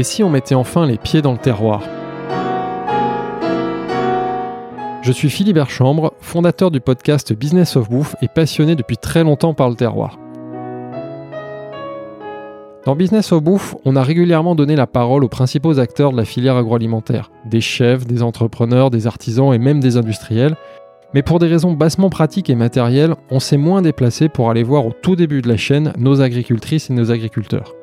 Et si on mettait enfin les pieds dans le terroir? Je suis Philippe Chambre, fondateur du podcast Business of Bouffe et passionné depuis très longtemps par le terroir. Dans Business of Bouffe, on a régulièrement donné la parole aux principaux acteurs de la filière agroalimentaire, des chefs, des entrepreneurs, des artisans et même des industriels. Mais pour des raisons bassement pratiques et matérielles, on s'est moins déplacé pour aller voir au tout début de la chaîne nos agricultrices et nos agriculteurs.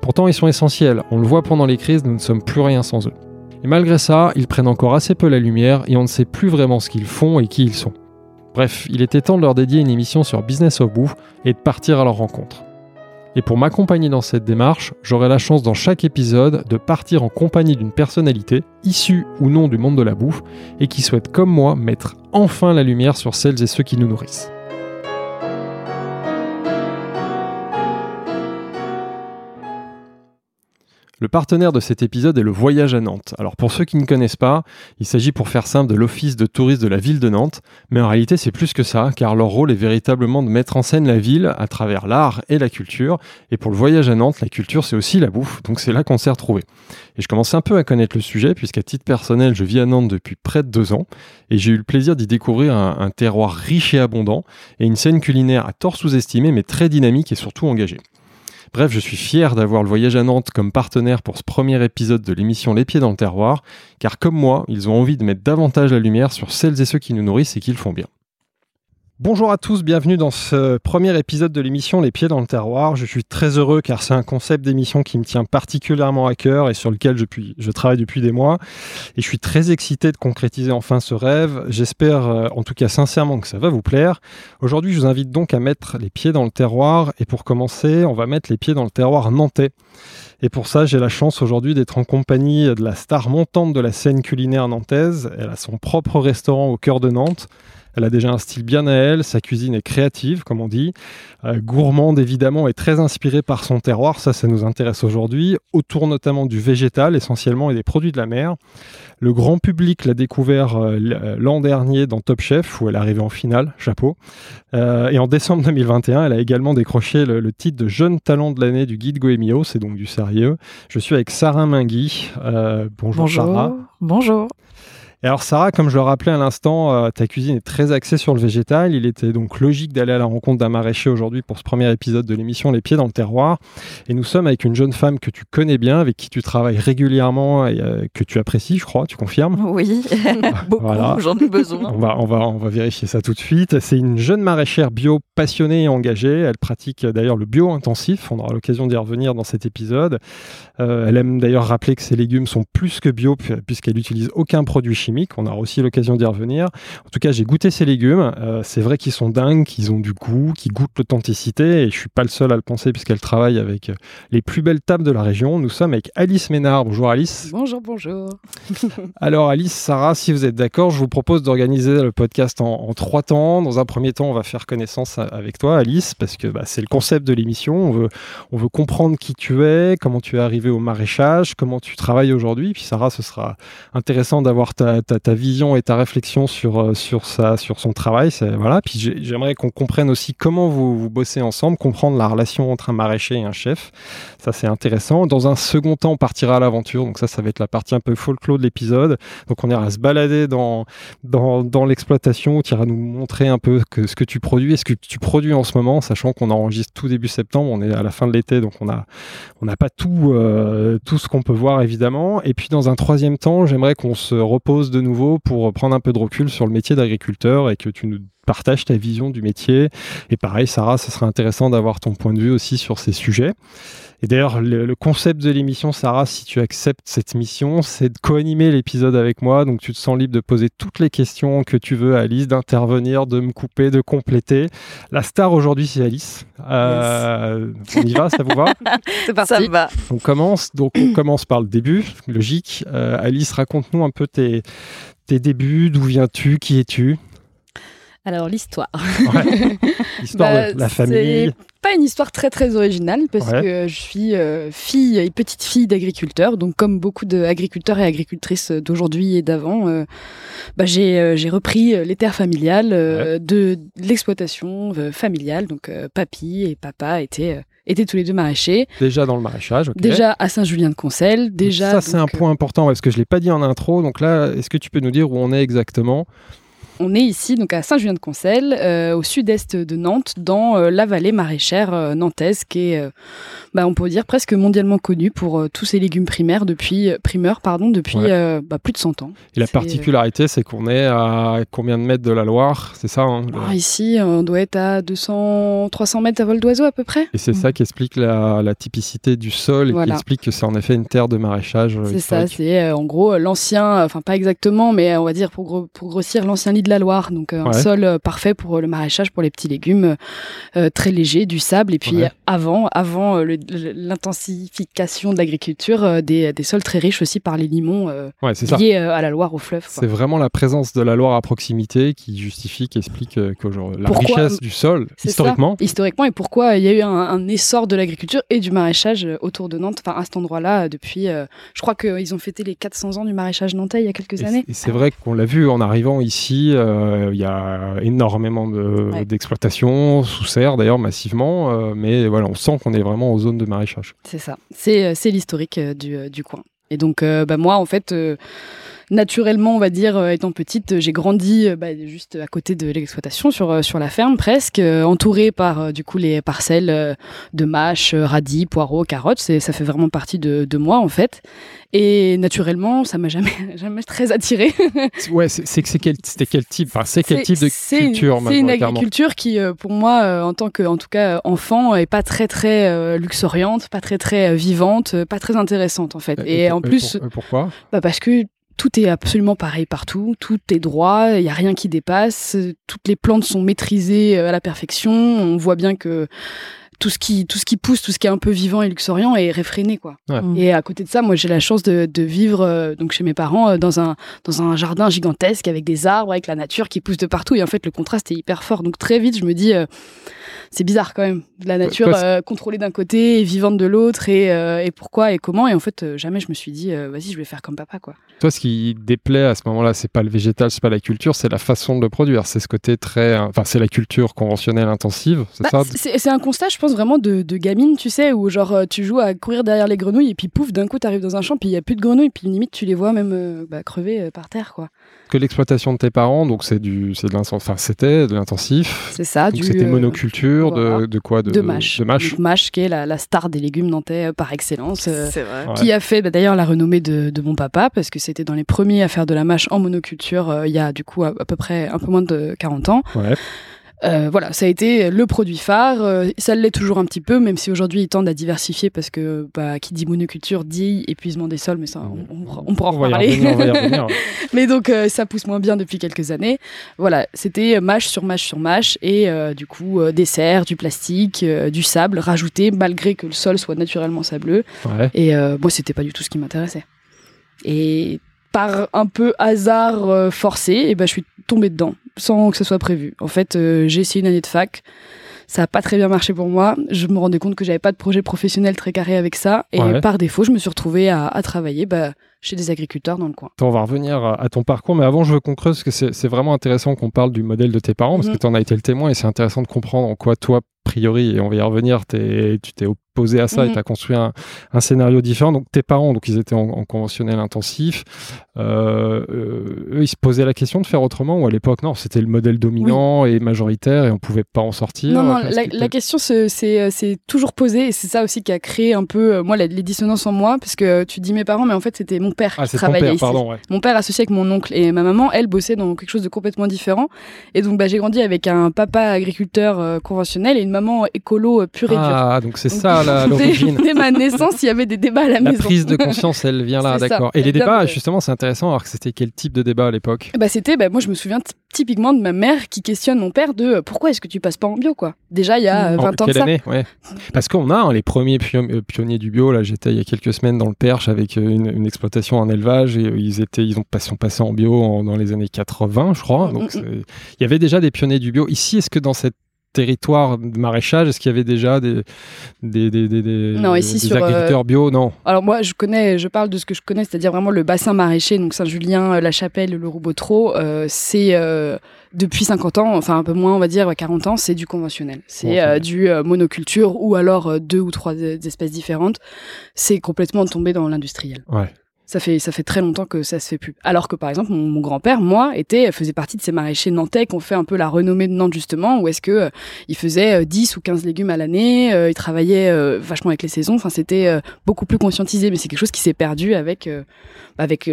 Pourtant, ils sont essentiels, on le voit pendant les crises, nous ne sommes plus rien sans eux. Et malgré ça, ils prennent encore assez peu la lumière et on ne sait plus vraiment ce qu'ils font et qui ils sont. Bref, il était temps de leur dédier une émission sur Business of Bouffe et de partir à leur rencontre. Et pour m'accompagner dans cette démarche, j'aurai la chance dans chaque épisode de partir en compagnie d'une personnalité, issue ou non du monde de la bouffe, et qui souhaite comme moi mettre enfin la lumière sur celles et ceux qui nous nourrissent. Le partenaire de cet épisode est le Voyage à Nantes. Alors pour ceux qui ne connaissent pas, il s'agit pour faire simple de l'office de tourisme de la ville de Nantes, mais en réalité c'est plus que ça, car leur rôle est véritablement de mettre en scène la ville à travers l'art et la culture. Et pour le Voyage à Nantes, la culture c'est aussi la bouffe, donc c'est là qu'on s'est retrouvé. Et je commence un peu à connaître le sujet, puisqu'à titre personnel je vis à Nantes depuis près de deux ans, et j'ai eu le plaisir d'y découvrir un terroir riche et abondant, et une scène culinaire à tort sous-estimée, mais très dynamique et surtout engagée. Bref, je suis fier d'avoir le voyage à Nantes comme partenaire pour ce premier épisode de l'émission Les Pieds dans le Terroir, car comme moi, ils ont envie de mettre davantage la lumière sur celles et ceux qui nous nourrissent et qui le font bien. Bonjour à tous, bienvenue dans ce premier épisode de l'émission Les Pieds dans le Terroir. Je suis très heureux car c'est un concept d'émission qui me tient particulièrement à cœur et sur lequel je, travaille depuis des mois. Et je suis très excité de concrétiser enfin ce rêve. J'espère euh, en tout cas sincèrement que ça va vous plaire. Aujourd'hui, je vous invite donc à mettre les pieds dans le terroir. Et pour commencer, on va mettre les pieds dans le terroir nantais. Et pour ça, j'ai la chance aujourd'hui d'être en compagnie de la star montante de la scène culinaire nantaise. Elle a son propre restaurant au cœur de Nantes. Elle a déjà un style bien à elle, sa cuisine est créative, comme on dit, euh, gourmande évidemment et très inspirée par son terroir, ça ça nous intéresse aujourd'hui, autour notamment du végétal essentiellement et des produits de la mer. Le grand public l'a découvert euh, euh, l'an dernier dans Top Chef, où elle est arrivée en finale, chapeau. et en décembre 2021, elle a également décroché le, titre de jeune talent de l'année du guide Goemio, c'est donc du sérieux. Je suis avec Sarah Mingui. bonjour, bonjour Sarah. Bonjour. Et alors Sarah, comme je le rappelais à l'instant, euh, ta cuisine est très axée sur le végétal. Il était donc logique d'aller à la rencontre d'un maraîcher aujourd'hui pour ce premier épisode de l'émission Les pieds dans le terroir. Et nous sommes avec une jeune femme que tu connais bien, avec qui tu travailles régulièrement et euh, que tu apprécies, je crois, tu confirmes Oui, beaucoup, j'en ai besoin. On va, on, va, on va vérifier ça tout de suite. C'est une jeune maraîchère bio passionnée et engagée. Elle pratique d'ailleurs le bio intensif. On aura l'occasion d'y revenir dans cet épisode. Euh, elle aime d'ailleurs rappeler que ses légumes sont plus que bio puisqu'elle n'utilise aucun produit chimique on aura aussi l'occasion d'y revenir. En tout cas, j'ai goûté ces légumes. Euh, c'est vrai qu'ils sont dingues, qu'ils ont du goût, qu'ils goûtent l'authenticité. Et je suis pas le seul à le penser puisqu'elle travaille avec euh, les plus belles tables de la région. Nous sommes avec Alice Ménard. Bonjour Alice. Bonjour, bonjour. Alors Alice, Sarah, si vous êtes d'accord, je vous propose d'organiser le podcast en, trois temps. Dans un premier temps, on va faire connaissance avec toi, Alice, parce que bah, c'est le concept de l'émission. On veut, on veut comprendre qui tu es, comment tu es arrivé au maraîchage, comment tu travailles aujourd'hui. Puis Sarah, ce sera intéressant d'avoir ta, ta, vision et ta réflexion sur, euh, sur, ça, sur son travail. Voilà. Puis j'aimerais qu'on comprenne aussi comment vous, vous bossez ensemble, comprendre la relation entre un maraîcher et un chef. Ça, c'est intéressant. Dans un second temps, on partira à l'aventure. Donc ça, ça va être la partie un peu folklore de l'épisode. Donc on ira se balader dans, dans, dans l'exploitation. Tu iras nous montrer un peu que, ce que tu produis et ce que tu produis en ce moment, sachant qu'on enregistre tout début septembre. On est à la fin de l'été, donc on n'a on a pas tout, euh, tout ce qu'on peut voir, évidemment. Et puis dans un troisième temps, j'aimerais qu'on se repose de nouveau pour prendre un peu de recul sur le métier d'agriculteur et que tu nous partages ta vision du métier. Et pareil, Sarah, ce serait intéressant d'avoir ton point de vue aussi sur ces sujets. Et d'ailleurs, le, concept de l'émission, Sarah, si tu acceptes cette mission, c'est de co-animer l'épisode avec moi. Donc, tu te sens libre de poser toutes les questions que tu veux à Alice, d'intervenir, de me couper, de compléter. La star aujourd'hui, c'est Alice. Euh, on y va, ça vous va C'est parti. Ça va. On commence. Donc, on commence par le début, logique. Euh, Alice, raconte-nous un peu tes, tes débuts. D'où viens-tu Qui es-tu? Alors l'histoire. L'histoire de bah, la famille. Pas une histoire très très originale parce que je suis euh, fille et petite fille d'agriculteurs. Donc comme beaucoup d'agriculteurs et agricultrices d'aujourd'hui et d'avant, euh, bah, euh, j'ai repris les terres familiales de, l'exploitation familiale. Donc papy et papa étaient étaient tous les deux maraîchers. Déjà dans le maraîchage, Déjà à Saint-Julien-de-Concel. Déjà. ça, c'est un point important parce que je l'ai pas dit en intro. Donc là, est-ce que tu peux nous dire où on est exactement? On est ici donc à Saint-Julien-de-Concel, euh, au sud-est de Nantes, dans euh, la vallée maraîchère euh, nantaise, qui est, bah, on peut dire, presque mondialement connue pour tous ses légumes primaires depuis, primeurs pardon, depuis bah, plus de 100 ans. Et la particularité, c'est qu'on est à combien de mètres de la Loire C'est ça hein, ah, Ici, on doit être à 200, 300 mètres à vol d'oiseau à peu près. Et c'est ça qui explique la, typicité du sol et qui explique que c'est en effet une terre de maraîchage. C'est ça, c'est en gros l'ancien, enfin pas exactement, mais on va dire pour, pour grossir l'ancien lit de la Loire, donc euh, un sol euh, parfait pour euh, le maraîchage, pour les petits légumes, très léger, du sable. Et puis avant, avant l'intensification de l'agriculture, des, des, sols très riches aussi par les limons liés à la Loire, au fleuve. C'est vraiment la présence de la Loire à proximité qui justifie, qui explique que la richesse du sol, historiquement. historiquement, et pourquoi il y a eu un, essor de l'agriculture et du maraîchage autour de Nantes, enfin à cet endroit-là, depuis, je crois qu'ils ont fêté les 400 ans du maraîchage nantais il y a quelques années. Et c'est vrai qu'on l'a vu en arrivant ici, il y a énormément d'exploitation, sous serre d'ailleurs massivement, euh, mais voilà, on sent qu'on est vraiment en zone de maraîchage. C'est ça, c'est euh, l'historique du, du, coin. Et donc, bah, moi, en fait, naturellement, on va dire, euh, étant petite, j'ai grandi euh, bah, juste à côté de l'exploitation, sur, euh, sur la ferme presque, entourée par du coup les parcelles de mâches, radis, poireaux, carottes. Ça fait vraiment partie de, de moi en fait. Et naturellement, ça m'a jamais, jamais très attiré. ouais, c'est que quel, c'était quel type, enfin, c'est quel type de culture C'est une agriculture qui, pour moi, en tant que, en tout cas, enfant, est pas très très luxuriante, pas très très vivante, pas très intéressante en fait. Et, en plus, pourquoi? Bah Parce que tout est absolument pareil partout, tout est droit, il n'y a rien qui dépasse, toutes les plantes sont maîtrisées euh, à la perfection, on voit bien que tout ce qui tout ce qui pousse, tout ce qui est un peu vivant et luxuriant est réfréné quoi. Mm. Et à côté de ça, moi j'ai la chance de, vivre euh, donc chez mes parents euh, dans un dans un jardin gigantesque avec des arbres, avec la nature qui pousse de partout et en fait le contraste est hyper fort. Donc très vite je me dis c'est bizarre quand même. La nature euh, contrôlée d'un côté et vivante de l'autre et, euh, et, pourquoi et comment. Et en fait, euh, jamais je me suis dit, vas-y, je vais faire comme papa, quoi. Toi, ce qui déplaît à ce moment-là, c'est pas le végétal, c'est pas la culture, c'est la façon de le produire. C'est ce côté très, enfin, c'est la culture conventionnelle intensive, c'est bah, ça? C'est un constat, je pense vraiment de, de, gamine, tu sais, où genre tu joues à courir derrière les grenouilles et puis pouf, d'un coup, tu arrives dans un champ, puis il y a plus de grenouilles, puis limite tu les vois même bah, crever par terre, quoi que l'exploitation de tes parents, donc c'est du, c'est de enfin c'était de l'intensif. C'est ça. Donc c'était monoculture de, de, quoi de, de mâche. De mâche. mâche qui est la, la, star des légumes nantais euh, par excellence. Euh, c'est vrai. Qui a fait bah, d'ailleurs la renommée de, de, mon papa parce que c'était dans les premiers à faire de la mâche en monoculture euh, il y a du coup à, à, peu près un peu moins de 40 ans. Ouais. Euh, voilà, ça a été le produit phare. Euh, ça l'est toujours un petit peu, même si aujourd'hui ils tendent à diversifier parce que bah, qui dit monoculture dit épuisement des sols, mais ça, on, pourra en reparler. mais donc euh, ça pousse moins bien depuis quelques années. Voilà, c'était mâche sur mâche sur mâche et du coup des serres, du plastique, du sable rajouté malgré que le sol soit naturellement sableux. Et moi, c'était pas du tout ce qui m'intéressait. Et par un peu hasard forcé, et ben je suis tombée dedans sans que ce soit prévu. En fait, euh, j'ai essayé une année de fac. Ça n'a pas très bien marché pour moi. Je me rendais compte que j'avais pas de projet professionnel très carré avec ça. Et par défaut, je me suis retrouvée à, travailler bah, chez des agriculteurs dans le coin. On va revenir à ton parcours, mais avant, je veux qu'on creuse, parce que c'est vraiment intéressant qu'on parle du modèle de tes parents, parce mm. que tu en as été le témoin, et c'est intéressant de comprendre en quoi toi, priori, et on va y revenir, tu t'es posé à ça et mhm. tu as construit un, scénario différent. Donc tes parents, donc ils étaient en, conventionnel intensif, euh, euh, eux, ils se posaient la question de faire autrement ou à l'époque, non, c'était le modèle dominant et majoritaire et on pouvait pas en sortir Non, non, la, question c'est toujours posée et c'est ça aussi qui a créé un peu, euh, moi, les, dissonances en moi, parce que tu dis mes parents, mais en fait c'était mon père ah, qui travaillait ici. Mon père associé avec mon oncle et ma maman, elle bossait dans quelque chose de complètement différent. Et donc bah, j'ai grandi avec un papa agriculteur conventionnel et une maman écolo pure et dure. Ah, donc c'est ça l'origine. Dès, ma naissance, il y avait des débats à la, maison. La prise de conscience, elle vient là, d'accord. Et les débats, justement, c'est intéressant. Alors que c'était quel type de débat à l'époque? Bah c'était, bah, moi je me souviens typiquement de ma mère qui questionne mon père de euh, pourquoi est-ce que tu passes pas en bio quoi? Déjà il y a 20 ans de ça. Année? Ouais. Parce qu'on a hein, les premiers euh, pionniers du bio. Là, j'étais il y a quelques semaines dans le Perche avec euh, une, exploitation en élevage et ils étaient, ils ont passé, passé en bio dans les années 80, je crois. Mm, Donc mm, mm. il y avait déjà des pionniers du bio. Ici, est-ce que dans cette territoire de maraîchage Est-ce qu'il y avait déjà des, des, des, des, non, ici des agriculteurs bio? Non. Alors moi, je connais, je parle de ce que je connais, c'est-à-dire vraiment le bassin maraîcher, donc Saint-Julien, La Chapelle, le Roubotreau. c'est depuis 50 ans, enfin un peu moins, on va dire 40 ans, c'est du conventionnel. C'est euh, du euh, monoculture ou alors euh, deux ou trois espèces différentes. C'est complètement tombé dans l'industriel. Ouais. Ça fait, ça fait très longtemps que ça se fait plus. Alors que par exemple, mon, grand-père, moi, était, faisait partie de ces maraîchers nantais qui ont fait un peu la renommée de Nantes justement, où est-ce que il faisait 10 ou 15 légumes à l'année, il travaillait vachement avec les saisons. Enfin, c'était beaucoup plus conscientisé, mais c'est quelque chose qui s'est perdu avec, avec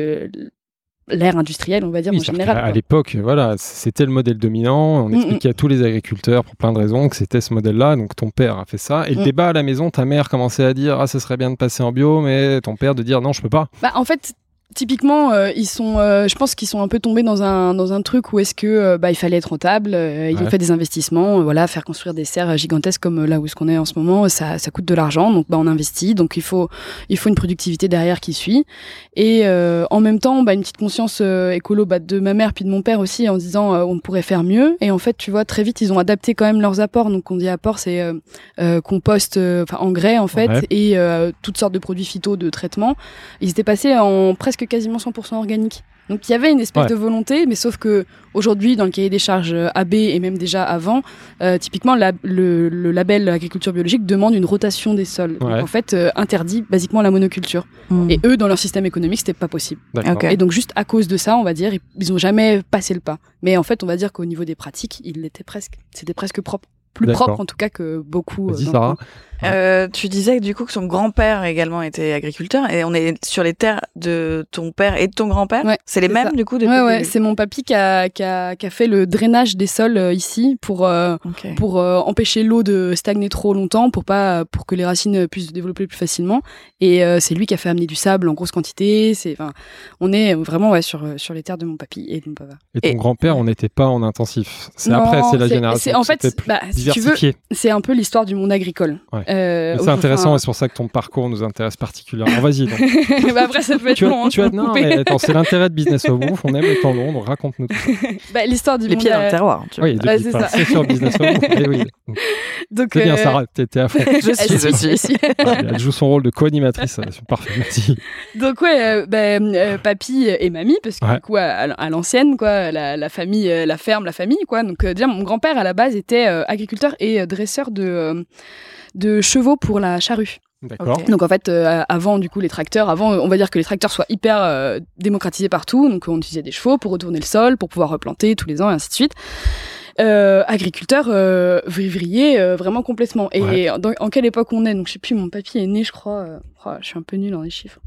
l'ère industrielle, on va dire en général. À, l'époque, voilà, c'était le modèle dominant. On mm, expliquait mm. à tous les agriculteurs pour plein de raisons que c'était ce modèle-là. Donc ton père a fait ça. Et le mm. débat à la maison, ta mère commençait à dire ah ce serait bien de passer en bio, mais ton père de dire non je peux pas. Bah en fait Typiquement, euh, ils sont, euh, je pense qu'ils sont un peu tombés dans un dans un truc où est-ce que euh, bah il fallait être rentable. ils ont fait des investissements, voilà, faire construire des serres gigantesques comme là où est-ce qu'on est en ce moment, ça, ça coûte de l'argent, donc bah on investit, donc il faut il faut une productivité derrière qui suit. Et en même temps, bah une petite conscience écolo bah, de ma mère puis de mon père aussi en disant on pourrait faire mieux. Et en fait, tu vois, très vite ils ont adapté quand même leurs apports. Donc on dit apport, c'est compost, enfin engrais en fait, et toutes sortes de produits phyto de traitement. Ils étaient passés en presque quasiment 100% organique. Donc il y avait une espèce de volonté, mais sauf que aujourd'hui, dans le cahier des charges euh, AB et même déjà avant, euh, typiquement le, label agriculture biologique demande une rotation des sols. Donc, en fait, euh, interdit basiquement la monoculture. Hmm. Et eux, dans leur système économique, c'était pas possible. Et donc juste à cause de ça, on va dire, ils ont jamais passé le pas. Mais en fait, on va dire qu'au niveau des pratiques, il l'était presque. C'était presque propre plus propre en tout cas que beaucoup. Sarah. Euh, tu disais du coup que son grand-père également était agriculteur et on est sur les terres de ton père et de ton grand-père. c'est les mêmes du coup depuis ouais, c'est mon papy qui a, qui, a, qui a, fait le drainage des sols euh, ici pour euh, pour euh, empêcher l'eau de stagner trop longtemps pour pas pour que les racines puissent se développer plus facilement et c'est lui qui a fait amener du sable en grosse quantité. C'est enfin on est vraiment ouais sur sur les terres de mon papy et de mon papa. Et ton grand-père on n'était pas en intensif. C'est après c'est la génération. En fait bah, si tu veux c'est un peu l'histoire du monde agricole. Euh, c'est intéressant et c'est pour ça que ton parcours nous intéresse particulièrement. Vas-y. bah après, ça peut être long. Hein, tu as, non, mais attends, c'est l'intérêt de Business of Wolf. On aime le temps long, donc raconte-nous tout. bah, L'histoire du Les pieds dans le terroir. Tu oui, bah, c'est ça. C'est sur Business of Wolf. Eh oui. Donc, c'est bien, euh, Sarah, t'es à fond. je suis, je suis. Elle joue son rôle de co-animatrice. Parfait, merci. Donc, ouais, euh, bah, papy et mamie, parce que du coup, à, l'ancienne, quoi, la, famille, la ferme, la famille, quoi. Donc, déjà, mon grand-père, à la base, était agriculteur et dresseur de de chevaux pour la charrue. D'accord. Donc en fait, euh, avant du coup les tracteurs, avant on va dire que les tracteurs soient hyper euh, démocratisés partout, donc on utilisait des chevaux pour retourner le sol, pour pouvoir replanter tous les ans et ainsi de suite. Euh, agriculteur euh, vivrier vraiment complètement. Et en quelle époque on est? Donc je sais plus, mon papy est né, je crois. Oh, je suis un peu nul dans les chiffres.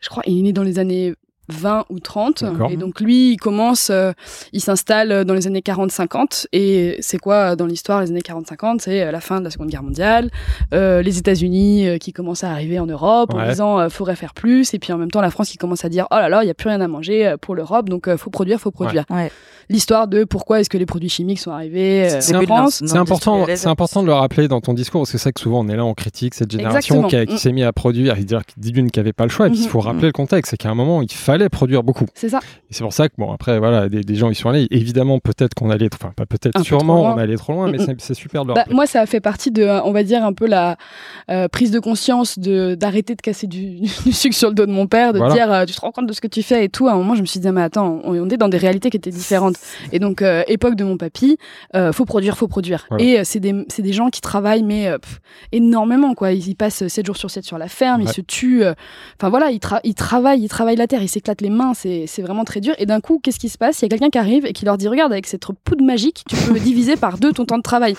Je crois il est né dans les années 20 ou 30. Et donc lui, il commence, euh, il s'installe dans les années 40-50. Et c'est quoi dans l'histoire les années 40-50 C'est euh, la fin de la Seconde Guerre mondiale, euh, les États-Unis qui commencent à arriver en Europe en disant faudrait faire plus. Et puis en même temps la France qui commence à dire oh là là, il y a plus rien à manger pour l'Europe, donc faut produire, faut produire. L'histoire de pourquoi est-ce que les produits chimiques sont arrivés en France. C'est important, c'est important de le rappeler dans ton discours parce que c'est que souvent on est là, on critique cette génération qui, mm. s'est mis à produire, il dit d'une qui avait pas le choix. Et puis il faut mm-hmm. rappeler le contexte, c'est qu'à un moment il fallait allait produire beaucoup. C'est ça. Et c'est pour ça que, bon, après, voilà, des, gens y sont allés. Évidemment, peut-être qu'on allait, enfin, pas peut-être, sûrement, on allait trop loin, mais c'est super de bah, Moi, ça a fait partie de, on va dire, un peu la euh, prise de conscience de d'arrêter de casser du, sucre sur le dos de mon père, de dire, euh, tu te rends compte de ce que tu fais et tout. À un moment, je me suis dit, mais attends, on, est dans des réalités qui étaient différentes. Et donc, euh, époque de mon papy, faut produire, faut produire. Et c'est des, des, gens qui travaillent, mais énormément, quoi. Ils, y passent 7 jours sur 7 sur la ferme, ils se tuent. Enfin, voilà, ils, ils travaillent, ils travaillent la terre, ils s'éclatent les mains, c'est vraiment très dur. Et d'un coup, qu'est-ce qui se passe? Il y a quelqu'un qui arrive et qui leur dit Regarde, avec cette poudre magique, tu peux diviser par deux ton temps de travail.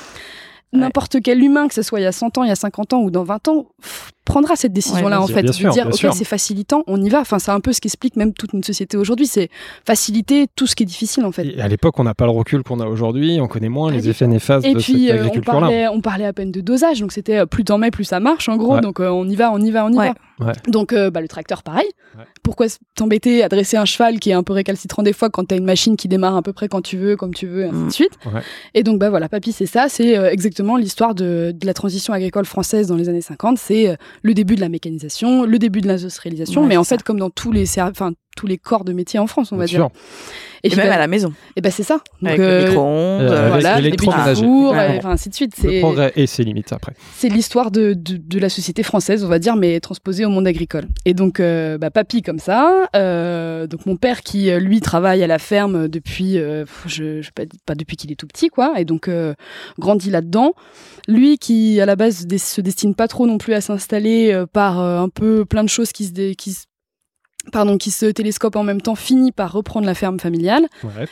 N'importe quel humain, que ce soit il y a 100 ans, il y a 50 ans ou dans 20 ans, prendra cette décision-là en fait, de dire ok c'est facilitant, on y va. Enfin c'est un peu ce qui explique même toute une société aujourd'hui, c'est faciliter tout ce qui est difficile en fait. Et à l'époque on n'a pas le recul qu'on a aujourd'hui, on connaît moins les effets néfastes de cette agriculture-là. Et puis on parlait, on parlait à peine de dosage, donc c'était euh, plus t'en mets plus ça marche en gros, donc euh, on y va, on y va, on y va. Donc euh, bah, le tracteur pareil. Pourquoi t'embêter à dresser un cheval qui est un peu récalcitrant des fois quand t'as une machine qui démarre à peu près quand tu veux, comme tu veux, et ainsi de mm. suite. Et donc bah voilà, papy c'est ça, c'est exactement l'histoire de, de, la transition agricole française dans les années 50, c'est le début de la mécanique le début de l'industrialisation, mais en fait, comme dans tous les, enfin, tous les corps de métier en France, on va dire. Et, même à la maison. Et ben c'est ça. Donc, avec le micro-ondes, euh, voilà, les fours, ouais. enfin ainsi de suite. Le progrès et ses limites après. C'est l'histoire de, de, de, la société française, on va dire, mais transposée au monde agricole. Et donc, bah, papy comme ça. donc mon père qui lui travaille à la ferme depuis, je, je pas, pas depuis qu'il est tout petit, quoi. Et donc grandit là-dedans. Lui qui à la base se destine pas trop non plus à s'installer par un peu plein de choses qui se, qui pardon, qui se télescope en même temps, finit par reprendre la ferme familiale.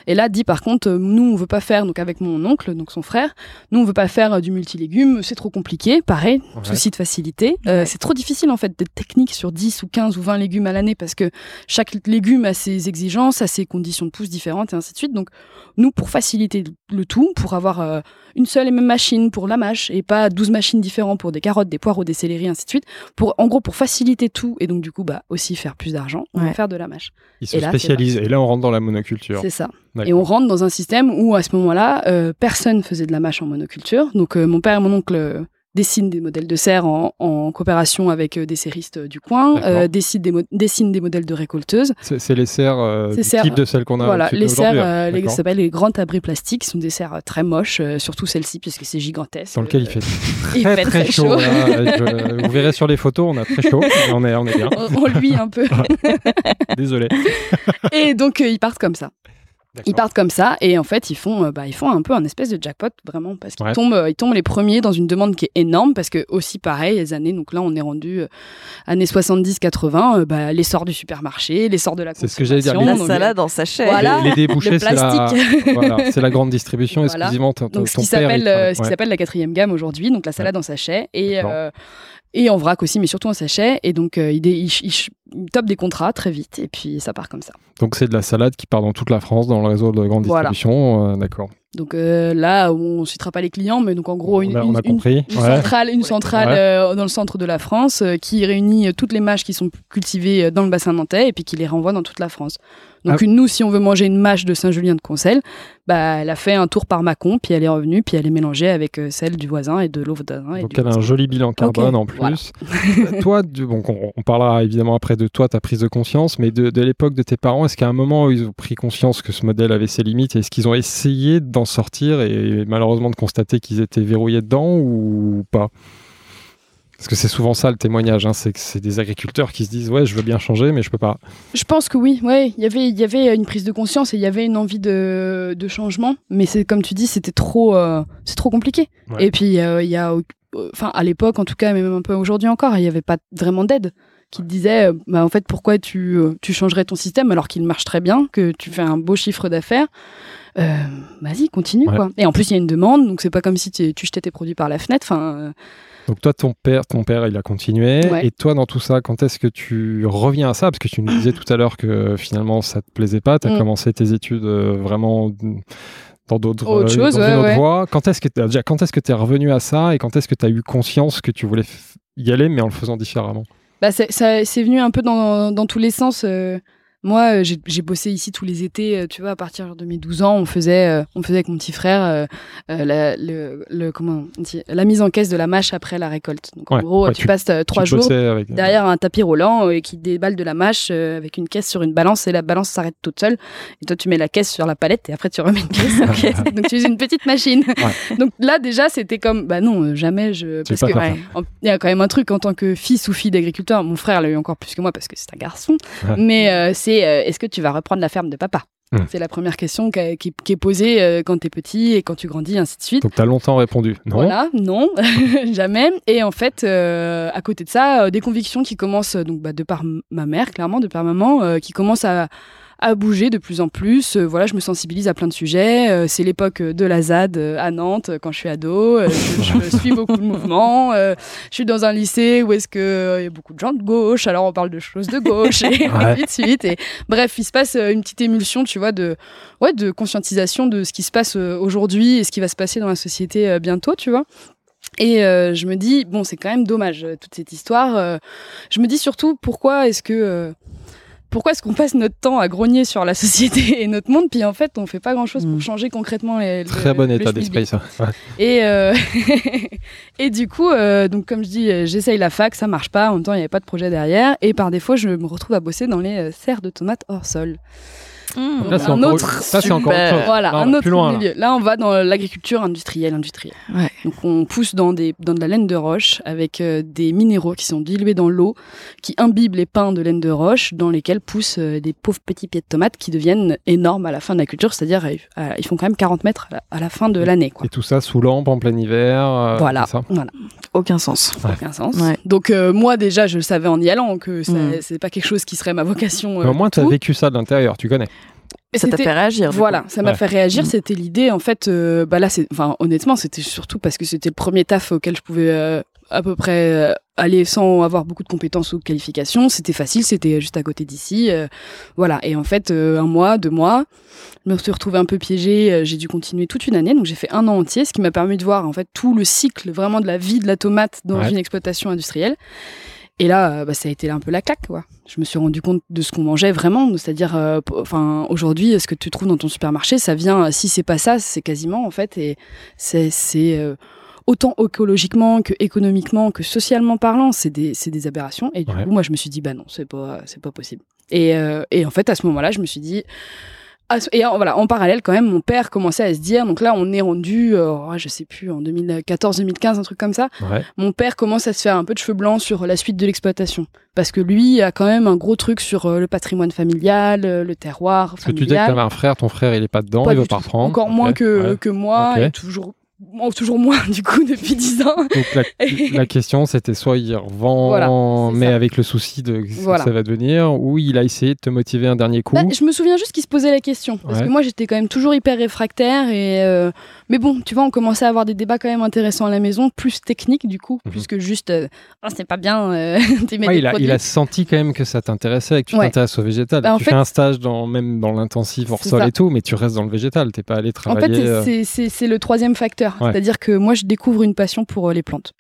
Et là, dit par contre, euh, nous, on veut pas faire, donc avec mon oncle, donc son frère, nous, on veut pas faire euh, du multilégume, c'est trop compliqué. Pareil, souci de facilité. Euh, c'est trop difficile, en fait, d'être technique sur 10 ou 15 ou 20 légumes à l'année parce que chaque légume a ses exigences, a ses conditions de pousse différentes et ainsi de suite. Donc, nous, pour faciliter le tout, pour avoir une seule et même machine pour la mâche et pas 12 machines différentes pour des carottes, des poireaux, des céleris, ainsi de suite, pour, en gros, pour faciliter tout et donc, du coup, bah, aussi faire plus d'argent on va faire de la mâche. Ils se spécialisent. Et là, on rentre dans la monoculture. C'est ça. Et on rentre dans un système où, à ce moment-là, euh, personne faisait de la mâche en monoculture. Donc, euh, mon père et mon oncle euh, dessinent des modèles de serre en, coopération avec des serristes du coin, dessinent, des dessinent des modèles de récolteuses. C'est les serres du type de celles qu'on a Voilà, les serres, les, ça s'appelle les grands abris plastiques, sont des serres très moches, surtout celle-ci, puisque c'est gigantesque. Dans lequel il fait très, très, chaud. vous verrez sur les photos, on a très chaud, on est, on est bien. on, lui un peu. Désolé. Et donc, ils partent comme ça. Ils partent comme ça et en fait ils font, euh, bah, ils font un peu un espèce de jackpot vraiment parce qu'ils tombent, euh, ils tombent les premiers dans une demande qui est énorme parce que aussi pareil les années donc là on est rendu euh, années 70-80, bah, l'essor du supermarché, l'essor de la C'est ce que j'allais dire. La salade en sachet. Voilà, les, débouchés c'est la, voilà, la, grande distribution exclusivement. Donc ce qui s'appelle ce qui s'appelle la quatrième gamme aujourd'hui donc la salade en sachet et et en vrac aussi, mais surtout en sachet. Et donc, euh, il, il, il, top des contrats très vite, et puis ça part comme ça. Donc, c'est de la salade qui part dans toute la France, dans le réseau de grande distribution. Euh, d'accord. Donc euh, là, on ne citera pas les clients, mais donc en gros, une, on a, compris. une, centrale, une centrale dans le centre de la France qui réunit toutes les mâches qui sont cultivées dans le bassin nantais et puis qui les renvoie dans toute la France. Donc ah. nous, si on veut manger une mâche de Saint-Julien de Concel, bah, elle a fait un tour par Mâcon, puis elle est revenue, puis elle est mélangée avec euh, celle du voisin et de l'autre voisin. Donc elle a un joli bilan carbone en plus. toi, bon, on, parlera évidemment après de toi, ta prise de conscience, mais de, l'époque de tes parents, est-ce qu'à un moment ils ont pris conscience que ce modèle avait ses limites, est-ce qu'ils ont essayé d'en sortir et malheureusement de constater qu'ils étaient verrouillés dedans ou pas parce que c'est souvent ça le témoignage, hein, c'est que c'est des agriculteurs qui se disent ouais je veux bien changer mais je peux pas. Je pense que oui, ouais, il y avait il y avait une prise de conscience et il y avait une envie de, de changement, mais c'est comme tu dis c'était trop euh, c'est trop compliqué. Et puis euh, il y a enfin à l'époque en tout cas mais même un peu aujourd'hui encore il n'y avait pas vraiment d'aide qui te disait euh, bah, en fait pourquoi tu, tu changerais ton système alors qu'il marche très bien que tu fais un beau chiffre d'affaires. vas-y continue quoi. Et en plus il y a une demande donc c'est pas comme si tu, jetais tes produits par la fenêtre. Enfin donc toi, ton père, ton père, il a continué. Et toi, dans tout ça, quand est-ce que tu reviens à ça? Parce que tu nous disais tout à l'heure que finalement, ça te plaisait pas. Tu as mm. commencé tes études euh, vraiment dans d'autres euh, choses, voies. Quand est-ce que déjà quand est-ce que tu es revenu à ça et quand est-ce que tu as eu conscience que tu voulais y aller mais en le faisant différemment? Bah, c'est venu un peu dans, dans tous les sens. Euh, moi, euh, j'ai bossé ici tous les étés, euh, tu vois, à partir de mes 12 ans, on faisait, euh, on faisait avec mon petit frère la, le, le, comment la mise en caisse de la mâche après la récolte. Donc en gros, tu, passes trois jours derrière un tapis roulant et qui déballe de la mâche avec une caisse sur une balance et la balance s'arrête toute seule. Et toi, tu mets la caisse sur la palette et après tu remets une caisse. Donc tu utilises une petite machine. Donc là, déjà, c'était comme, bah non, jamais je. Parce que il y a quand même un truc en tant que fils ou fille d'agriculteur. Mon frère l'a eu encore plus que moi parce que c'est un garçon. Mais c'est euh, est-ce que tu vas reprendre la ferme de papa hmm. C'est la première question qui, est posée euh, quand tu es petit et quand tu grandis, ainsi de suite. Donc, tu as longtemps répondu non Voilà, non, jamais. Et en fait, euh, à côté de ça, des convictions qui commencent, donc bah, de par ma mère, clairement, de par maman, qui commencent à, à bouger de plus en plus. Euh, voilà, je me sensibilise à plein de sujets. Euh, c'est l'époque de la ZAD euh, à Nantes quand je suis ado. je, suis beaucoup de mouvements. je suis dans un lycée où est-ce que il y a beaucoup de gens de gauche. Alors on parle de choses de gauche et ainsi de suite. Et bref, il se passe une petite émulsion, tu vois, de ouais, de conscientisation de ce qui se passe aujourd'hui et ce qui va se passer dans la société bientôt, tu vois. Et je me dis, bon, c'est quand même dommage toute cette histoire. je me dis surtout, pourquoi est-ce que pourquoi est-ce qu'on passe notre temps à grogner sur la société et notre monde, puis en fait, on fait pas grand-chose pour mm. changer concrètement les. Très bon état d'esprit, ça. Et, euh, et du coup, euh, donc comme je dis, j'essaye la fac, ça marche pas. En même temps, il n'y avait pas de projet derrière. Et par défaut, je me retrouve à bosser dans les euh, serres de tomates hors sol. Mmh. là, c'est encore, autre, ça, c'est encore autre chose. Voilà, un autre loin, milieu. Là. on va dans l'agriculture industrielle, industrielle. Donc, on pousse dans, des, dans de la laine de roche avec euh, des minéraux qui sont dilués dans l'eau, qui imbibent les pains de laine de roche, dans lesquels poussent euh, des pauvres petits pieds de tomates qui deviennent énormes à la fin de la culture, c'est-à-dire euh, ils font quand même 40 mètres à la, fin de l'année. Et tout ça sous lampe en plein hiver. voilà, voilà. Aucun sens. Aucun sens. Donc moi déjà, je le savais en y allant que mmh. c'est pas quelque chose qui serait ma vocation. au moins, tu as vécu ça de l'intérieur, tu connais. Et ça t'a fait réagir. Voilà, ça m'a fait réagir. Mm. C'était l'idée, en fait. Euh, bah là, c'est, enfin, honnêtement, c'était surtout parce que c'était le premier taf auquel je pouvais euh, à peu près euh, aller sans avoir beaucoup de compétences ou de qualifications. C'était facile, c'était juste à côté d'ici. voilà. Et en fait, un mois, deux mois, je me suis retrouvée un peu piégée. J'ai dû continuer toute une année, donc j'ai fait un an entier, ce qui m'a permis de voir en fait tout le cycle vraiment de la vie de la tomate dans une exploitation industrielle. Et là, euh, bah, ça a été un peu la claque, quoi. Je me suis rendu compte de ce qu'on mangeait vraiment, c'est-à-dire, euh, enfin, aujourd'hui, ce que tu trouves dans ton supermarché, ça vient, si c'est pas ça, c'est quasiment, en fait, et c'est, euh, autant écologiquement que économiquement que socialement parlant, c'est des, des aberrations. Et du coup, moi, je me suis dit, bah non, c'est pas, c'est pas possible. Et, et en fait, à ce moment-là, je me suis dit, et en, voilà, en parallèle, quand même, mon père commençait à se dire, donc là, on est rendu, euh, je sais plus, en 2014-2015, un truc comme ça. Mon père commence à se faire un peu de cheveux blancs sur la suite de l'exploitation. Parce que lui a quand même un gros truc sur euh, le patrimoine familial, euh, le terroir. Parce que tu dis que tu un frère, ton frère, il est pas dedans, il veut pas reprendre. Encore moins que, que moi, et toujours toujours moins du coup depuis 10 ans. Donc la, question c'était soit il revend mais avec le souci de ce que ça va devenir ou il a essayé de te motiver un dernier coup. Bah, je me souviens juste qu'il se posait la question parce que moi j'étais quand même toujours hyper réfractaire et euh, mais bon tu vois on commençait à avoir des débats quand même intéressants à la maison plus techniques du coup mhm. plus que juste euh, oh, c'est pas bien euh, il, a, il, a, senti quand même que ça t'intéressait et que tu t'intéresses au végétal. Bah, tu fais un stage dans même dans l'intensif hors sol et tout mais tu restes dans le végétal t'es pas allé travailler. En fait c'est le troisième facteur c'est-à-dire que moi, je découvre une passion pour euh, les plantes.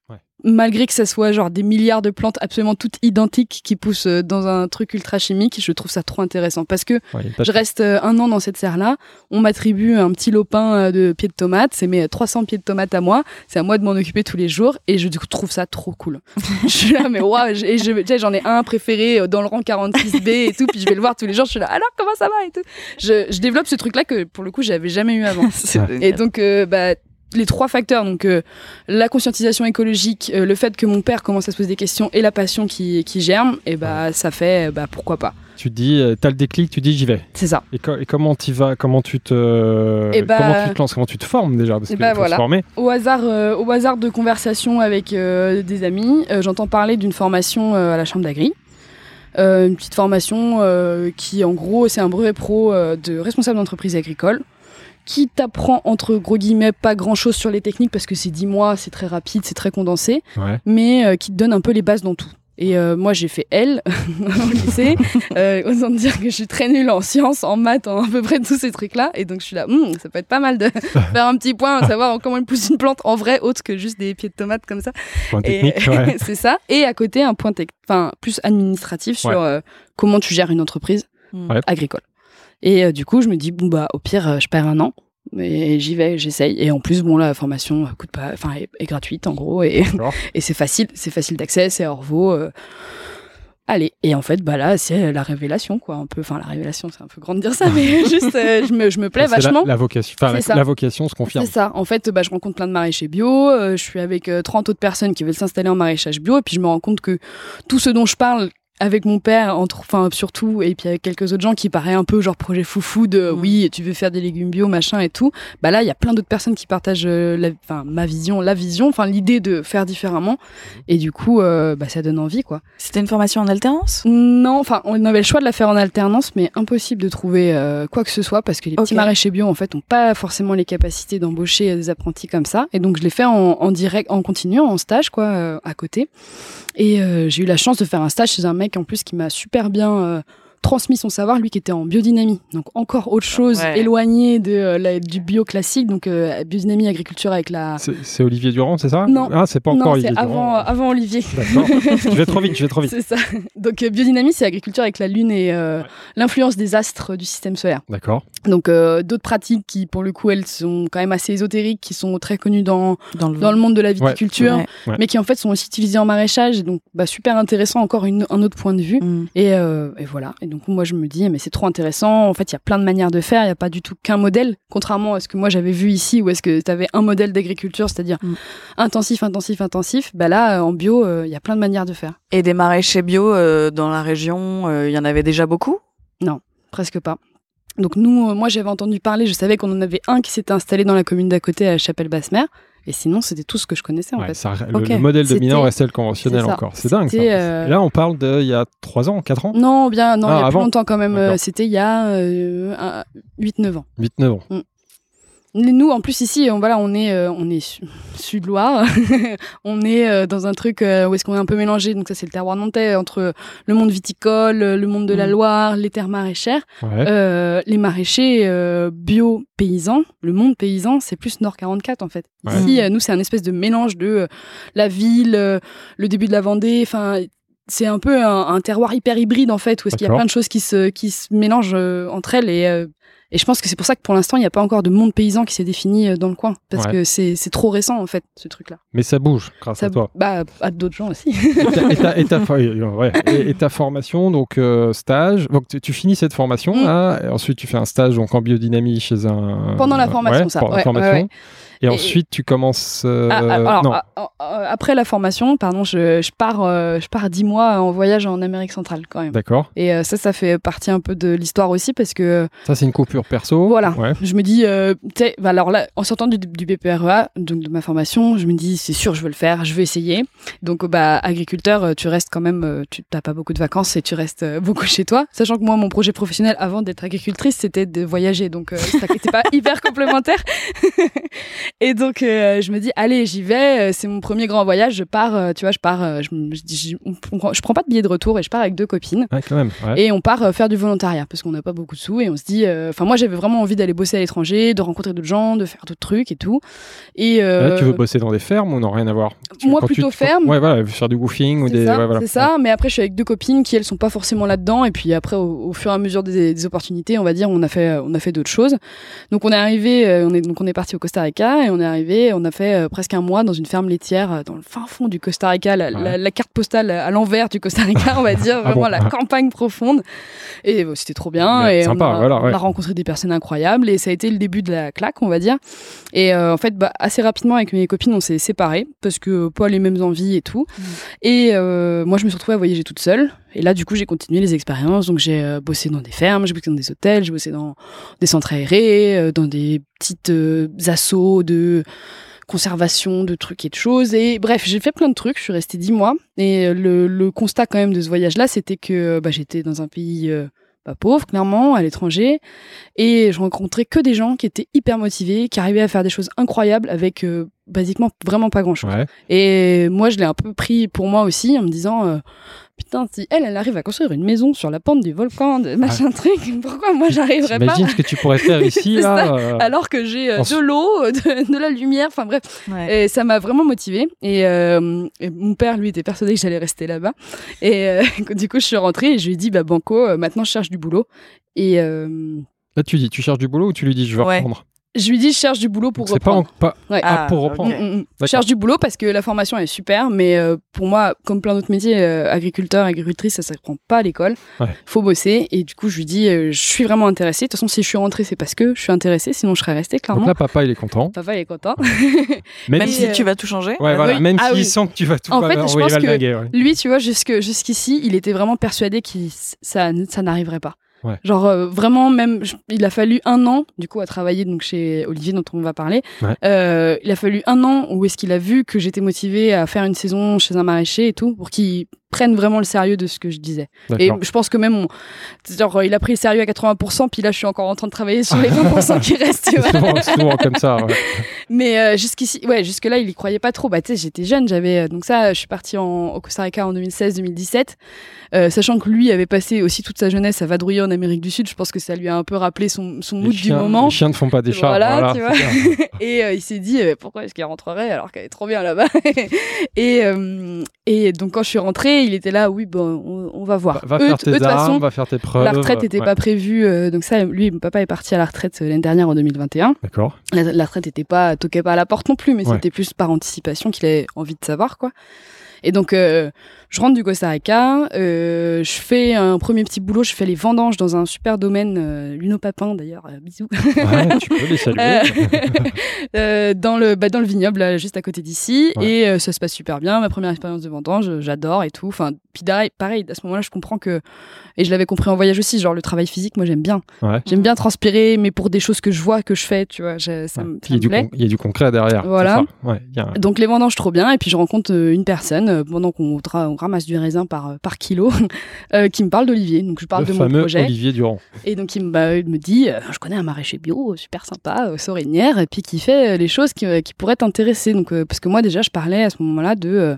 Malgré que ça soit genre des milliards de plantes absolument toutes identiques qui poussent euh, dans un truc ultra chimique, je trouve ça trop intéressant parce que je reste euh, un an dans cette serre-là. On m'attribue un petit lopin de pieds de tomates, c'est mes 300 pieds de tomates à moi. C'est à moi de m'en occuper tous les jours et je trouve ça trop cool. je suis là, mais waouh, et je, j'en ai un préféré dans le rang 46B et tout, puis je vais le voir tous les jours. Je suis là, alors comment ça va? et tout. Je, je développe ce truc-là que pour le coup j'avais jamais eu avant. et donc, bah les trois facteurs, donc euh, la conscientisation écologique, euh, le fait que mon père commence à se poser des questions et la passion qui, qui germe, et bah ça fait bah pourquoi pas. Tu dis, euh, tu as le déclic, tu dis j'y vais. C'est ça. Et, comment tu vas, comment tu te, bah, comment tu te lances, comment tu te formes déjà parce que bah, voilà. former. Au hasard, au hasard de conversation avec des amis, j'entends parler d'une formation à la chambre d'agri. une petite formation qui en gros c'est un brevet pro de responsable d'entreprise agricole qui t'apprend entre gros guillemets pas grand chose sur les techniques parce que c'est 10 mois, c'est très rapide, c'est très condensé, mais euh, qui te donne un peu les bases dans tout. Et euh, moi, j'ai fait L au lycée, euh, osant dire que je suis très nulle en sciences, en maths, en à peu près tous ces trucs-là. Et donc, je suis là, hmm, ça peut être pas mal de faire un petit point, savoir comment on pousse une plante en vrai, autre que juste des pieds de tomates comme ça. Point technique, ouais. c'est ça. Et à côté, un point enfin plus administratif sur euh, comment tu gères une entreprise agricole. Et euh, du coup, je me dis, bon, bah, au pire, euh, je perds un an. Mais j'y vais, j'essaye. Et en plus, bon, la formation coûte pas, enfin, est, gratuite en gros, et, et c'est facile, c'est facile d'accès, c'est hors vaut. Euh. allez, et en fait, bah là, c'est la révélation, quoi. Un peu, enfin, la révélation, c'est un peu grand de dire ça, mais juste, je, me, je me plais vachement. La, vocation, enfin, la, vocation se confirme. C'est ça. En fait, bah, je rencontre plein de maraîchers bio. je suis avec 30 autres personnes qui veulent s'installer en maraîchage bio, et puis je me rends compte que tout ce dont je parle, avec mon père, entre, enfin surtout, et puis avec quelques autres gens qui paraît un peu genre projet foufou de oui, tu veux faire des légumes bio, machin et tout. Bah là, il y a plein d'autres personnes qui partagent euh, la, enfin, ma vision, la vision, enfin l'idée de faire différemment. Et du coup, euh, bah, ça donne envie, quoi. C'était une formation en alternance? Non, enfin, on avait le choix de la faire en alternance, mais impossible de trouver euh, quoi que ce soit parce que les petits maraîchers bio, en fait, ont pas forcément les capacités d'embaucher des apprentis comme ça. Et donc, je l'ai fait en, en direct, en continuant, en stage, quoi, à côté. Et j'ai eu la chance de faire un stage chez un mec en plus qui m'a super bien euh, transmis son savoir, lui qui était en biodynamie. Donc encore autre chose éloignée de, euh, du bio classique, donc euh, biodynamie, agriculture avec la... C'est Olivier Durand, c'est ça Non. Ah, c'est pas encore Olivier avant, avant Olivier. je vais trop vite, je vais trop vite. C'est ça. Donc biodynamie, c'est agriculture avec la Lune et l'influence des astres du système solaire. D'accord. Donc d'autres pratiques qui, pour le coup, elles sont quand même assez ésotériques, qui sont très connues dans, dans, le, monde de la viticulture, mais qui en fait sont aussi utilisées en maraîchage. Donc bah, super intéressant, encore une, un autre point de vue. Mm. Et, et, voilà. Et donc moi je me dis mais c'est trop intéressant. En fait, il y a plein de manières de faire. Il n'y a pas du tout qu'un modèle, contrairement à ce que moi j'avais vu ici, où est-ce que tu avais un modèle d'agriculture, c'est-à-dire mm. intensif, intensif, intensif. Bah là, en bio, il y a plein de manières de faire. Et des maraîchers bio dans la région, il y en avait déjà beaucoup? Non, presque pas. Donc nous, moi j'avais entendu parler, je savais qu'on en avait un qui s'était installé dans la commune d'à côté à Chapelle-Basse-Mer. Et sinon, c'était tout ce que je connaissais en fait. le, modèle dominant restait le conventionnel encore. C'est dingue. Ça. Euh, là, on parle de il y a 3 ans, 4 ans? Non, bien, non, il y a ah, plus longtemps quand même. Euh, c'était il y a 8-9 euh, ans. 8-9 ans. Mm. Nous, en plus ici, on, voilà, on est, euh, on est sud-Loire. on est euh, dans un truc euh, où est-ce qu'on est un peu mélangé. Donc ça, c'est le terroir nantais entre le monde viticole, le monde de la mm. Loire, les terres maraîchères, les maraîchers bio paysans. Le monde paysan, c'est plus Nord 44 en fait. Ici, nous, c'est un espèce de mélange de la ville, le début de la Vendée. Enfin, c'est un peu un, terroir hyper hybride en fait, où est-ce qu'il y a plein de choses qui se, qui se mélangent entre elles et et je pense que c'est pour ça que pour l'instant, il n'y a pas encore de monde paysan qui s'est défini euh, dans le coin. Parce que c'est trop récent, en fait, ce truc-là. Mais ça bouge grâce à toi. Bah, à d'autres gens aussi. et, ta, et, ta, et, ta, formation, donc euh, stage. Donc tu, finis cette formation, mm. là, et ensuite tu fais un stage donc, en biodynamie chez un. Pendant la formation, ça. Pendant la formation. Et, ensuite, tu commences. Euh, ah, ah, alors, ah, après la formation, pardon, je, je pars, euh, je pars dix mois en voyage en Amérique centrale quand même. D'accord. Et euh, ça, ça fait partie un peu de l'histoire aussi parce que. Ça, c'est une coupure perso. Voilà. Je me dis, tu sais, bah, alors là, en sortant du, du BPREA, donc de ma formation, je me dis, c'est sûr, je veux le faire, je veux essayer. Donc, bah, agriculteur, tu restes quand même, tu n'as pas beaucoup de vacances et tu restes beaucoup chez toi. Sachant que moi, mon projet professionnel avant d'être agricultrice, c'était de voyager. Donc, ça n'était pas hyper complémentaire. Et donc, euh, je me dis, allez, j'y vais. Euh, c'est mon premier grand voyage. Je pars, euh, tu vois, je pars. je, je, je, prends pas de billet de retour et je pars avec deux copines. Ouais, quand même. Et on part faire du volontariat parce qu'on n'a pas beaucoup de sous et on se dit. Enfin, moi, j'avais vraiment envie d'aller bosser à l'étranger, de rencontrer d'autres gens, de faire d'autres trucs et tout. Et Là, tu veux bosser dans des fermes ou non rien à voir? Moi, plutôt ferme. Ouais, voilà, faire du woofing ou des. Ça, voilà. C'est ça. Mais après, je suis avec deux copines qui elles sont pas forcément là-dedans. Et puis après, au, fur et à mesure des, des, opportunités, on va dire, on a fait, on a fait d'autres choses. Donc on est arrivé, on est donc on est parti au Costa Rica et on est arrivé, on a fait euh, presque un mois dans une ferme laitière euh, dans le fin fond du Costa Rica, la, carte postale à l'envers du Costa Rica, on va dire, ah vraiment la campagne profonde. Et c'était trop bien. et on, a, rencontré des personnes incroyables et ça a été le début de la claque, on va dire. Et euh, en fait, bah, assez rapidement avec mes copines, on s'est séparés parce que pas les mêmes envies et tout. Mm. Et moi, je me suis retrouvée à voyager toute seule. Et là, du coup, j'ai continué les expériences. Donc, j'ai bossé dans des fermes, j'ai bossé dans des hôtels, j'ai bossé dans des centres aérés, dans des petites assauts de conservation de trucs et de choses. Et bref, j'ai fait plein de trucs. Je suis restée dix mois. Et euh, le, constat quand même de ce voyage-là, c'était que bah, j'étais dans un pays euh, pas pauvre, clairement, à l'étranger. Et je rencontrais que des gens qui étaient hyper motivés, qui arrivaient à faire des choses incroyables avec euh, basiquement vraiment pas grand-chose. Et moi, je l'ai un peu pris pour moi aussi en me disant putain, si elle, elle arrive à construire une maison sur la pente du volcan, de machin truc, pourquoi moi j'arriverais pas Imagine ce que tu pourrais faire ici, là. Euh, Alors que j'ai euh, de l'eau, de, la lumière, enfin bref. Et ça m'a vraiment motivée. Euh, et, mon père, lui, était persuadé que j'allais rester là-bas. Et du coup, je suis rentrée et je lui ai dit, bah, Banco, maintenant je cherche du boulot. Et. Là, tu dis, tu cherches du boulot ou tu lui dis, je veux reprendre? Je lui dis, je cherche du boulot pour reprendre. Pas, pas... Ah, pour reprendre. Mm, mm. Je cherche du boulot parce que la formation est super, mais euh, pour moi, comme plein d'autres métiers, euh, agriculteur, agricultrice, ça ne s'apprend pas à l'école. Il faut bosser. Et du coup, je lui dis, euh, je suis vraiment intéressée. De toute façon, si je suis rentrée, c'est parce que je suis intéressée, sinon je serais restée, clairement. Donc là, papa, il est content. Papa, il est content. même, si tu vas tout changer. Ouais, voilà. Même ah s'il sent que tu vas tout En fait, je pense que lui, tu vois, jusqu'ici, il était vraiment persuadé que ça, ça n'arriverait pas. Genre euh, vraiment même, il a fallu un an du coup à travailler donc chez Olivier dont on va parler. Euh, il a fallu un an où est-ce qu'il a vu que j'étais motivée à faire une saison chez un maraîcher et tout pour qu'il prenne vraiment le sérieux de ce que je disais. Et je pense que même, genre, il a pris le sérieux à 80%, puis là, je suis encore en train de travailler sur les 20% qui restent. Tu vois. souvent, comme ça. Mais euh, jusqu'ici, ouais, jusque-là, il y croyait pas trop. Bah, tu sais, j'étais jeune, j'avais. Donc, ça, je suis partie en, au Costa Rica en 2016-2017, euh, sachant que lui avait passé aussi toute sa jeunesse à vadrouiller en Amérique du Sud. Je pense que ça lui a un peu rappelé son, son mood du moment. Les chiens ne font pas des chats. Voilà, tu vois. et euh, il s'est dit, pourquoi est-ce qu'il rentrerait alors qu'elle est trop bien là-bas? Et, et donc, quand je suis rentrée, il était là, oui, bon, on, va voir. Va, faire tes armes, va faire tes preuves. La retraite n'était pas prévue, euh, donc ça, lui, mon papa est parti à la retraite euh, l'année dernière en 2021. D'accord. La, retraite n'était pas, toquait pas à la porte non plus, mais c'était plus par anticipation qu'il avait envie de savoir, quoi. Et donc, euh, je rentre du Costa Rica, euh, je fais un premier petit boulot, je fais les vendanges dans un super domaine, euh, Luno Papin d'ailleurs, euh, bisous. Ouais, tu peux les saluer. Dans, le, bah, dans le vignoble, là, juste à côté d'ici. Et ça se passe super bien. Ma première expérience de vendange, j'adore et tout. Enfin, puis pareil, à ce moment-là, je comprends que. Et je l'avais compris en voyage aussi, genre le travail physique, moi j'aime bien. J'aime bien transpirer, mais pour des choses que je vois, que je fais, tu vois, ça, me, il, y plaît. il y a du concret derrière. Voilà. Donc les vendanges, trop bien. Et puis je rencontre une personne pendant qu'on ramasse du raisin par, euh, par kilo, euh, qui me parle d'Olivier. Donc je parle de mon projet. Olivier Durand. Et donc il me, bah, me dit, euh, je connais un maraîcher bio, super sympa, Sorinière, et puis qui fait les choses qui, qui pourraient t'intéresser. Donc parce que moi déjà je parlais à ce moment-là de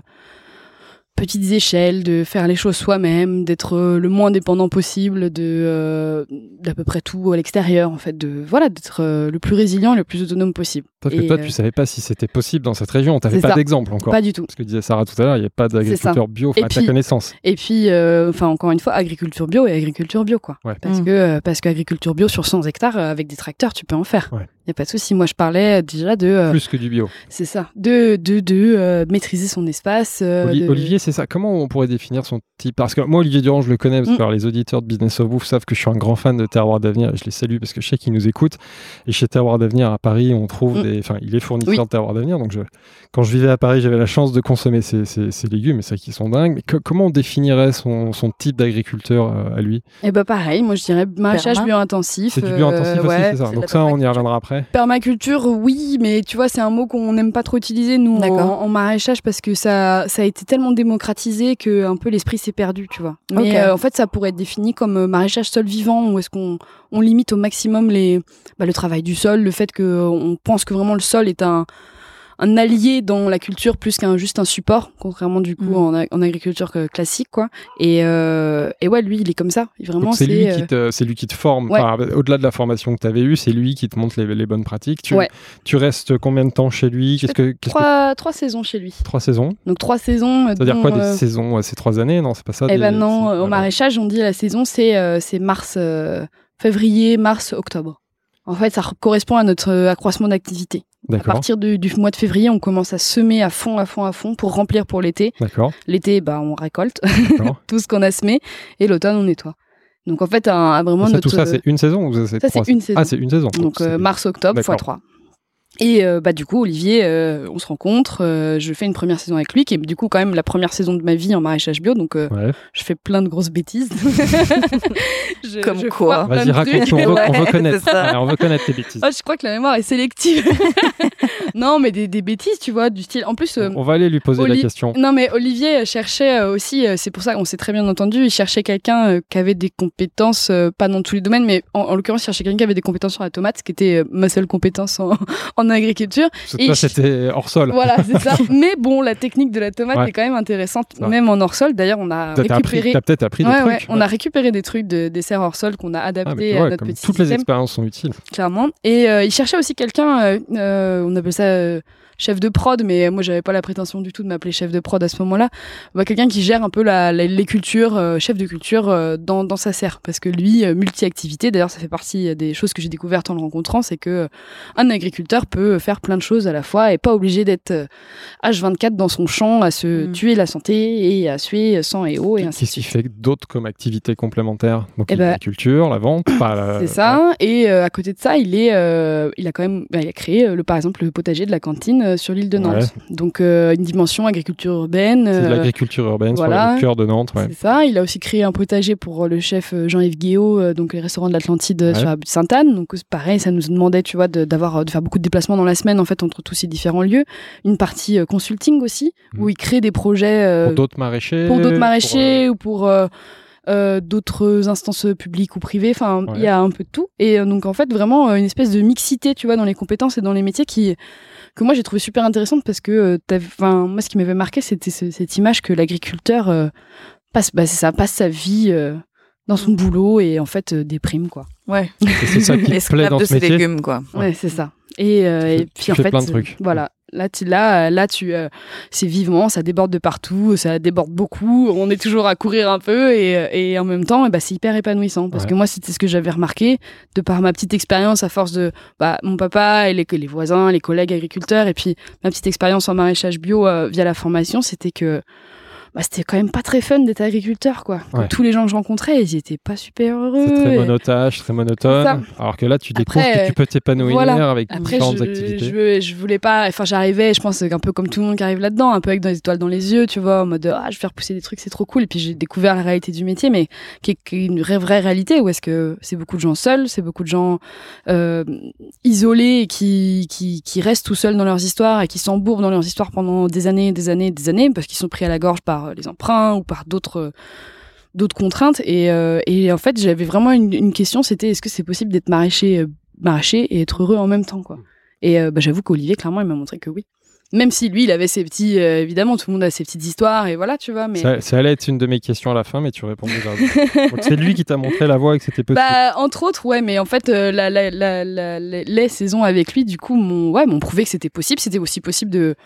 petites échelles, de faire les choses soi-même, d'être euh, le moins dépendant possible de euh, d'à peu près tout à l'extérieur en fait, de voilà, d'être euh, le plus résilient, le plus autonome possible. Parce que toi, tu savais pas si c'était possible dans cette région, tu n'avais pas d'exemple encore. Pas du tout. Parce que disait Sarah tout à l'heure, il n'y a pas d'agriculteur bio à ta connaissance. Et puis, enfin encore une fois, agriculture bio et agriculture bio quoi. Parce mmh. que parce qu'agriculture bio sur 100 hectares avec des tracteurs, tu peux en faire. Il n'y a pas de souci. Moi, je parlais déjà de. Plus que du bio. C'est ça. De, de, de maîtriser son espace. Olivier, c'est ça. Comment on pourrait définir son type? Parce que moi, Olivier Durand, je le connais, parce que mm. les auditeurs de Business of Bouffe savent que je suis un grand fan de Terroir d'Avenir et je les salue parce que je sais qu'ils nous écoutent. Et chez Terroir d'Avenir à Paris, on trouve mm. des. Enfin, il est fournisseur de Terroir d'Avenir. Donc, je... quand je vivais à Paris, j'avais la chance de consommer ces, ces, légumes, et c'est qui sont dingues. Mais comment on définirait son, son type d'agriculteur euh, à lui? Eh bah, pareil, moi, je dirais maraîchage bio-intensif. C'est du bio-intensif euh, aussi, c'est ça. Donc, ça, on y reviendra après. Permaculture, oui, mais tu vois, c'est un mot qu'on n'aime pas trop utiliser, nous, en, en, maraîchage, parce que ça, ça a été tellement démocratisé que un peu l'esprit s'est perdu, tu vois. Mais euh, en fait, ça pourrait être défini comme euh, maraîchage sol vivant, où est-ce qu'on on limite au maximum les, bah, le travail du sol, le fait qu'on pense que vraiment le sol est un, un allié dans la culture plus qu'un juste un support, contrairement du coup mm. en, agriculture classique quoi. Et, euh, et ouais, lui il est comme ça. Vraiment, c'est lui qui te, c'est lui qui te forme. Au-delà de la formation que tu avais eue, c'est lui qui te montre les, bonnes pratiques. Tu, tu restes combien de temps chez lui? Qu'est-ce que, trois, trois saisons chez lui. Trois saisons? Donc trois saisons. Ça veut dire quoi des saisons? C'est trois années Non, c'est pas ça. Eh ben non, au maraîchage on dit la saison c'est c'est mars, février, mars, octobre. En fait, ça correspond à notre accroissement d'activité. À partir du, mois de février, on commence à semer à fond, à fond, à fond pour remplir pour l'été. L'été, bah, on récolte tout ce qu'on a semé et l'automne, on nettoie. Donc en fait, un, vraiment ça, Tout ça, c'est une saison ou Ça, c'est une saison. Ah, c'est une saison. Donc euh, mars-octobre x 3. Et euh, bah du coup Olivier, euh, on se rencontre, euh, je fais une première saison avec lui, qui est du coup quand même la première saison de ma vie en maraîchage bio, donc je fais plein de grosses bêtises. je, Comme quoi Vas-y raconte, on, veut, on veut connaître, on veut connaître tes bêtises. Oh, je crois que la mémoire est sélective. non mais des, des, bêtises, tu vois, du style. En plus, on va aller lui poser la question. Non mais Olivier cherchait aussi, c'est pour ça qu'on s'est très bien entendu, il cherchait quelqu'un qui avait des compétences, pas dans tous les domaines, mais en, l'occurrence il cherchait quelqu'un qui avait des compétences sur la tomate, ce qui était ma seule compétence en, en agriculture. Et c'était hors sol. Voilà, c'est ça. Mais bon, la technique de la tomate est quand même intéressante, même en hors sol. D'ailleurs, on a récupéré. T'as peut-être appris des trucs. on a récupéré des trucs de, des serres hors sol qu'on a adaptés ah, à notre petit Toutes les expériences sont utiles. Clairement. Et euh, il cherchait aussi quelqu'un, euh, euh, on appelle ça chef de prod, mais moi j'avais pas la prétention du tout de m'appeler chef de prod à ce moment-là. Bah, quelqu'un qui gère un peu la, les cultures, euh, chef de culture euh, dans, dans, sa serre, parce que lui, euh, multi-activité. D'ailleurs, ça fait partie des choses que j'ai découvertes en le rencontrant, c'est que un agriculteur peut faire plein de choses à la fois et pas obligé d'être H24 dans son champ à se mm. tuer la santé et à suer sang et eau et ainsi Qu'est-ce qu'il fait d'autres comme activités complémentaires? Donc eh la culture, la vente, C'est ça. Et à côté de ça, il est, il a quand même, bah, il a créé le, par exemple le potager de la cantine euh, sur l'île de Nantes. Donc euh, une dimension agriculture urbaine. C'est de euh, l'agriculture urbaine sur le cœur de Nantes. C'est ça. Il a aussi créé un potager pour le chef Jean-Yves Guéot, donc les restaurants de l'Atlantide sur la Sainte-Anne. Donc pareil, ça nous demandait, tu vois, d'avoir de, faire beaucoup de déplacements dans la semaine en fait entre tous ces différents lieux. Une partie consulting aussi, où mmh. il crée des projets pour d'autres maraîchers, pour d'autres maraîchers ou pour d'autres instances publiques ou privées. Enfin, il y a un peu de tout. Et donc, en fait, vraiment une espèce de mixité, tu vois, dans les compétences et dans les métiers qui, que moi j'ai trouvé super intéressante parce que euh, moi ce qui m'avait marqué c'était cette image que l'agriculteur euh, passe, bah, ça, passe sa vie euh, dans son boulot et en fait déprime quoi. Ouais. c'est ça qui plaît dans ce métier. légumes quoi. Ouais, c'est ça. Et, et puis en fait, plein de trucs. voilà. Là, tu, là, là, tu, euh, c'est vivant, ça déborde de partout, ça déborde beaucoup. On est toujours à courir un peu et, et en même temps, bah, c'est hyper épanouissant parce que moi, c'était ce que j'avais remarqué de par ma petite expérience à force de bah, mon papa et les, les voisins, les collègues agriculteurs et puis ma petite expérience en maraîchage bio euh, via la formation, c'était que bah, c'était quand même pas très fun d'être agriculteur, quoi. Tous les gens que je rencontrais, ils étaient pas super heureux. C'est très monotage, très monotone. Alors que là, tu découvres que tu peux t'épanouir avec différentes activités. Je, je voulais pas. Enfin, j'arrivais, je pense, un peu comme tout le monde qui arrive là-dedans, un peu avec des étoiles dans les yeux, tu vois, en mode ah, je vais faire pousser des trucs, c'est trop cool. Et puis j'ai découvert la réalité du métier, mais qui est, une vraie, vraie réalité où est-ce que c'est beaucoup de gens seuls, c'est beaucoup de gens euh, isolés et qui, qui, qui restent tout seuls dans leurs histoires et qui s'embourbent dans leurs histoires pendant des années, des années, des années parce qu'ils sont pris à la gorge par les emprunts ou par d'autres d'autres contraintes. Et, euh, et, en fait, j'avais vraiment une, question, c'était est-ce que c'est possible d'être maraîcher, euh, maraîcher et être heureux en même temps, quoi? Et euh, bah, j'avoue qu'Olivier, clairement, il m'a montré que oui. Même si lui, il avait ses petits, évidemment, tout le monde a ses petites histoires et voilà, tu vois. Mais ça, allait être une de mes questions à la fin, mais tu réponds déjà. c'est lui qui t'a montré la voie et que c'était possible. Bah, entre autres, ouais, mais en fait, la, la, la, les saisons avec lui, du coup, m'ont ouais, prouvé que c'était possible. C'était aussi possible de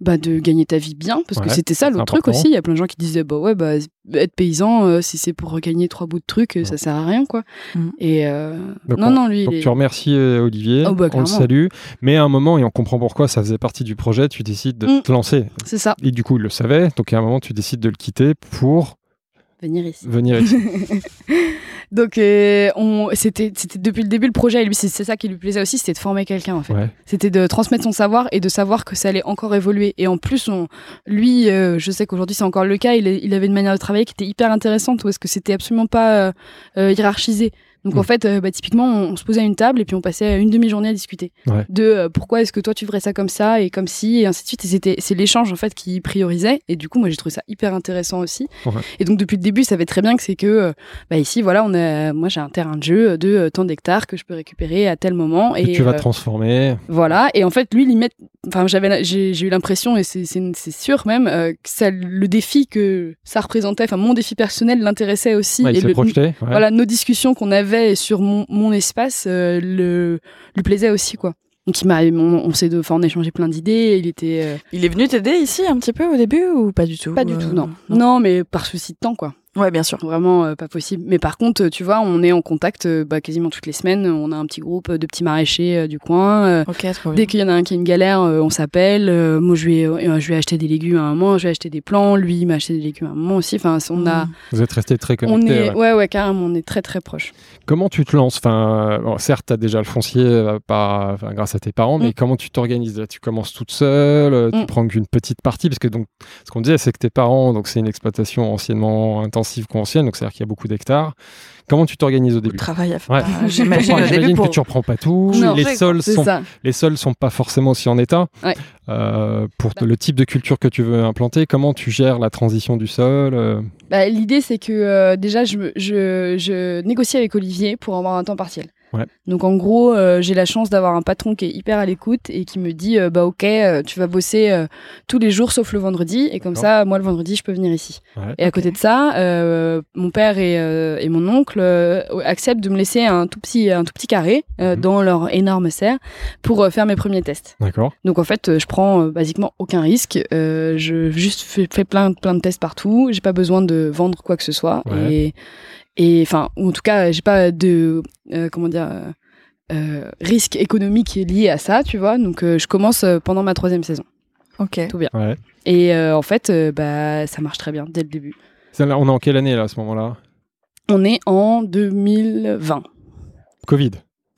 bah, de gagner ta vie bien, parce que c'était ça le truc aussi. Il y a plein de gens qui disaient, bah ouais, bah, être paysan, euh, si c'est pour gagner trois bouts de trucs, euh, ça sert à rien, quoi. Mm. Et euh, non, non, lui. Donc tu remercies Olivier, oh, bah, on le salue, mais à un moment, et on comprend pourquoi, ça faisait partie du projet, tu décides de mm. te lancer. C'est ça. Et du coup, il le savait, donc à un moment, tu décides de le quitter pour venir ici. Venir ici. Donc, euh, on, c'était, c'était depuis le début le projet. Et lui, c'est, ça qui lui plaisait aussi, c'était de former quelqu'un en fait. C'était de transmettre son savoir et de savoir que ça allait encore évoluer. Et en plus, on, lui, euh, je sais qu'aujourd'hui c'est encore le cas. Il, il, avait une manière de travailler qui était hyper intéressante, où est-ce que c'était absolument pas euh, hiérarchisé. Donc en mm. fait, euh, bah, typiquement, on, se posait à une table et puis on passait une demi-journée à discuter de euh, pourquoi est-ce que toi tu ferais ça comme ça et comme si et ainsi de suite. Et c'était c'est l'échange en fait qui priorisait. Et du coup, moi j'ai trouvé ça hyper intéressant aussi. Et donc depuis le début, ça savait très bien que c'est que euh, bah, ici, voilà, on a, moi j'ai un terrain de jeu de tant d'hectares que je peux récupérer à tel moment. Et tu vas transformer. Voilà. Et en fait, lui, il met. Enfin, j'avais, j'ai eu l'impression et c'est sûr même que ça, le défi que ça représentait, enfin mon défi personnel l'intéressait aussi. et le, projeté, voilà, nos discussions qu'on avait sur mon, mon espace euh, le, lui plaisait aussi, quoi. Donc il m'a, on, on s'est, enfin on a échangé plein d'idées. Il était. Euh, il est venu t'aider ici un petit peu au début ou pas du tout Pas du tout, non. non. non. mais par souci de temps, quoi. Ouais, bien sûr. Vraiment euh, pas possible. Mais par contre, tu vois, on est en contact euh, bah, quasiment toutes les semaines. On a un petit groupe de petits maraîchers euh, du coin. Dès qu'il y en a un qui a une galère, on s'appelle. moi, je lui, ai, je lui ai acheté des légumes à un moment, je lui ai acheté des plants. Lui, il m'a acheté des légumes à un moment aussi. Enfin, on a. Mmh. Vous êtes restés très connectés. On est, ouais. ouais, carrément, on est très très proches. Comment tu te lances? Enfin, certes, tu as déjà le foncier par, grâce à tes parents, mais mmh. comment tu t'organises Tu commences toute seule, tu mmh. prends qu'une petite partie, parce que donc, ce qu'on disait, c'est que tes parents, donc c'est une exploitation anciennement intensive conventionnelle, donc c'est-à-dire qu'il y a beaucoup d'hectares. Comment tu t'organises au début? Travail à faire. J'imagine que tu reprends pas tout. les sols sont les sols sont pas forcément aussi en état. Euh, pour le type de culture que tu veux implanter, comment tu gères la transition du sol euh? bah, L'idée c'est que euh, déjà je, je, je négocie avec Olivier pour avoir un temps partiel. Donc en gros, euh, j'ai la chance d'avoir un patron qui est hyper à l'écoute et qui me dit euh, bah ok, euh, tu vas bosser tous les jours sauf le vendredi et comme ça, moi le vendredi, je peux venir ici. et à côté de ça, mon père et, et mon oncle acceptent de me laisser un tout petit un tout petit carré mhm. dans leur énorme serre pour faire mes premiers tests. D'accord. Donc en fait, je prends basiquement aucun risque. je juste fais, fais, plein plein de tests partout. J'ai pas besoin de vendre quoi que ce soit et et enfin, en tout cas, j'ai pas de euh, comment dire euh, euh, risque économique lié à ça, tu vois. Donc, je commence pendant ma troisième saison. Ok. Tout bien. Et en fait, bah, ça marche très bien dès le début. on est en quelle année là à ce moment-là? On est en 2020. Covid.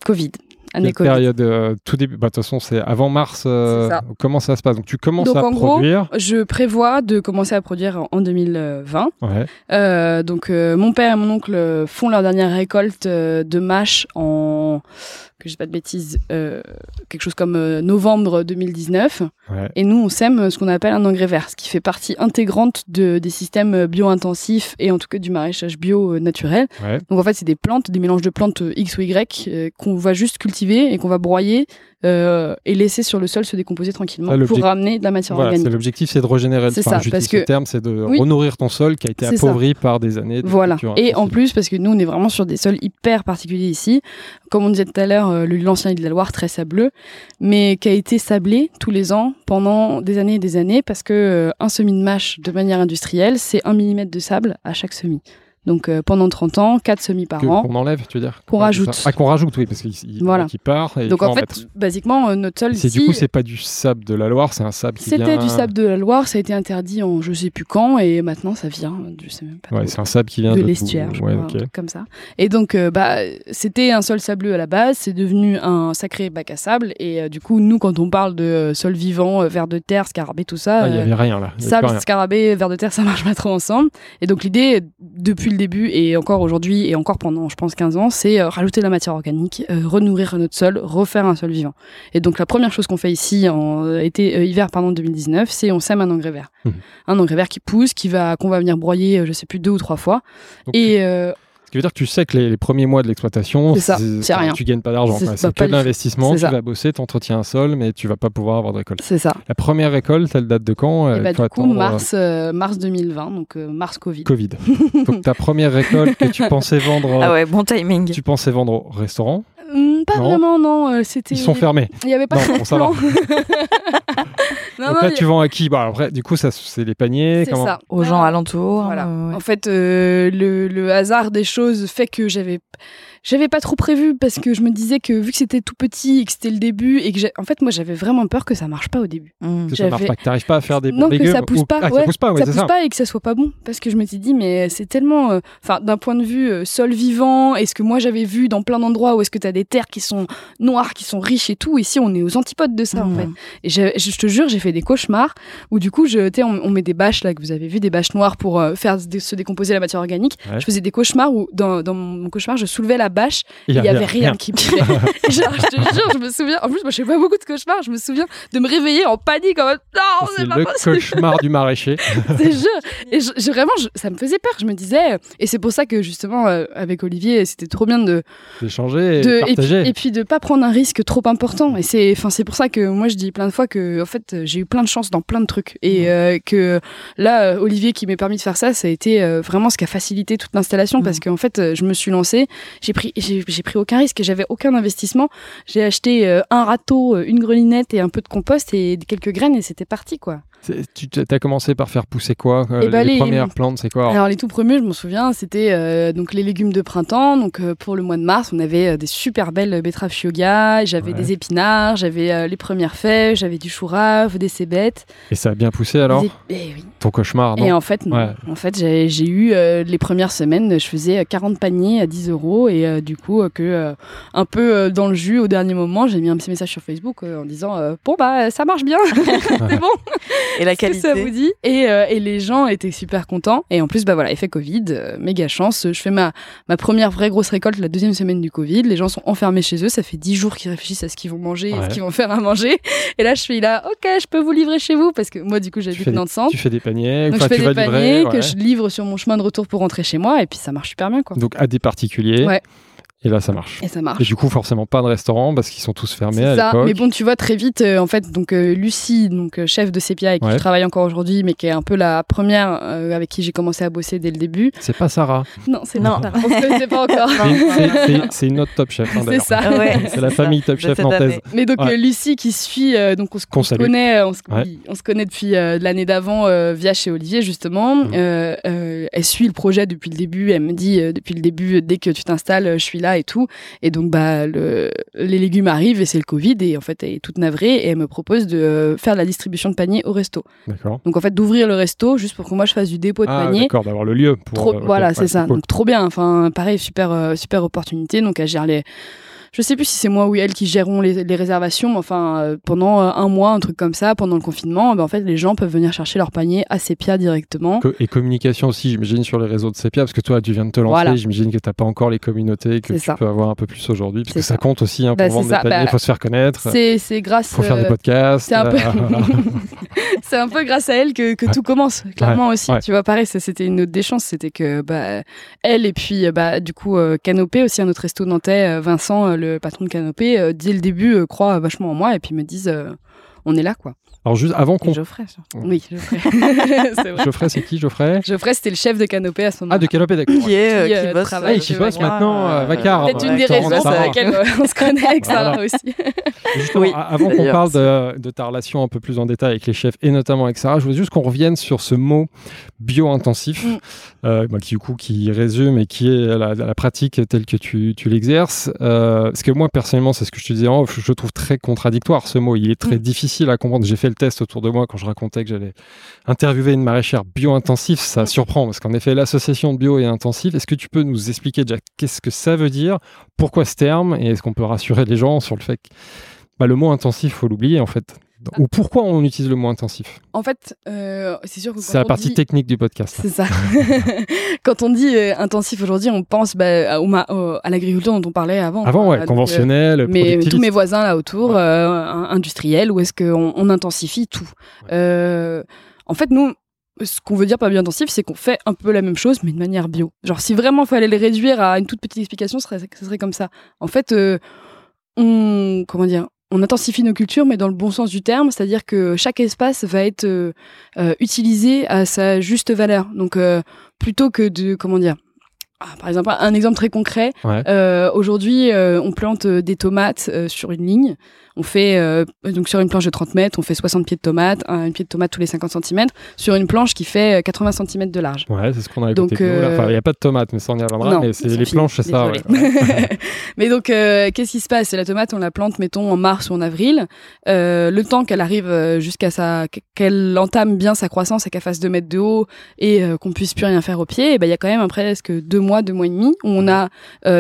Covid année période euh, tout début bah, De toute façon, c'est avant mars. Euh, comment ça se passe? Donc, tu commences donc, à en produire. Gros, je prévois de commencer à produire en 2020. Ouais. Euh, donc, euh, mon père et mon oncle font leur dernière récolte de mâches en que je dis pas de bêtises, euh, quelque chose comme euh, novembre 2019. Et nous, on sème ce qu'on appelle un engrais vert, ce qui fait partie intégrante de, des systèmes bio-intensifs et en tout cas du maraîchage bio euh, naturel. Donc en fait, c'est des plantes, des mélanges de plantes X ou Y qu'on va juste cultiver et qu'on va broyer euh, et laisser sur le sol se décomposer tranquillement pour ramener de la matière voilà, organique. L'objectif, c'est de régénérer. C'est ça, parce que terme, c'est de renourrir ton sol qui a été appauvri par des années. De voilà. Et en plus, parce que nous, on est vraiment sur des sols hyper particuliers ici. Comme on disait tout à l'heure, Loire, l'ancien lit de la Loire, très sableux, mais qui a été sablé tous les ans pendant des années et des années parce que un semis de mâche de manière industrielle, c'est un millimètre de sable à chaque semis. Donc euh, pendant 30 ans, 4 semis par an. Qu'on enlève, tu veux dire Qu'on rajoute. Ah, qu'on rajoute, oui, parce qu'il voilà. part. Et Donc en fait, basiquement, euh, notre sol. C'est du coup, c'est pas du sable de la Loire, c'est un sable qui C'était du sable de la Loire, ça a été interdit en je sais plus quand, et maintenant ça vient, je sais même pas. Ouais, c'est un sable qui vient de, l'estuaire, ouais, comme ça. Et donc, euh, bah, c'était un sol sableux à la base, c'est devenu un sacré bac à sable, et du coup, nous, quand on parle de sol vivant, vers de terre, scarabée, tout ça. Ah, il n'y avait rien là. Sable, scarabée, vers de terre, ça marche pas trop ensemble. Et donc, l'idée, depuis le début, et encore aujourd'hui et encore pendant, je pense, 15 ans, c'est euh, rajouter de la matière organique, euh, renourrir notre sol, refaire un sol vivant. Et donc la première chose qu'on fait ici en euh, été, hiver pardon 2019, c'est on sème un engrais vert, mmh. un engrais vert qui pousse, qui va qu'on va venir broyer, je sais plus deux ou trois fois. et ce qui veut dire que tu sais que les, premiers mois de l'exploitation, c'est rien. Tu gagnes pas d'argent. C'est que de l'investissement. Tu vas bosser, tu entretiens un sol, mais tu vas pas pouvoir avoir de récolte. C'est ça. La première récolte, elle date de quand et eh bah, Du coup, mars, mars 2020, donc mars Covid. Covid. donc ta première récolte que tu pensais vendre. Ah ouais, bon timing. Tu pensais vendre au restaurant Hmm, pas vraiment, non. Euh, c'était. Ils sont fermés. Il n'y avait pas de plan. Donc là, tu vends à qui? Bah, après, Du coup, ça, c'est les paniers. C'est ça. Aux gens alentours. Voilà. En fait, euh, le, le, hasard des choses fait que j'avais j'avais pas trop prévu parce que je me disais que vu que c'était tout petit et que c'était le début et que en fait moi j'avais vraiment peur que ça marche pas au début. Mmh. Que ça marche pas, que t'arrives pas à faire des bons non, que ça pousse pas, ah, ça pousse pas, ça pousse pas et que ça soit pas bon parce que je me suis dit mais c'est tellement, euh, enfin d'un point de vue euh, sol vivant et ce que moi j'avais vu dans plein d'endroits où est-ce que t'as des terres qui sont noires, qui sont riches et tout. Ici on est aux antipodes de ça en mmh. fait. Et je, te jure j'ai fait des cauchemars où du coup je, on, on met des bâches là que vous avez vu des bâches noires pour euh, faire se décomposer la matière organique. Je faisais des cauchemars où dans, dans mon cauchemar je soulevais la bâche il y avait rien, qui bougeait. genre, je te jure, je me souviens. En plus, moi, je fais pas beaucoup de cauchemars. Je me souviens de me réveiller en panique en mode non, c'est le cauchemar du maraîcher. c'est jure. Et je, vraiment, ça me faisait peur. Je me disais, et c'est pour ça que justement, euh, avec Olivier, c'était trop bien de d'échanger, de, partager, et puis, de pas prendre un risque trop important. Et c'est, pour ça que moi, je dis plein de fois que, en fait, j'ai eu plein de chance dans plein de trucs et euh, que là, Olivier qui m'ait permis de faire ça, ça a été euh, vraiment ce qui a facilité toute l'installation parce qu'en fait, je me suis lancée, j'ai j'ai pris aucun risque, j'avais aucun investissement. J'ai acheté euh, un râteau, euh, une grelinette et un peu de compost et quelques graines et c'était parti quoi. Tu as commencé par faire pousser quoi euh, eh ben, les, premières plantes, c'est quoi alors, les tout premiers, je m'en souviens, c'était euh, donc les légumes de printemps. Donc euh, pour le mois de mars, on avait des super belles betteraves chioga, j'avais des épinards, j'avais les premières fèves, j'avais du chou rave, des cébettes. Et ça a bien poussé alors eh oui. Ton cauchemar, non Et en fait, En fait, j'ai eu les premières semaines, je faisais 40 paniers à 10 euros et du coup que un peu dans le jus au dernier moment, j'ai mis un petit message sur Facebook en disant bon bah ça marche bien, c'est bon. Et la qualité. Ça vous dit. Et, euh, et, les gens étaient super contents. Et en plus, bah voilà, effet Covid, euh, méga chance. Je fais ma, ma première vraie grosse récolte la deuxième semaine du Covid. Les gens sont enfermés chez eux. Ça fait dix jours qu'ils réfléchissent à ce qu'ils vont manger et ce qu'ils vont faire à manger. Et là, je suis là, ok, je peux vous livrer chez vous parce que moi, du coup, j'habite dans le centre. Tu fais des paniers. Donc, je fais des paniers que je livre sur mon chemin de retour pour rentrer chez moi. Et puis, ça marche super bien, quoi. Donc, à des particuliers. Ouais. Et là, ça marche. Et ça marche. Et du coup, forcément pas de restaurant parce qu'ils sont tous fermés à l'époque. Mais bon, tu vois très vite, euh, en fait, donc euh, Lucie, donc euh, chef de Sepia avec qui je travaille encore aujourd'hui, mais qui est un peu la première avec qui j'ai commencé à bosser dès le début. C'est pas Sarah. Non, c'est non. On se connaissait pas encore. c'est une autre top chef. Hein, c'est ça. C'est la famille top chef nantaise. Mais donc Lucie qui suit, donc on se, connaît, on se, on se, connaît depuis l'année d'avant via chez Olivier justement. Mmh. elle suit le projet depuis le début. Elle me dit depuis le début, dès que tu t'installes, je suis là et tout. Et donc, bah, le, les légumes arrivent et c'est le Covid. Et en fait, elle est toute navrée et elle me propose de faire de la distribution de paniers au resto. D'accord. Donc, en fait, d'ouvrir le resto juste pour que moi je fasse du dépôt de ah, paniers. D'accord, d'avoir le lieu. Pour, euh, voilà, c'est ça. Donc, trop bien. Enfin, pareil, super, euh, super opportunité. Donc, elle gère les je sais plus si c'est moi ou elle qui gérons les, réservations, mais enfin, euh, pendant euh, un mois, un truc comme ça, pendant le confinement, ben, en fait, les gens peuvent venir chercher leur panier à Sepia directement. et communication aussi, j'imagine, sur les réseaux de Sepia, parce que toi, tu viens de te lancer, j'imagine que tu n'as pas encore les communautés que tu peux avoir un peu plus aujourd'hui, parce que ça. compte aussi hein, pour bah, vendre des paniers, il bah, faut se faire connaître. C'est grâce. Il faut faire des euh, podcasts. C'est un, peu... un peu grâce à elle que, que tout commence, clairement aussi. Tu vois, pareil, c'était une autre des chances, c'était que bah, elle et puis bah, du coup, Canopé, aussi un autre resto nantais, Vincent, le patron de Canopé, euh, dès le début, euh, croient vachement en moi et puis me disent euh, on est là, quoi. Alors juste avant qu'on. Geoffrey. Oui, Geoffrey. c'est Geoffrey, c'est qui Geoffrey? Geoffrey, c'était le chef de Canopée à ce moment-là. Ah, de Canopée, d'accord. Qui est, qui, euh, bosse, travaille qui bosse maintenant à Vacar. Peut-être une des raisons pour lesquelles on se connaît avec Sarah aussi. Justement, oui, avant qu'on parle de, de, ta relation un peu plus en détail avec les chefs et notamment avec Sarah, je voulais juste qu'on revienne sur ce mot bio-intensif, mm. euh, bah, qui du coup qui résume et qui est la, la pratique telle que tu, tu l'exerces. Euh, parce que moi personnellement, c'est ce que je te disais, je trouve très contradictoire ce mot. Il est très mm. difficile à comprendre. J'ai fait test autour de moi quand je racontais que j'allais interviewer une maraîchère bio-intensif. Ça surprend parce qu'en effet, l'association de bio et intensif. Est-ce que tu peux nous expliquer déjà qu'est-ce que ça veut dire, pourquoi ce terme, et est-ce qu'on peut rassurer les gens sur le fait que bah, le mot intensif, faut l'oublier en fait? Ou pourquoi on utilise le mot intensif En fait, euh, c'est sûr que c'est la partie technique du podcast. C'est ça. quand on dit euh, intensif aujourd'hui, on pense bah, à, l'agriculture dont on parlait avant. Avant, ouais, conventionnel. mais tous mes voisins là autour, euh, industriels, où est-ce qu'on on intensifie tout En fait, nous, ce qu'on veut dire par bio intensif, c'est qu'on fait un peu la même chose, mais de manière bio. Genre, si vraiment il fallait le réduire à une toute petite explication, ce serait, ce serait comme ça. En fait, on, comment dire, on intensifie nos cultures, mais dans le bon sens du terme, c'est-à-dire que chaque espace va être euh, euh, utilisé à sa juste valeur. Donc, euh, plutôt que de, comment dire, ah, par exemple, un exemple très concret. Aujourd'hui, on plante des tomates sur une ligne. On fait, euh, donc sur une planche de 30 mètres, on fait 60 pieds de tomates, un pied de tomate tous les 50 cm, sur une planche qui fait 80 euh, cm de large. Ouais, c'est ce qu'on a écouté. Donc, euh, Enfin, il n'y a pas de tomates, mais ça on y reviendra. mais c'est les planches, c'est ça. mais donc, qu'est-ce qui se passe? La tomate, on la plante, mettons, en mars ou en avril. le temps qu'elle arrive jusqu'à sa. qu'elle entame bien sa croissance et qu'elle fasse 2 mètres de haut et qu'on puisse plus rien faire au pied, eh ben, il y a quand même presque deux mois, deux mois et demi où on a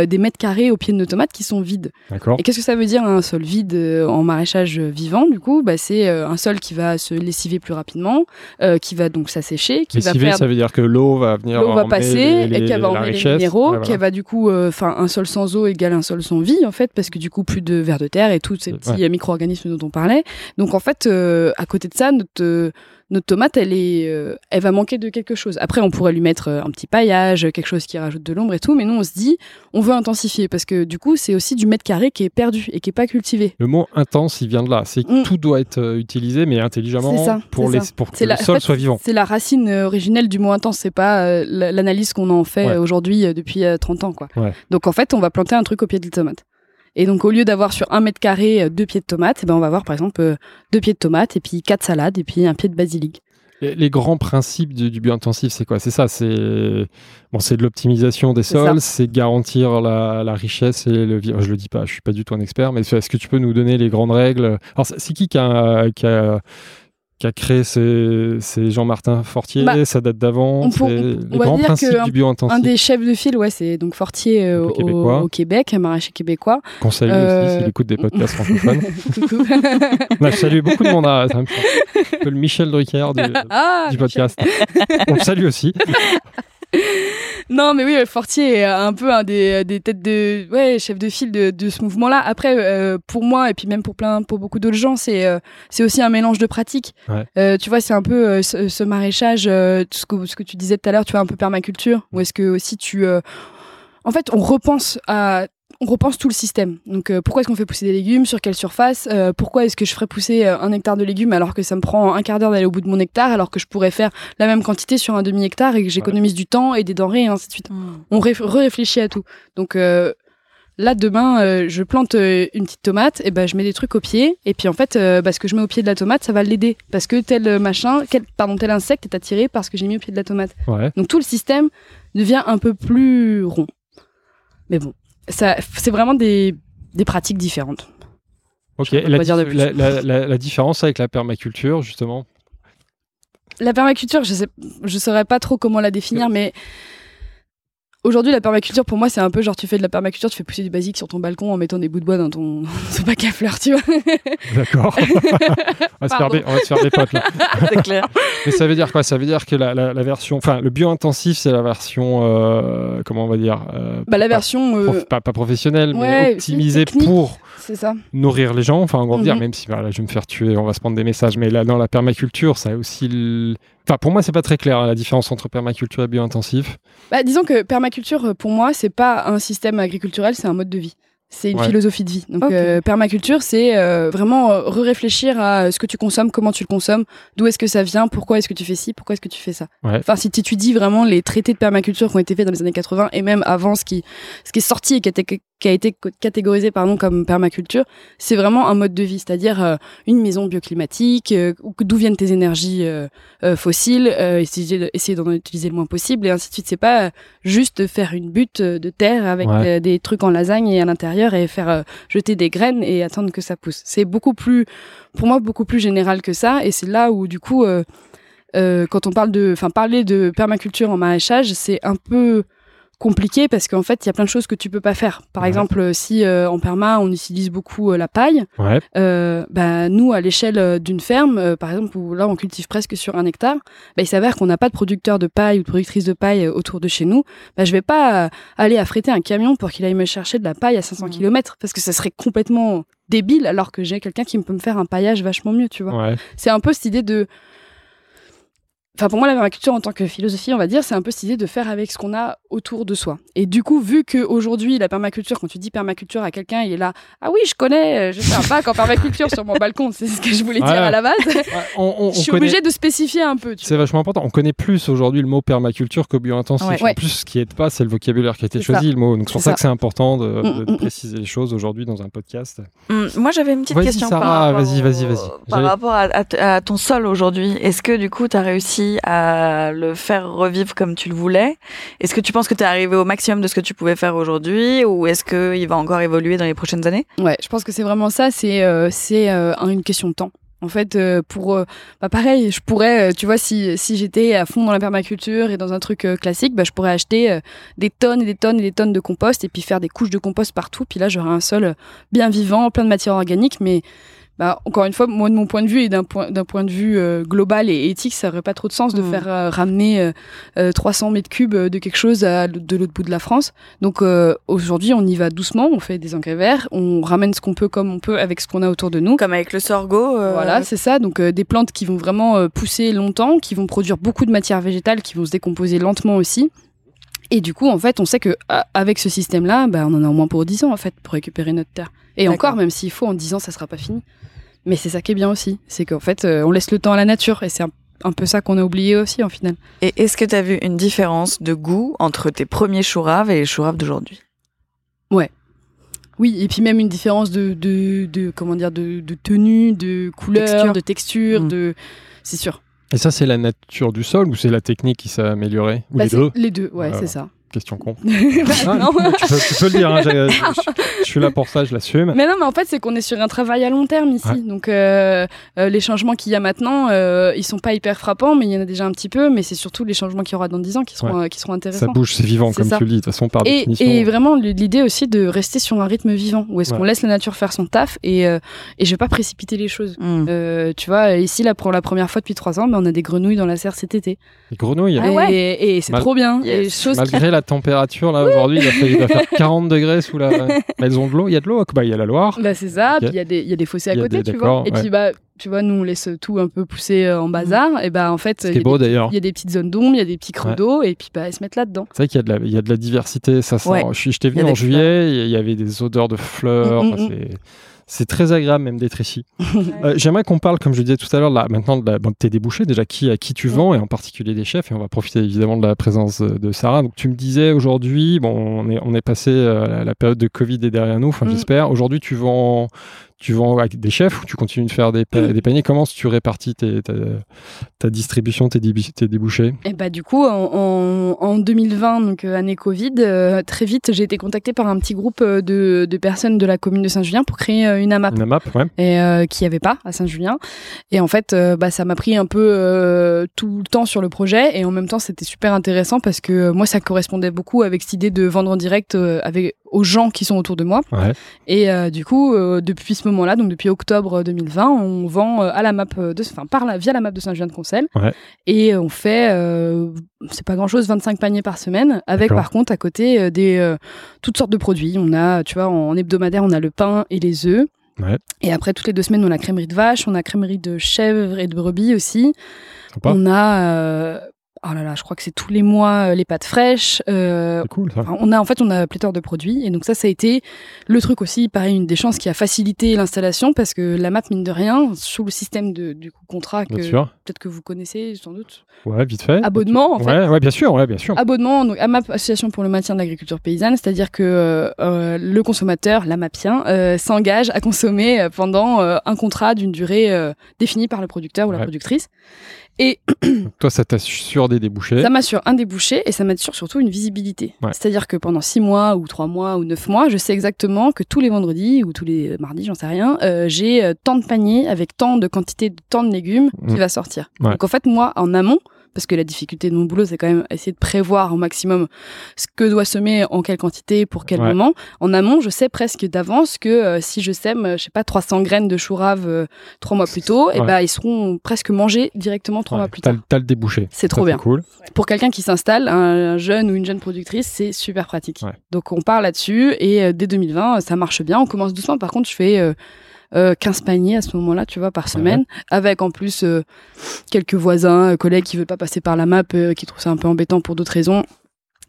des mètres carrés au pied de nos tomates qui sont vides. Et qu'est-ce que ça veut dire un sol vide en maraîchage vivant, du coup, bah, c'est euh, un sol qui va se lessiver plus rapidement, euh, qui va donc s'assécher, qui va faire... ça veut dire que l'eau va venir l'eau va passer et qu'elle va emmener les minéraux, qui va du coup, euh, enfin, un sol sans eau égale un sol sans vie en fait, parce que du coup plus de vers de terre et tous ces petits micro-organismes dont on parlait. Donc en fait, à côté de ça, notre notre tomate, elle est, euh, elle va manquer de quelque chose. Après, on pourrait lui mettre euh, un petit paillage, quelque chose qui rajoute de l'ombre et tout, mais nous, on se dit, on veut intensifier parce que du coup, c'est aussi du mètre carré qui est perdu et qui est pas cultivé. Le mot intense, il vient de là. C'est que mm. tout doit être euh, utilisé, mais intelligemment pour, les, pour que le sol soit vivant. C'est la racine originelle du mot intense. C'est pas l'analyse qu'on en fait aujourd'hui depuis 30 ans, quoi. Donc en fait, on va planter un truc au pied de la tomate. Et donc, au lieu d'avoir sur un mètre carré euh, deux pieds de tomates, eh ben, on va avoir par exemple euh, deux pieds de tomates et puis quatre salades et puis un pied de basilic. Les, grands principes du, du bio-intensif, c'est quoi? C'est ça, c'est bon, c'est de l'optimisation des sols, c'est garantir la, la, richesse et le. Je le dis pas, je suis pas du tout un expert, mais est-ce que tu peux nous donner les grandes règles? Alors, c'est qui qui a, qui a qui a créé c'est Jean-Martin Fortier, bah, ça date d'avant. Les grands principes du bio intensif. Un des chefs de file, ouais, c'est donc Fortier euh, au, Québec, un maraîcher québécois. Qu'on salue aussi s'il euh, écoute des podcasts francophones. On a salué beaucoup de monde, à, un peu le Michel Drucker du, ah, du podcast. On le salue aussi. non, mais oui, Fortier est un peu un des, des têtes de ouais, chef de file de, de ce mouvement-là. Après, euh, pour moi et puis même pour plein, pour beaucoup d'autres gens, c'est euh, c'est aussi un mélange de pratiques. Euh, tu vois, c'est un peu ce, maraîchage, ce que, ce que tu disais tout à l'heure, tu vois, un peu permaculture, ou est-ce que aussi tu en fait, on repense à on repense tout le système. Donc euh, pourquoi est-ce qu'on fait pousser des légumes? Sur quelle surface? Euh, Pourquoi est-ce que je ferais pousser euh, un hectare de légumes alors que ça me prend un quart d'heure d'aller au bout de mon hectare alors que je pourrais faire la même quantité sur un demi-hectare et que j'économise du temps et des denrées et ainsi de suite? Hmm. On réfléchit à tout. Donc là demain je plante une petite tomate et ben je mets des trucs au pied et puis en fait bah, ce que je mets au pied de la tomate ça va l'aider parce que tel machin quel, pardon tel insecte est attiré parce que j'ai mis au pied de la tomate. Donc tout le système devient un peu plus rond. Mais bon, c'est vraiment des, des, pratiques différentes. Ok, la, la, la, différence avec la permaculture, justement? La permaculture, je ne je saurais pas trop comment la définir, mais Aujourd'hui, la permaculture, pour moi, c'est un peu genre, tu fais de la permaculture, tu fais pousser du basique sur ton balcon en mettant des bouts de bois dans ton, bac à fleurs, tu vois. D'accord. on, va se faire des, on va se faire des potes, là. c'est clair. Mais ça veut dire quoi? Ça veut dire que la, la, version, enfin, le bio-intensif, c'est la version, euh, comment on va dire euh, Bah, la version. Euh, pas, pas, professionnelle, mais optimisée pour ça. nourrir les gens. Enfin, on va dire, mhm. même si voilà, je vais me faire tuer, on va se prendre des messages. Mais là, dans la permaculture, ça a aussi. Enfin, pour moi, c'est pas très clair hein, la différence entre permaculture et bio-intensif. Bah, disons que permaculture, pour moi, c'est pas un système agriculturel, c'est un mode de vie. C'est une philosophie de vie. Donc, euh, permaculture, c'est euh, vraiment euh, réfléchir à ce que tu consommes, comment tu le consommes, d'où est-ce que ça vient, pourquoi est-ce que tu fais ci, pourquoi est-ce que tu fais ça. Enfin, si tu étudies vraiment les traités de permaculture qui ont été faits dans les années 80 et même avant ce qui, ce qui est sorti et qui a été, qui a été catégorisé pardon comme permaculture, c'est vraiment un mode de vie, c'est-à-dire euh, une maison bioclimatique, d'où viennent tes énergies fossiles, essayer, essayer d'en utiliser le moins possible et ainsi de suite. C'est pas juste faire une butte de terre avec des trucs en lasagne et à l'intérieur et faire euh, jeter des graines et attendre que ça pousse. C'est beaucoup plus, pour moi, beaucoup plus général que ça. Et c'est là où, du coup, euh, euh, quand on parle de, enfin, parler de permaculture en maraîchage, c'est un peu compliqué parce qu'en fait, il y a plein de choses que tu peux pas faire. Par exemple, si euh, en perma, on utilise beaucoup euh, la paille, ouais. euh, bah, nous, à l'échelle euh, d'une ferme, par exemple, où là, on cultive presque sur un hectare, bah, il s'avère qu'on n'a pas de producteur de paille ou de productrice de paille autour de chez nous. Bah, je vais pas aller affréter un camion pour qu'il aille me chercher de la paille à 500 mmh. km parce que ça serait complètement débile alors que j'ai quelqu'un qui peut me faire un paillage vachement mieux, tu vois. Ouais. C'est un peu cette idée de Enfin, pour moi, la permaculture en tant que philosophie, on va dire, c'est un peu cette idée de faire avec ce qu'on a autour de soi. Et du coup, vu qu'aujourd'hui, la permaculture, quand tu dis permaculture à quelqu'un, il est là, ah oui, je connais, je fais un bac en permaculture sur mon balcon, c'est ce que je voulais dire à la base. je suis obligée de spécifier un peu. C'est vachement important. On connaît plus aujourd'hui le mot permaculture que bio-intensif. En plus, ce qui est pas, c'est le vocabulaire qui a été choisi, le mot. Donc, c'est pour ça, que c'est important de, mm, mm, mm. préciser les choses aujourd'hui dans un podcast. moi, j'avais une petite question Sarah, par, rapport, vas-y, vas-y, vas-y. par rapport à, à ton sol aujourd'hui. Est-ce que, du coup, tu as réussi à le faire revivre comme tu le voulais. Est-ce que tu penses que tu es arrivé au maximum de ce que tu pouvais faire aujourd'hui ou est-ce qu'il va encore évoluer dans les prochaines années? Ouais, je pense que c'est vraiment ça. C'est euh, euh, une question de temps. En fait, euh, pour bah pareil, je pourrais, tu vois, si, si j'étais à fond dans la permaculture et dans un truc classique, bah, je pourrais acheter des tonnes et des tonnes et des tonnes de compost et puis faire des couches de compost partout. Puis là, j'aurais un sol bien vivant, plein de matière organique, mais bah, encore une fois, moi de mon point de vue et d'un point, d'un point de vue euh, global et éthique, ça n'aurait pas trop de sens de mm. faire euh, ramener 300 euh, mètres cubes de quelque chose à, de l'autre bout de la France. Donc aujourd'hui, on y va doucement, on fait des engrais verts, on ramène ce qu'on peut comme on peut avec ce qu'on a autour de nous. Comme avec le sorgho. Voilà, c'est ça. Donc des plantes qui vont vraiment pousser longtemps, qui vont produire beaucoup de matière végétale, qui vont se décomposer lentement aussi. Et du coup, en fait, on sait que avec ce système-là, bah, on en a au moins pour 10 ans en fait pour récupérer notre terre. Et encore, même s'il faut, en 10 ans, ça sera pas fini. Mais c'est ça qui est bien aussi, c'est qu'en fait, euh, on laisse le temps à la nature et c'est un, peu ça qu'on a oublié aussi en final. Et est-ce que tu as vu une différence de goût entre tes premiers chouraves et les chouraves d'aujourd'hui? Ouais. Oui, et puis même une différence de, de, comment dire de, tenue, de couleur, de texture, mmh. de c'est sûr. Et ça, c'est la nature du sol ou c'est la technique qui s'est améliorée? Ou bah, les deux? Les deux, ouais, c'est ça. Question con. Bah, non. Tu, peux, le dire, hein, je, suis là pour ça, je l'assume. Mais non, mais en fait, c'est qu'on est sur un travail à long terme ici. Donc, euh, euh, les changements qu'il y a maintenant, euh, ils sont pas hyper frappants, mais il y en a déjà un petit peu. Mais c'est surtout les changements qu'il y aura dans 10 ans qui seront, qui seront intéressants. Ça bouge, c'est vivant, comme tu le dis, de toute façon, par et, définition. Et vraiment, l'idée aussi de rester sur un rythme vivant, où est-ce qu'on laisse la nature faire son taf et, et je vais pas précipiter les choses. Mm. tu vois, ici, là, pour la première fois depuis 3 ans, ben, on a des grenouilles dans la serre cet été. Des grenouilles ah Et, c'est trop bien. Malgré la température, là, aujourd'hui, il, va faire 40 degrés sous la. elles ont de l'eau. Il y a de l'eau. Bah, il y a la Loire. Bah, c'est ça. Puis il y, a des, y a des fossés à côté, tu vois. Et puis, bah, tu vois, nous, on laisse tout un peu pousser euh, en bazar. Mm. Et bah, en fait, il beau d'ailleurs. Il y a des petites zones d'ombre, il y a des petits creux d'eau, et puis bah, elles se mettent là-dedans. C'est vrai qu'il y, a de la, y a de la diversité. Ça sent. Je, t'ai venu en juillet, il y avait des odeurs de fleurs. Mm, mm, c'est très agréable même d'être ici. Euh, j'aimerais qu'on parle, comme je disais tout à l'heure, maintenant de, tes débouchés, déjà qui à qui tu vends, et en particulier des chefs, et on va profiter évidemment de la présence de Sarah. Donc tu me disais aujourd'hui, bon, on est, on est passé, euh, la période de Covid est derrière nous, enfin mm. j'espère. Aujourd'hui tu vends, tu vends avec des chefs ou tu continues de faire des, des paniers Comment tu répartis tes, ta, distribution, tes, tes débouchés? Et eh bah, Du coup, en, en 2020, donc euh, année Covid, euh, très vite, j'ai été contactée par un petit groupe euh, de, de, personnes de la commune de Saint-Julien pour créer une AMAP. Une AMAP, ouais. Et qui n'y avait pas à Saint-Julien. Et en fait, bah, ça m'a pris un peu tout le temps sur le projet. Et en même temps, c'était super intéressant parce que moi, ça correspondait beaucoup avec cette idée de vendre en direct avec, aux gens qui sont autour de moi. Ouais. Et du coup, depuis ce moment-là, donc depuis octobre 2020, on vend euh, à la map de, enfin par la, via la map de Saint-Julien-de-Concel, et on fait, euh, c'est pas grand-chose, 25 paniers par semaine, avec par contre à côté euh, des toutes sortes de produits. On a, tu vois, en, hebdomadaire, on a le pain et les œufs. Et après, toutes les deux semaines, on a crèmerie de vache, on a crèmerie de chèvre et de brebis aussi. On a oh là là, je crois que c'est tous les mois les pâtes fraîches. c'est cool ça. On a en fait on a pléthore de produits et donc ça ça a été le truc aussi pareil une des chances qui a facilité l'installation parce que la map mine de rien sous le système de du coup contrat que peut-être que vous connaissez sans doute. Ouais, vite fait. Abonnement en fait. Ouais, ouais, bien sûr, ouais, bien sûr. Abonnement donc AMAP Association pour le maintien de l'agriculture paysanne, c'est-à-dire que le consommateur, l'AMAPien, s'engage à consommer pendant un contrat d'une durée définie par le producteur ou la productrice. Et toi, ça t'assure des débouchés Ça m'assure un débouché et ça m'assure surtout une visibilité. C'est-à-dire que pendant six mois ou trois mois ou neuf mois, je sais exactement que tous les vendredis ou tous les mardis, j'en sais rien, euh, j'ai euh, tant de paniers avec tant de quantité de tant de légumes qui mmh. va sortir. Donc en fait, moi, en amont, parce que la difficulté de mon boulot, c'est quand même essayer de prévoir au maximum ce que doit semer en quelle quantité, pour quel moment. En amont, je sais presque d'avance que euh, si je sème, euh, je sais pas, 300 graines de chou rave euh, trois mois plus tôt, et eh ben ils seront presque mangés directement trois mois plus tard. T'as le débouché. C'est trop bien. Cool. Pour quelqu'un qui s'installe, un, jeune ou une jeune productrice, c'est super pratique. Donc on part là-dessus et dès 2020, ça marche bien. On commence doucement. Par contre, je fais 15 euh, paniers à ce moment-là, tu vois, par semaine, avec en plus euh, quelques voisins, euh, collègues qui veulent pas passer par la map, qui trouvent ça un peu embêtant pour d'autres raisons,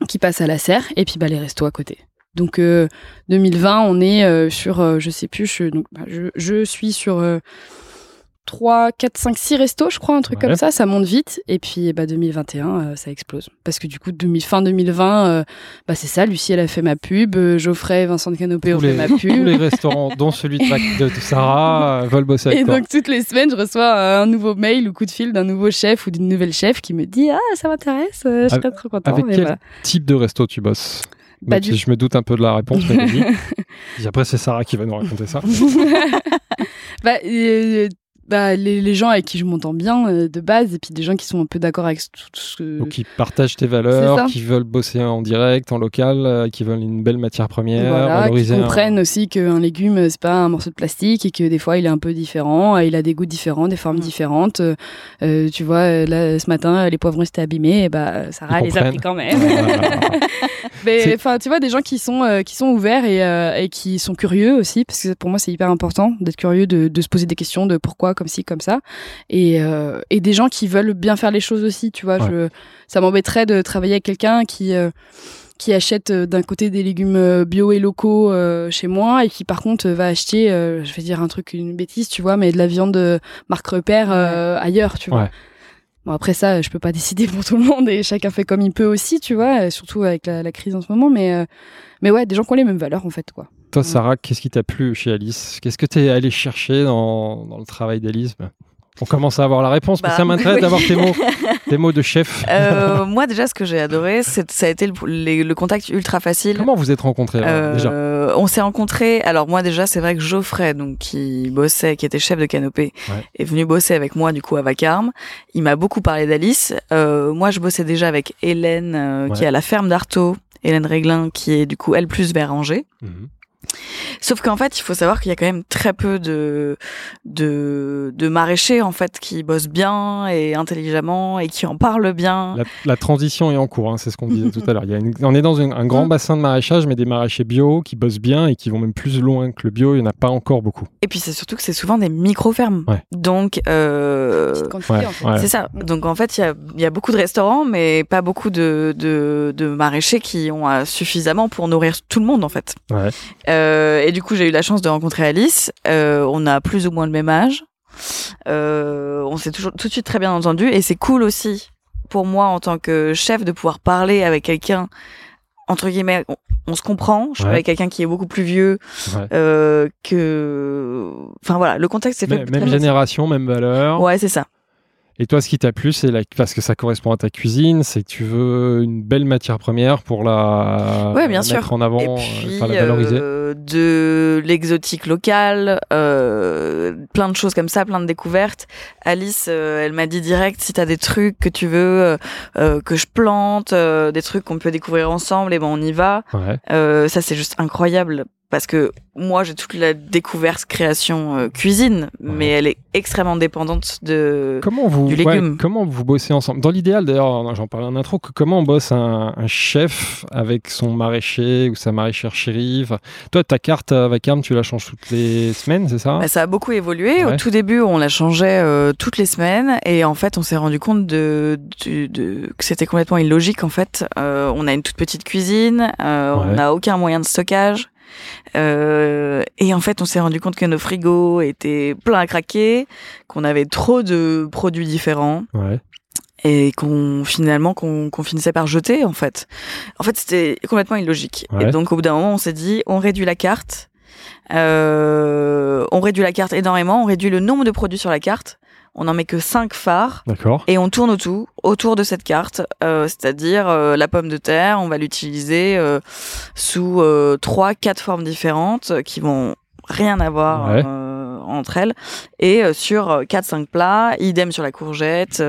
qui passent à la serre, et puis bah, les restos à côté. Donc 2020, on est sur, je sais plus, je, donc, bah, je, je suis sur 3, 4, 5, 6 restos, je crois, un truc comme ça. Ça monte vite. Et puis, bah, 2021, euh, ça explose. Parce que du coup, fin 2020, euh, bah, c'est ça. Lucie, elle a fait ma pub. Euh, Geoffrey, Vincent de Canopé ont fait ma pub. Tous les restaurants, dont celui de, Sarah, veulent bosser avec Et donc, toutes les semaines, je reçois un nouveau mail ou coup de fil d'un nouveau chef ou d'une nouvelle chef qui me dit Ah, ça m'intéresse, je serais trop content. Avec quel type de resto tu bosses? Bah, Je me doute un peu de la réponse, mais après, c'est Sarah qui va nous raconter ça. bah, bah, les, gens avec qui je m'entends bien euh, de base, et puis des gens qui sont un peu d'accord avec tout ce que. Donc, qui partagent tes valeurs, qui veulent bosser en direct, en local, euh, qui veulent une belle matière première, voilà, qui comprennent aussi qu'un légume, c'est pas un morceau de plastique et que des fois il est un peu différent, il a des goûts différents, des formes mm. différentes. Euh, tu vois, là, ce matin, les poivrons étaient abîmés, et bah, Sarah les a pris quand même. Mais enfin, tu vois, des gens qui sont, qui sont ouverts et, et, qui sont curieux aussi, parce que pour moi, c'est hyper important d'être curieux, de, de se poser des questions de pourquoi, comme ci, comme ça. Et, euh, et des gens qui veulent bien faire les choses aussi, tu vois. Je, ça m'embêterait de travailler avec quelqu'un qui euh, qui achète euh, d'un côté des légumes bio et locaux chez moi et qui par contre va acheter, je vais dire un truc, une bêtise, tu vois, mais de la viande marque repère ailleurs, tu vois. Bon après ça, je peux pas décider pour tout le monde et chacun fait comme il peut aussi, tu vois, surtout avec la, la crise en ce moment. Mais mais ouais, des gens qui ont les mêmes valeurs en fait, quoi. Toi, Sarah, qu'est-ce qui t'a plu chez Alice? Qu'est-ce que tu es allé chercher dans, dans le travail d'Alice? On commence à avoir la réponse, mais ça bah, m'intéresse d'avoir tes mots, tes mots de chef. Euh, moi, déjà, ce que j'ai adoré, ça a été le, le, contact ultra facile. Comment vous êtes rencontrés euh, déjà? On s'est rencontrés. Alors moi, déjà, c'est vrai que Geoffrey, donc qui bossait, qui était chef de canopée, est venu bosser avec moi du coup à Vacarme. Il m'a beaucoup parlé d'Alice. Euh, moi, je bossais déjà avec Hélène, qui est à la ferme d'Artaud. Hélène Réglin, qui est du coup elle plus vers Angers. Mhm. Sauf qu'en fait, il faut savoir qu'il y a quand même très peu de, de, de maraîchers en fait qui bossent bien et intelligemment et qui en parlent bien. La, transition est en cours, hein, c'est ce qu'on disait tout à l'heure. on est dans un grand mm. bassin de maraîchage, mais des maraîchers bio qui bossent bien et qui vont même plus loin que le bio. Il n'y en a pas encore beaucoup. Et puis c'est surtout que c'est souvent des micro-fermes. Donc euh, c'est ça. Donc en fait, il y a, y a, beaucoup de restaurants, mais pas beaucoup de, de, de maraîchers qui ont euh, suffisamment pour nourrir tout le monde en fait. Ouais. Euh, et du coup, j'ai eu la chance de rencontrer Alice. Euh, on a plus ou moins le même âge. Euh, on s'est toujours tout de suite très bien entendu. Et c'est cool aussi pour moi en tant que chef de pouvoir parler avec quelqu'un entre guillemets on, se comprend. Je suis avec quelqu'un qui est beaucoup plus vieux euh, que enfin voilà. Le contexte c'est fait même génération même valeur. Ouais c'est ça et toi, ce qui t'a plu, c'est parce que ça correspond à ta cuisine, c'est que tu veux une belle matière première pour la, mettre en avant, et puis, la valoriser. Euh, de l'exotique local, euh, plein de choses comme ça, plein de découvertes. Alice, euh, elle m'a dit direct si t'as des trucs que tu veux que je plante, des trucs qu'on peut découvrir ensemble, et ben on y va. ça c'est juste incroyable parce que moi j'ai toute la découverte création euh, cuisine, mais elle est extrêmement dépendante de comment vous, du légume. comment vous bossez ensemble? Dans l'idéal, d'ailleurs, j'en parlais en intro, que comment on bosse un, chef avec son maraîcher ou sa maraîchère chérie Toi, ta carte à vacarme, tu la changes toutes les semaines, c'est ça? Bah, Ça a beaucoup évolué. Au tout début, on la changeait euh, toutes les semaines, et en fait, on s'est rendu compte de, de, que c'était complètement illogique. En fait, euh, on a une toute petite cuisine, on n'a aucun moyen de stockage. Euh, et en fait, on s'est rendu compte que nos frigos étaient pleins à craquer, qu'on avait trop de produits différents. Ouais. Et qu'on finalement qu'on finissait par jeter en fait. En fait, c'était complètement illogique. Et donc au bout d'un moment, on s'est dit, on réduit la carte. Euh, on réduit la carte énormément, on réduit le nombre de produits sur la carte on n'en met que 5 phares. D'accord. Et on tourne autour, autour de cette carte, euh, c'est-à-dire euh, la pomme de terre, on va l'utiliser euh, sous trois, quatre formes différentes qui vont rien avoir entre elles et sur 4 5 plats, idem sur la courgette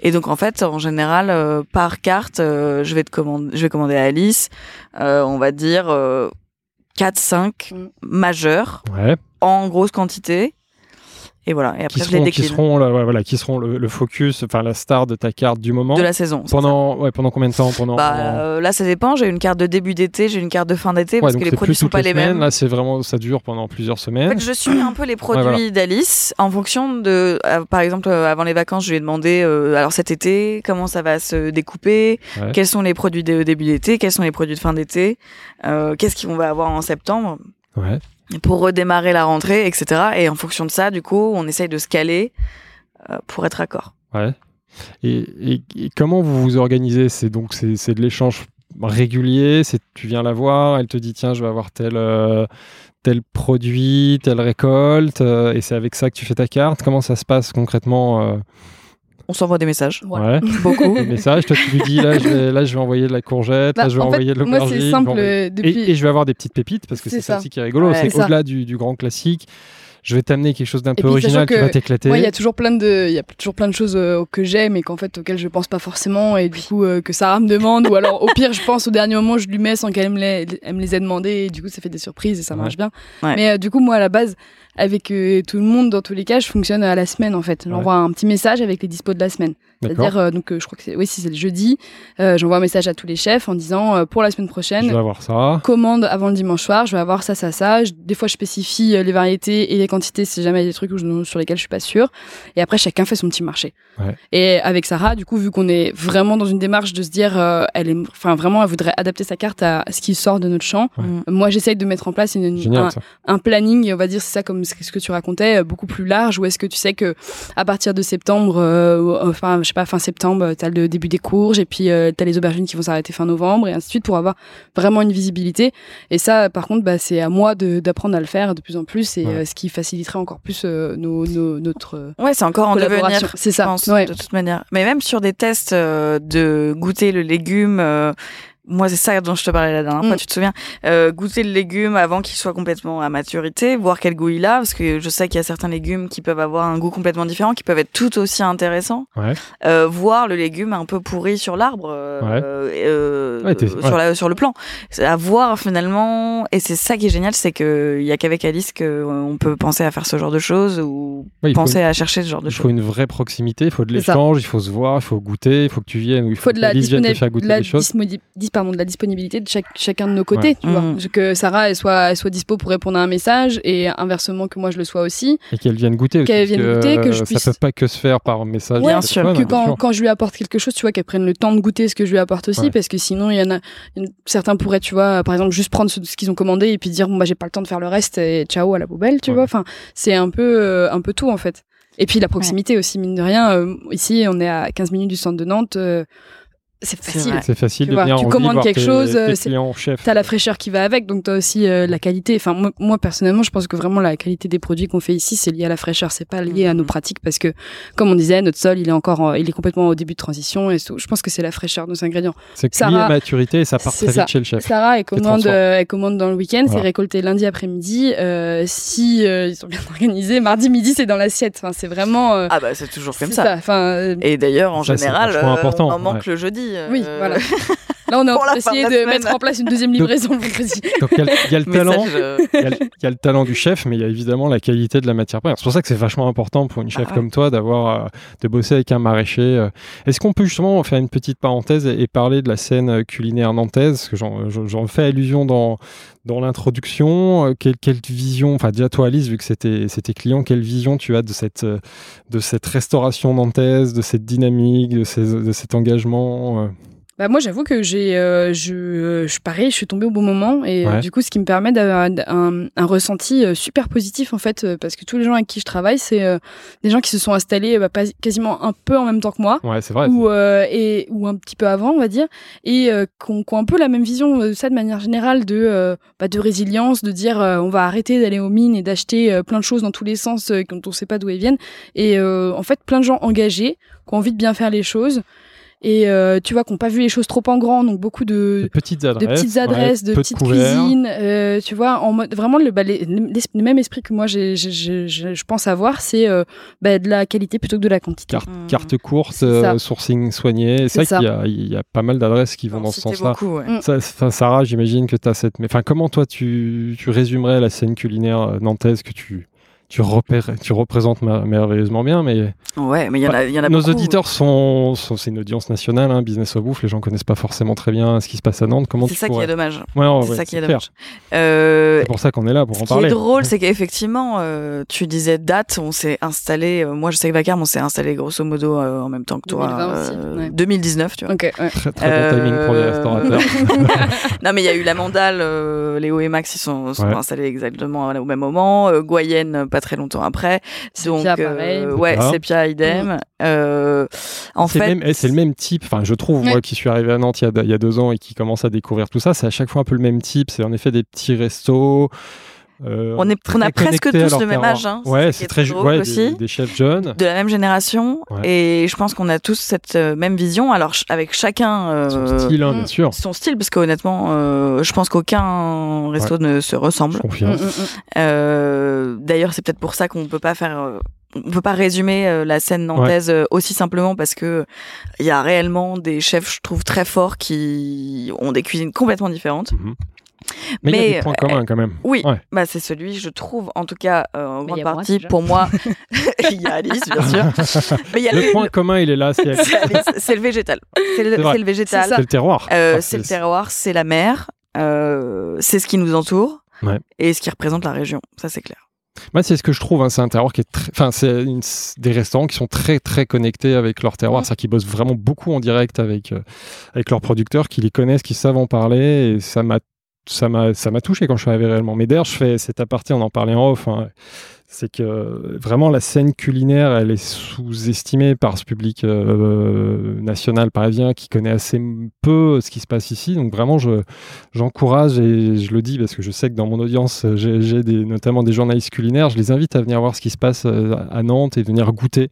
et donc en fait en général par carte je vais te commander je vais commander à Alice on va dire 4 5 mm. majeurs en grosse quantité et voilà. Et après, qui seront, qui seront, voilà, qui seront le, focus, enfin la star de ta carte du moment. De la saison. Pendant, ouais, pendant combien de temps? Pendant, bah, euh, Là, ça dépend. J'ai une carte de début d'été, j'ai une carte de fin d'été parce que les produits sont pas les, mêmes. Là, c'est vraiment, ça dure pendant plusieurs semaines. En fait, je suis un peu les produits d'Alice en fonction de, euh, par exemple, euh, avant les vacances, je lui ai demandé, alors cet été, comment ça va se découper, quels sont les produits de début d'été, quels sont les produits de fin d'été, qu'est-ce qu'on va avoir en septembre? Ouais pour redémarrer la rentrée, etc. Et en fonction de ça, du coup, on essaye de se caler euh, pour être accord. Ouais. Et, comment vous vous organisez? C'est donc c'est de l'échange régulier. C'est tu viens la voir, elle te dit tiens, je vais avoir tel euh, tel produit, telle récolte, euh, et c'est avec ça que tu fais ta carte. Comment ça se passe concrètement on s'envoie des messages. Ouais. Beaucoup. Des messages. Toi, tu lui dis là, je vais, là, je vais envoyer de la courgette, là, bah, je vais envoyer de l'aubergine. Moi, c'est simple. Depuis... Et, je vais avoir des petites pépites parce que c'est ça. aussi qui est rigolo. c'est au-delà du, du, grand classique je vais t'amener quelque chose d'un peu original qui va t'éclater. il y a toujours plein de, il y a toujours plein de choses euh, que j'aime et qu'en fait auxquelles je pense pas forcément et du coup euh, que Sarah me demande ou alors au pire je pense au dernier moment je lui mets sans qu'elle me les, elle me les ait demandé et du coup ça fait des surprises et ça marche bien. Mais euh, du coup moi à la base avec tout le monde dans tous les cas je fonctionne à la semaine en fait. J'envoie un petit message avec les dispos de la semaine. C'est-à-dire, euh, donc, euh, je crois que c'est, oui, si c'est le jeudi, euh, j'envoie un message à tous les chefs en disant pour la semaine prochaine, je vais avoir ça. Commande avant le dimanche soir, je vais avoir ça, ça, ça. des fois, je spécifie les variétés et les quantités si jamais il y a des trucs sur lesquels je suis pas sûre. Et après, chacun fait son petit marché. Ouais. Et avec Sarah, du coup, vu qu'on est vraiment dans une démarche de se dire, elle est, enfin, vraiment, elle voudrait adapter sa carte à ce qui sort de notre champ. Moi, j'essaye de mettre en place une, un, un, planning, on va dire, c'est ça comme ce que tu racontais, beaucoup plus large. Où est-ce que tu sais que à partir de septembre, enfin, sais pas, fin septembre, tu as le début des courges, et puis euh, tu as les aubergines qui vont s'arrêter fin novembre, et ainsi de suite, pour avoir vraiment une visibilité. Et ça, par contre, bah, c'est à moi d'apprendre à le faire de plus en plus, et euh, ce qui faciliterait encore plus euh, nos, notre. Ouais, c'est encore en devenir. C'est ça. de toute manière. Mais même sur des tests de goûter le légume moi, c'est ça dont je te parlais la dernière fois, mm. tu te souviens euh, Goûter le légume avant qu'il soit complètement à maturité, voir quel goût il a, parce que je sais qu'il y a certains légumes qui peuvent avoir un goût complètement différent, qui peuvent être tout aussi intéressants. Ouais. Euh, voir le légume un peu pourri sur l'arbre, euh, euh sur, la, sur le plan. À voir finalement, et c'est ça qui est génial, c'est qu'il y a qu'avec Alice qu'on peut penser à faire ce genre de choses ou penser à chercher ce genre de choses. Il faut une vraie proximité, il faut de l'échange, il faut se voir, il faut goûter, il faut que tu viennes, il faut, que Alice vienne te faire goûter des choses de la disponibilité de chacun de nos côtés, tu vois. Mm. Que Sarah elle soit, elle soit dispo pour répondre à un message et inversement que moi je le sois aussi. Et qu'elle vienne goûter. Qu'elle vienne goûter, que je puisse. Ça peut pas que se faire par message. bien sûr. Que quand, quand, je lui apporte quelque chose, tu vois, qu'elle prenne le temps de goûter ce que je lui apporte aussi, parce que sinon il y en a, certains pourraient, tu vois, par exemple juste prendre ce, qu'ils ont commandé et puis dire bon bah j'ai pas le temps de faire le reste et ciao à la poubelle, tu vois. Enfin c'est un peu, euh, un peu tout en fait. Et puis la proximité aussi, mine de rien. Euh, ici, on est à 15 minutes du centre de Nantes. Euh, c'est facile. C'est facile tu de Tu commandes quelque chose, tu as la fraîcheur qui va avec, donc tu as aussi euh, la qualité. Enfin, moi, personnellement, je pense que vraiment la qualité des produits qu'on fait ici, c'est lié à la fraîcheur, c'est pas lié à nos mm-hmm. pratiques parce que, comme on disait, notre sol, il est encore, il est complètement au début de transition et je pense que c'est la fraîcheur de nos ingrédients. C'est lié à maturité et ça part très vite chez le chef. Sarah, elle commande, euh, elle commande dans le week-end, c'est récolté lundi après-midi. Euh, si ils sont bien organisés, mardi midi, c'est dans l'assiette. Enfin, c'est vraiment. ah bah c'est toujours comme ça. Enfin. et d'ailleurs, en général, on manque le jeudi. Oui, euh, voilà. Là, on train d'essayer de, mettre en place une deuxième livraison. Donc, il y, a le talent, il y, a le talent du chef, mais il y a évidemment la qualité de la matière première. C'est pour ça que c'est vachement important pour une chef ah comme toi d'avoir, de bosser avec un maraîcher. Est-ce qu'on peut justement faire une petite parenthèse et, parler de la scène culinaire nantaise, que j'en fais allusion dans dans l'introduction, euh, quelle, quelle, vision, enfin déjà toi Alice, vu que c'était tes clients, quelle vision tu as de cette, euh, de cette restauration nantaise, de cette dynamique, de, ces, de cet engagement euh? Bah moi, j'avoue que j'ai, euh, je, euh, je, pareil, je suis tombée au bon moment et euh, du coup, ce qui me permet d'avoir un, un, ressenti super positif en fait, parce que tous les gens avec qui je travaille, c'est des gens qui se sont installés bah, pas, quasiment un peu en même temps que moi, ouais, c'est vrai, ou et ou un petit peu avant, on va dire, et qui ont, un peu la même vision de ça de manière générale de bah, de résilience, de dire on va arrêter d'aller aux mines et d'acheter plein de choses dans tous les sens quand on sait pas d'où elles viennent, et en fait, plein de gens engagés qui ont envie de bien faire les choses et euh, tu vois qu'on pas vu les choses trop en grand donc beaucoup de, de petites adresses de petites, adresses, de petites cuisines euh, tu vois en mode vraiment le, bah, le même esprit que moi j'ai, je pense avoir c'est euh, bah, de la qualité plutôt que de la quantité carte, mmh. carte courte euh, sourcing soigné c'est ça, qu'il y a, il y a pas mal d'adresses qui vont dans ce sens là ouais. mmh. Sarah j'imagine que tu as cette enfin comment toi tu, tu résumerais la scène culinaire nantaise que tu tu, repères, tu représentes merveilleusement bien, mais. Ouais, mais il y en a, y en a Nos auditeurs sont, sont c'est une audience nationale, hein, Business of Bouffe, les gens connaissent pas forcément très bien ce qui se passe à Nantes. Comment C'est ça qui est dommage. Ouais, c'est ça qui est dommage. Euh, c'est pour ça qu'on est là, pour en parler. Ce qui est drôle, c'est qu'effectivement, euh, tu disais date, on s'est installé, euh, moi je sais que Vacarme, on s'est installé grosso modo en même temps que toi. 2019, tu vois. Okay, Très, très bon timing pour les restaurateurs. non, mais il y a eu la Mandale, Léo et Max, ils sont, sont installés exactement au même moment. Goyenne, pas très longtemps après. Donc, euh, ouais, c'est Sepia idem. Mm. Euh, en fait, eh, c'est le même type. Enfin, je trouve moi qui suis arrivé à Nantes il y, a, deux ans et qui commence à découvrir tout ça, c'est à chaque fois un peu le même type. C'est en effet des petits restos. Euh, on, est, on a presque tous le même âge. Hein, ouais, c'est très drôle ouais, aussi. Des, chefs jeunes. De la même génération. Et je pense qu'on a tous cette même vision. Alors, avec chacun. son style, hein, bien sûr. Son style, parce qu'honnêtement, je pense qu'aucun resto ne se ressemble. Je mm, mm, mm. D'ailleurs, c'est peut-être pour ça qu'on ne peut pas faire on peut pas résumer la scène nantaise aussi simplement parce que il y a réellement des chefs, je trouve, très forts qui ont des cuisines complètement différentes. Mhm. Mais, il y a des points communs quand même. Oui, bah, c'est celui, je trouve, en tout cas, euh, en grande partie, pour moi, il y a Alice, bien sûr. Mais il y a le, point commun, il est là. C'est le végétal. C'est le, le, végétal. C'est le terroir. Euh, c'est le terroir, c'est la mer, euh, c'est ce qui nous entoure et ce qui représente la région. Ça, c'est clair. Moi, c'est ce que je trouve. Hein, c'est un terroir qui est très. Enfin, c'est des restaurants qui sont très, très connectés avec leur terroir. C'est-à-dire qu'ils bossent vraiment beaucoup en direct avec, avec leurs producteurs, qui les connaissent, qui savent en parler. Et ça m'a ça m'a touché quand je suis arrivé réellement. Mais d'ailleurs, je fais cette aparté, on en parlait en off. Hein. c'est que vraiment la scène culinaire, elle est sous-estimée par ce public euh, national parisien qui connaît assez peu ce qui se passe ici. Donc vraiment, je j'encourage et je le dis parce que je sais que dans mon audience, j'ai notamment des journalistes culinaires. Je les invite à venir voir ce qui se passe euh, à Nantes et venir goûter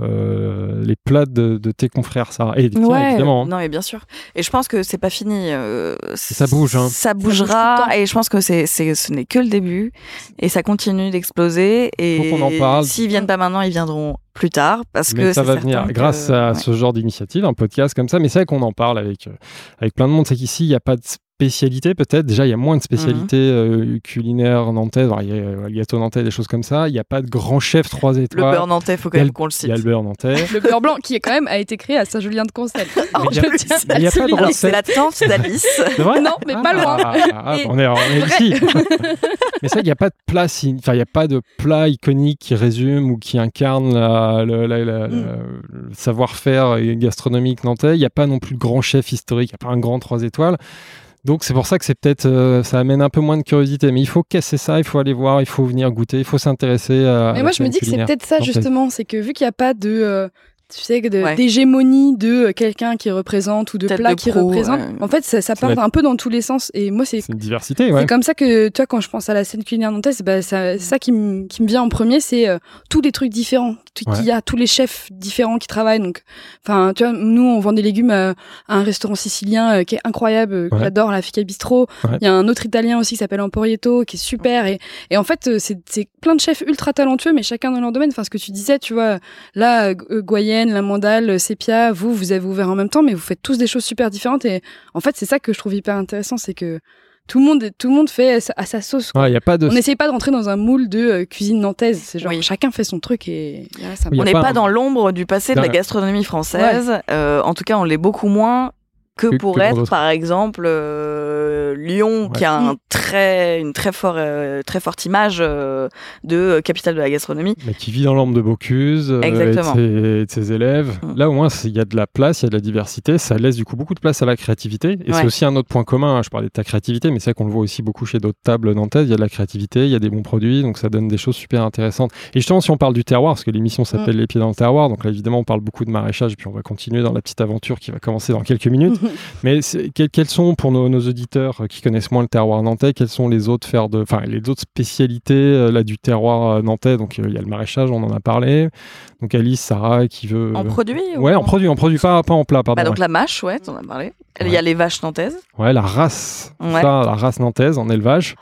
euh, les plats de, tes confrères, ça. Et évidemment. Hein. Non, mais bien sûr. Et je pense que c'est pas fini. Euh, ça bouge. Hein. Ça bougera. et je pense que c'est, ce n'est que le début. Et ça continue d'exploser. Et en parle. s'ils viennent pas maintenant, ils viendront plus tard parce que ça va venir grâce à ce genre d'initiative, un podcast comme ça. Mais c'est vrai qu'on en parle avec euh, avec plein de monde. C'est qu'ici il n'y a pas de spécialité peut-être. Déjà, il y a moins de spécialités mhm. euh, culinaires nantaises. il y a le euh, gâteau nantais, des choses comme ça. Il n'y a pas de grand chef trois étoiles. Le beurre nantais, il faut quand même qu'on le cite. Il y a le beurre nantais. le beurre blanc qui est quand même a été créé à Saint-Julien de Compostelle. il n'y a, pas de recette. C'est la tante d'Alice. non, mais pas loin. Ah, ah, ah, on, est, on est ici. mais ça, il n'y a pas de plat, enfin, il n'y a pas de plat iconique qui résume ou qui incarne le, mm. savoir-faire gastronomique nantais. Il n'y a pas non plus de grand chef historique. Il n'y a pas un grand trois étoiles. Donc c'est pour ça que c'est peut-être euh, ça amène un peu moins de curiosité, mais il faut casser ça, il faut aller voir, il faut venir goûter, il faut s'intéresser à. Mais moi je me dis que c'est peut-être ça justement, c'est que vu qu'il n'y a pas de euh, tu sais, d'hégémonie de, de quelqu'un qui représente ou de plat qui représente. En fait, ça, ça part un peu dans tous les sens. Et moi, c'est une diversité. Ouais. C'est comme ça que, toi, quand je pense à la scène culinaire nantaise, bah, ça, ça qui, me vient en premier, c'est euh, tous les trucs différents qu'il y a, tous les chefs différents qui travaillent. Donc, enfin, tu vois, nous, on vend des légumes à, un restaurant sicilien euh, qui est incroyable, euh, que j'adore, la Fica Bistro. Il y a un autre italien aussi qui s'appelle Emporietto, qui est super. Et, et en fait, c'est plein de chefs ultra talentueux, mais chacun dans leur domaine. Enfin, ce que tu disais, tu vois, là, Goyen mienne, la mandale, sépia, vous, vous avez ouvert en même temps, mais vous faites tous des choses super différentes. Et en fait, c'est ça que je trouve hyper intéressant, c'est que tout le monde, tout le monde fait à sa sauce. y a pas de... On n'essaye pas de rentrer dans un moule de euh, cuisine nantaise. C'est genre chacun fait son truc et on n'est pas, dans l'ombre du passé de la gastronomie française. Euh, en tout cas, on l'est beaucoup moins que, pour être, par exemple, euh, Lyon, qui a un très, une très, fort, euh, très forte image euh, de capitale de la gastronomie. Mais qui vit dans l'ombre de Bocuse et de, ses, élèves. Mm. Là, au moins, il y a de la place, il y a de la diversité. Ça laisse du coup beaucoup de place à la créativité. Et c'est aussi un autre point commun. Hein. Je parlais de ta créativité, mais c'est qu'on le voit aussi beaucoup chez d'autres tables nantaises. Il y a de la créativité, il y a des bons produits, donc ça donne des choses super intéressantes. Et justement, si on parle du terroir, parce que l'émission s'appelle mm. Les pieds dans le terroir, donc là, évidemment, on parle beaucoup de maraîchage, et puis on va continuer dans la petite aventure qui va commencer dans quelques minutes. Mais quelles sont pour nos, auditeurs qui connaissent moins le terroir nantais, quelles sont les autres faire de, enfin les autres spécialités euh, là du terroir euh, nantais? Donc euh, il y a le maraîchage, on en a parlé. Donc Alice, Sarah, qui veut. En produit Ouais, en, produit, en produit, pas, pas en plat, pardon. Bah, donc la mâche, ouais, on en a parlé. Il y a les vaches nantaises. Ouais, la race. Ça, la race nantaise en élevage.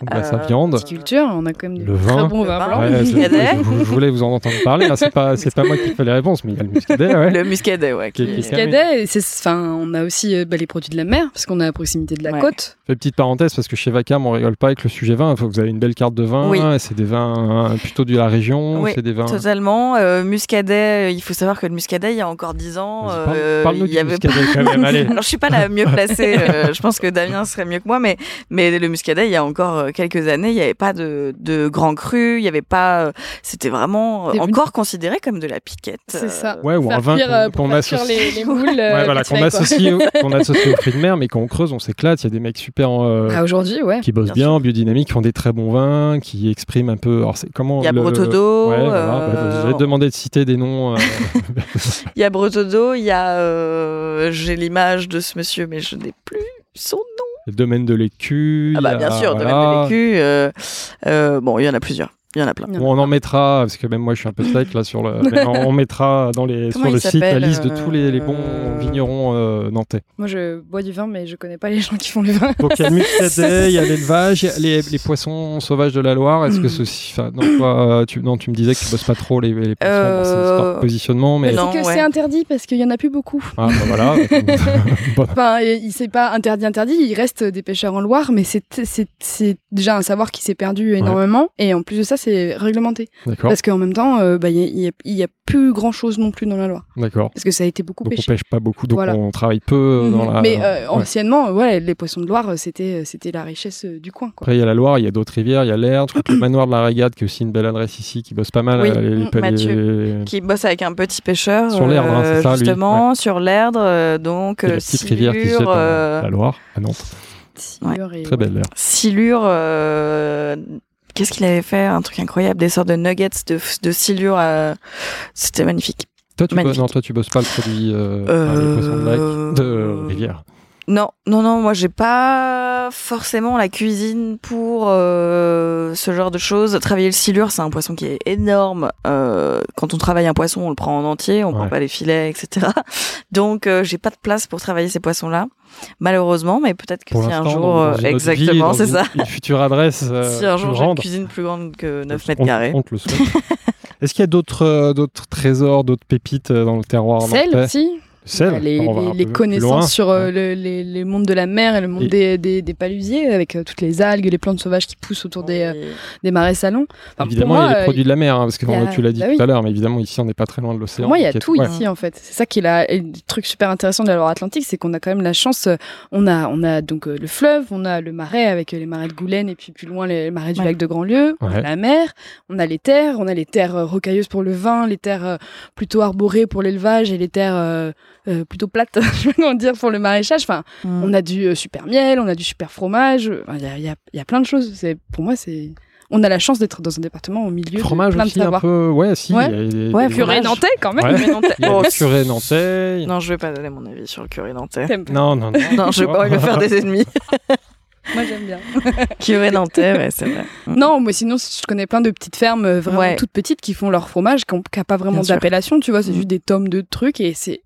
Donc là, sa viande. Culture, on a quand même le vin. très bons vins blancs. je, voulais vous en entendre parler. C'est pas, c'est pas moi qui fais les réponses, mais il y a le muscadet. Ouais. Le muscadet, ouais. Le muscadet, enfin, on a aussi bah, les produits de la mer, parce qu'on est à proximité de la côte. Fais petite parenthèse, parce que chez Vacam, on rigole pas avec le sujet vin. Vous avez une belle carte de vin. Oui. C'est des vins euh, plutôt de la région. Oui, c'est des vins. Totalement. Euh, muscadet, il faut savoir que le muscadet, il y a encore 10 ans. Euh, parle-nous du muscadet quand même. Allez. Alors, je suis pas la mieux placée. Euh, je pense que Damien serait mieux que moi, mais, mais le muscadet, il y a encore quelques années, il n'y avait pas de, de grand cru. Il y avait pas. C'était vraiment encore considéré comme de la piquette. C'est ça. Ouais, ou un vin qu'on associe. Les, les moules. ouais, voilà, qu'on associe, qu'on associe au fruits de mer, mais qu'on creuse, on s'éclate. Il y a des mecs super. Ah, aujourd'hui, ouais. Qui bossent bien, biodynamique, qui font des très bons vins, qui expriment un peu. Alors, c'est comment Il y a Brotodo. Ouais, voilà. Bah, je demandé de citer des noms. il y a Brotodo, il y a. Euh, j'ai l'image de ce monsieur, mais je n'ai plus son nom. Le domaine de l'écu. Ah, bah, bien sûr, le domaine de l'écu. Euh, euh, bon, il y en a plusieurs. Il y en a plein. on en mettra, parce que même moi je suis un peu sec là sur le. on mettra dans les, sur le site la liste de tous les, les bons euh, vignerons euh, nantais. Moi je bois du vin, mais je connais pas les gens qui font le vin. Donc il y a le muscadet, il y a l'élevage, les, les, poissons sauvages de la Loire. Est-ce que ceci. Non, toi, tu, non, tu me disais que tu bosses pas trop les, les poissons. Euh... c'est positionnement, mais. C'est que c'est interdit parce qu'il y en a plus beaucoup. Ah, bah voilà. enfin, c'est pas interdit, interdit. Il reste des pêcheurs en Loire, mais c'est déjà un savoir qui s'est perdu énormément. Et en plus de ça, c'est réglementé. Parce qu'en même temps, euh, bah, il n'y a, y a, plus grand chose non plus dans la loi. D'accord. Parce que ça a été beaucoup pêché. On pêche pas beaucoup, donc on travaille peu euh, dans mhm. la. Mais euh, anciennement, ouais, les poissons de Loire, c'était c'était la richesse du coin. Quoi. Après, il y a la Loire, il y a d'autres rivières, il y a l'Erdre, le manoir de la Régate, qui est aussi une belle adresse ici, qui bosse pas mal. Oui, les, Mathieu, qui bosse avec un petit pêcheur. Sur l'Erdre, hein, c'est ça, Justement, sur l'Erdre, donc. la petite rivière qui se jette la Loire, à Nantes. Très belle l'air. Silure, Qu'est-ce qu'il avait fait Un truc incroyable, des sortes de nuggets de, de silure. Euh, c'était magnifique. Toi, tu Bosses, non, toi, tu bosses pas le produit euh, euh... de, de rivière. Non, non, non, moi j'ai pas forcément la cuisine pour euh, ce genre de choses. Travailler le silure, c'est un poisson qui est énorme. Euh, quand on travaille un poisson, on le prend en entier, on prend pas les filets, etc. Donc euh, j'ai pas de place pour travailler ces poissons-là, malheureusement. Mais peut-être que si un jour, exactement, c'est ça. Une future adresse. si un jour j'ai une cuisine plus grande que 9 mètres carrés. On te le souhaite. Est-ce qu'il y a d'autres d'autres trésors, d'autres pépites dans le terroir Celle aussi les, connaissances sur euh, le, les, les, mondes de la mer et le monde des, des, des, palusiers, avec euh, toutes les algues, les plantes sauvages qui poussent autour des, euh, des marais salons. évidemment, il y a les produits de la mer, hein, parce que tu l'as dit bah tout à l'heure, mais évidemment, ici, on n'est pas très loin de l'océan. Moi, il y a tout ici, en fait. C'est ça qui est la, le truc super intéressant de la Loire-Atlantique, c'est qu'on a quand même la chance. On a, on a donc le fleuve, on a le marais avec les marais de Goulaine, et puis plus loin, les marais du lac de Grandlieu, on a la mer, on a les terres, on a les terres rocailleuses pour le vin, les terres plutôt arborées pour l'élevage, et les terres euh, plutôt plate, je vais dire, pour le maraîchage. Enfin, mm. on a du euh, super miel, on a du super fromage. Il y, a, y, a, y, a, plein de choses. C'est pour moi, c'est on a la chance d'être dans un département au milieu fromage de plein aussi de un peu ouais si ouais, y a, curé nantais quand même ouais. nantais. Oh, curé nantais non je vais pas donner mon avis sur le curé nantais non non non non je vais pas me faire des ennemis moi, j'aime bien. Curé nantais, ouais, c'est vrai. Non, moi, sinon, je connais plein de petites fermes euh, vraiment toutes petites qui font leur fromage, qui n'ont pas vraiment d'appellation, tu vois, c'est mm. juste des tomes de trucs et c'est.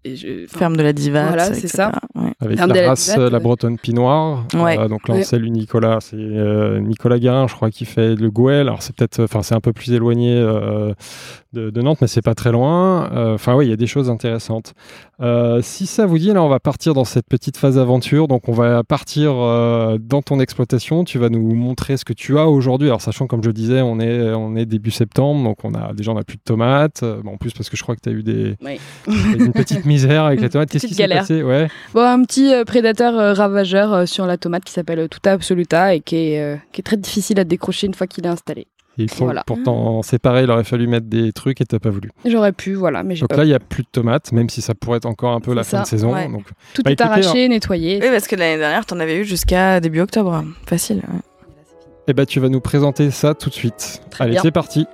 Ferme de la Diva. Voilà, c'est ça. Avec la race, la bretonne Pinoir. Ouais. donc là, on salue Nicolas. C'est Nicolas Guérin, je crois, qui fait le Gouel. Alors, c'est peut-être, enfin, c'est un peu plus éloigné de, de, Nantes, mais c'est pas très loin. Enfin, oui, il y a des choses intéressantes. si ça vous dit, là, on va partir dans cette petite phase aventure. Donc, on va partir dans ton exploitation. Tu vas nous montrer ce que tu as aujourd'hui. Alors, sachant, comme je disais, on est, on est début septembre, donc on a déjà on a plus de tomates. en plus, parce que je crois que tu as eu des, une petite misère avec les tomates. Qu'est-ce qui s'est passé? Ouais. bon, petit euh, prédateur euh, ravageur euh, sur la tomate qui s'appelle Tuta Absoluta et qui est, qui est très difficile à décrocher une fois qu'il est installé. Et voilà. pourtant séparer, il aurait fallu mettre des trucs et t'as pas voulu. J'aurais pu, voilà. Mais donc là, il n'y a plus de tomates, même si ça pourrait être encore un peu la fin de saison. Donc... Tout bah, est arraché, hein. nettoyé. Oui, parce que l'année dernière, tu en avais eu jusqu'à début octobre. Facile. Et eh bah, tu vas nous présenter ça tout de suite. Allez, c'est parti.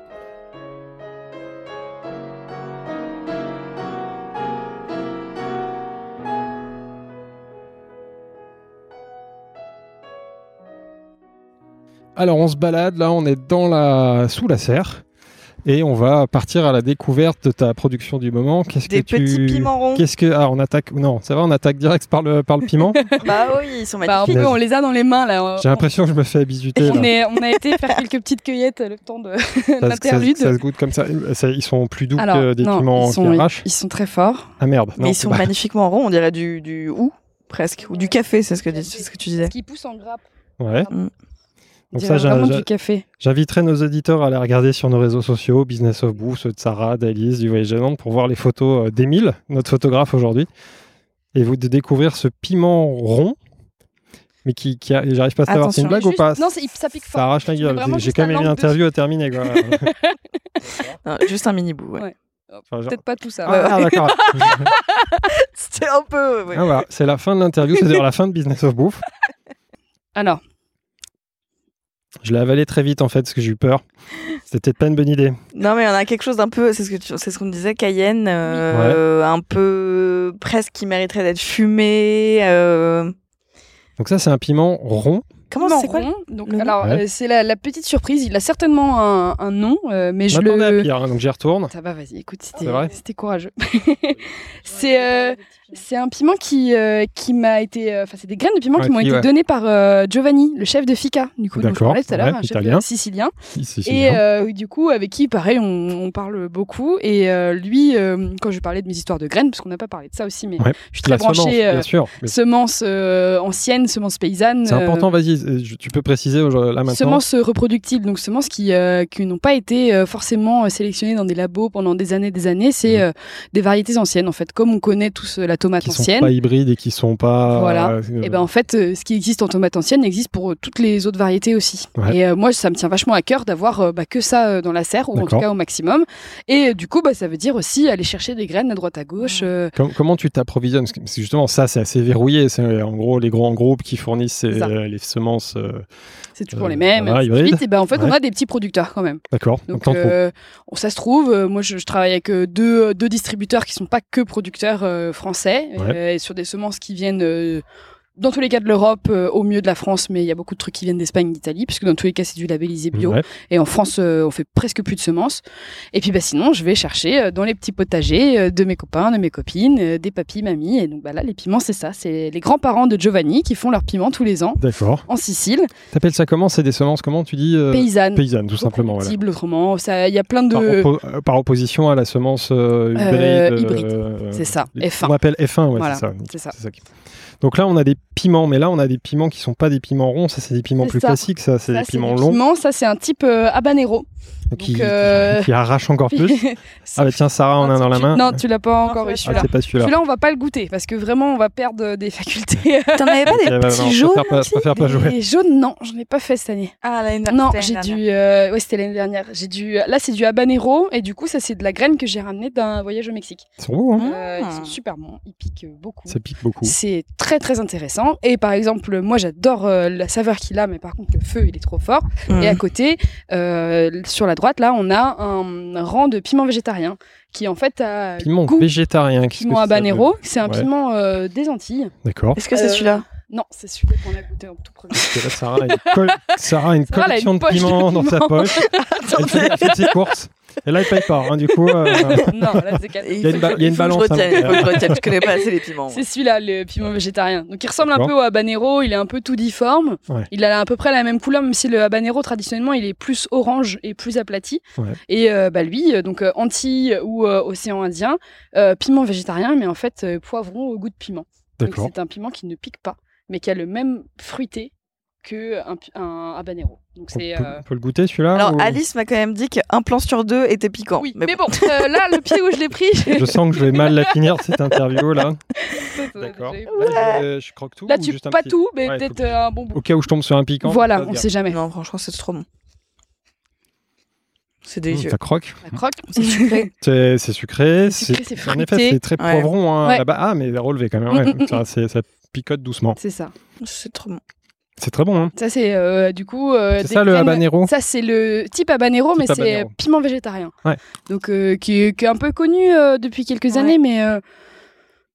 Alors on se balade, là on est dans la sous la serre et on va partir à la découverte de ta production du moment. Qu'est-ce Des que petits piments ronds. Qu'est-ce que ah on attaque non c'est vrai on attaque direct par le par le piment. bah oui ils sont bah, magnifiques. on les a dans les mains là. J'ai l'impression que je me fais habituer. On, on, a été faire quelques petites cueillettes le temps de l'interlude. Ça, se goûte comme ça. Ils sont plus doux que des piments ils sont, qui arrachent. Ils sont très forts. Ah merde. Mais ils sont magnifiquement ronds. On dirait du du ou presque ou du café c'est ce que ce que tu disais. Qui pousse en grappe. Ouais. Mm. Donc ça, vraiment du café. J'inviterai nos auditeurs à aller regarder sur nos réseaux sociaux, Business of Boo, ceux de Sarah, d'Alice, du Voyage Nantes, pour voir les photos euh, d'Emile, notre photographe aujourd'hui, et vous de découvrir ce piment rond, mais qui, qui j'arrive pas à savoir, c'est une blague ou pas? Non, ça pique fort. Ça arrache la gueule. J'ai quand même une interview à terminer. juste un mini bout. Ouais. Peut-être pas tout ça. Ah, d'accord. C'était un peu. Ah, c'est la fin de l'interview, c'est-à-dire la fin de Business of Bouffe. Alors, je l'ai avalé très vite en fait parce que j'ai eu peur. C'était peut-être pas une bonne idée. Non mais on a quelque chose d'un peu, c'est ce que c'est ce qu'on disait, Cayenne, euh, un peu presque qui mériterait d'être fumé. Euh. Donc ça c'est un piment rond Comment c'est quoi Donc, alors, euh, c'est la, petite surprise. Il a certainement un, nom, euh, mais je le. À pire, hein, donc j'y retourne. Ça va, vas-y. Écoute, c'était courageux. c'est euh, c'est un piment qui qui m'a été. Enfin, c'est des graines de piment qui m'ont été données par Giovanni, le chef de Fika, du coup, dont je parlais tout à l'heure, un chef sicilien. Et du coup, avec qui, pareil, on, parle beaucoup. Et lui, quand je parlais de mes histoires de graines, parce qu'on n'a pas parlé de ça aussi, mais je suis très branchée semences anciennes, semences paysannes. C'est important. Vas-y tu peux préciser là maintenant Semences reproductibles, donc semences qui, euh, qui n'ont pas été euh, forcément euh, sélectionnées dans des labos pendant des années des années. C'est mmh. des variétés anciennes, en fait. Comme on connaît tous la tomate qui ancienne. Qui sont pas hybrides et qui sont pas. Voilà. et ben en fait, ce qui existe en tomate ancienne existe pour toutes les autres variétés aussi. Et moi, ça me tient vachement à cœur d'avoir bah, que ça dans la serre, ou en tout cas au maximum. Et du coup, bah, ça veut dire aussi aller chercher des graines à droite à gauche. comment tu t'approvisionnes? Parce que justement, ça, c'est assez verrouillé. C'est en gros les grands groupes qui fournissent les semences euh, c'est toujours les mêmes. et ben, en fait, on a des petits producteurs quand même. D'accord. Donc, euh, ça se trouve, euh, moi, je, travaille avec deux, deux, distributeurs qui sont pas que producteurs français, et sur des semences qui viennent dans tous les cas de l'Europe, euh, au mieux de la France, mais il y a beaucoup de trucs qui viennent d'Espagne, d'Italie, puisque dans tous les cas c'est du labellisé bio. Et en France, euh, on fait presque plus de semences. Et puis bah sinon, je vais chercher euh, dans les petits potagers de mes copains, de mes copines, des papis, mamies. Et donc bah là, les piments, c'est ça, c'est les grands-parents de Giovanni qui font leurs piments tous les ans. D'accord. En Sicile. T'appelles ça comment C'est des semences comment tu dis Paysannes. Paysannes, tout simplement. Voilà. autrement. Il y a plein de. Par, opposition à la semence hybride. hybride. c'est ça. F1. On appelle F1, ouais, c'est ça. C'est ça. ça. Donc là, on a des piments, mais là, on a des piments qui sont pas des piments ronds, ça, c'est des piments plus classiques, ça, c'est des piments longs. Piments, ça, c'est un type euh, habanero. Qui, euh, qui, arrache encore plus. ah bah tiens, Sarah, on a dans la main. Non, tu l'as pas encore eu celui-là. Ah, celui-là. celui-là, on va pas le goûter parce que vraiment, on va perdre des facultés. T'en avais pas des petits jaunes faire pas jouer. Les jaunes, non, j'en ai pas fait cette année. Ah, l'année dernière. Non, j'ai dû. Euh... Ouais, c'était l'année dernière. J'ai dû. Là, c'est du habanero et du coup, ça, c'est de la graine que j'ai ramenée d'un voyage au Mexique. Ils sont beaux, hein euh, Ils sont super bons. Ils piquent beaucoup. Ça pique beaucoup. C'est très, très intéressant. Et par exemple, moi, j'adore euh, la saveur qu'il a, mais par contre, le feu, il est trop fort. Mm. Et à côté, euh, sur la droite, là, on a un rang de piment végétarien qui en fait a piment goût. végétarien piment habanero c'est un piment euh, des Antilles. D'accord. Est-ce que c'est euh, celui-là? non c'est celui qu'on a goûté en tout premier. Là, Sarah a une, Sarah a une collection de piments dans sa poche. Elle fait, ses courses Et là, il paye pas, hein, du coup. Euh, non, là, c'est Il y a une, il y a une balance. Je, retiens, hein. je, connais pas assez les piments. C'est celui-là, le piment végétarien. Donc, il ressemble un peu au habanero, il est un peu tout difforme. Il a à peu près la même couleur, même si le habanero, traditionnellement, il est plus orange et plus aplati. Et euh, bah, lui, euh, donc Antilles ou Océan Indien, piment végétarien, mais en fait, poivron au goût de piment. Donc, c'est un piment qui ne pique pas, mais qui a le même fruité qu'un un habanero. Donc c'est. On, peut le goûter celui-là Alors Alice m'a quand même dit qu'un plan sur deux était piquant. Oui, mais, bon, euh, là le pied où je l'ai pris. je sens que je vais mal la finir cette interview là. D'accord. je, croque tout. Là tu juste pas tout, mais peut-être euh, un bon bout. Au cas où je tombe sur un piquant. Voilà, on sait jamais. Non, franchement c'est trop bon. C'est mmh, délicieux. ça croque. Ça croque, c'est sucré. c'est sucré. C'est En effet, c'est très poivron hein, là-bas. Ah, mais relevé quand même. Ouais. Ça, ça picote doucement. C'est ça. C'est trop bon. C'est très bon. Hein. Ça, c'est euh, du coup. Euh, c'est ça le habanero Ça, c'est le type habanero, mais c'est piment végétarien. Ouais. Donc, euh, qui, est, un peu connu depuis quelques années, mais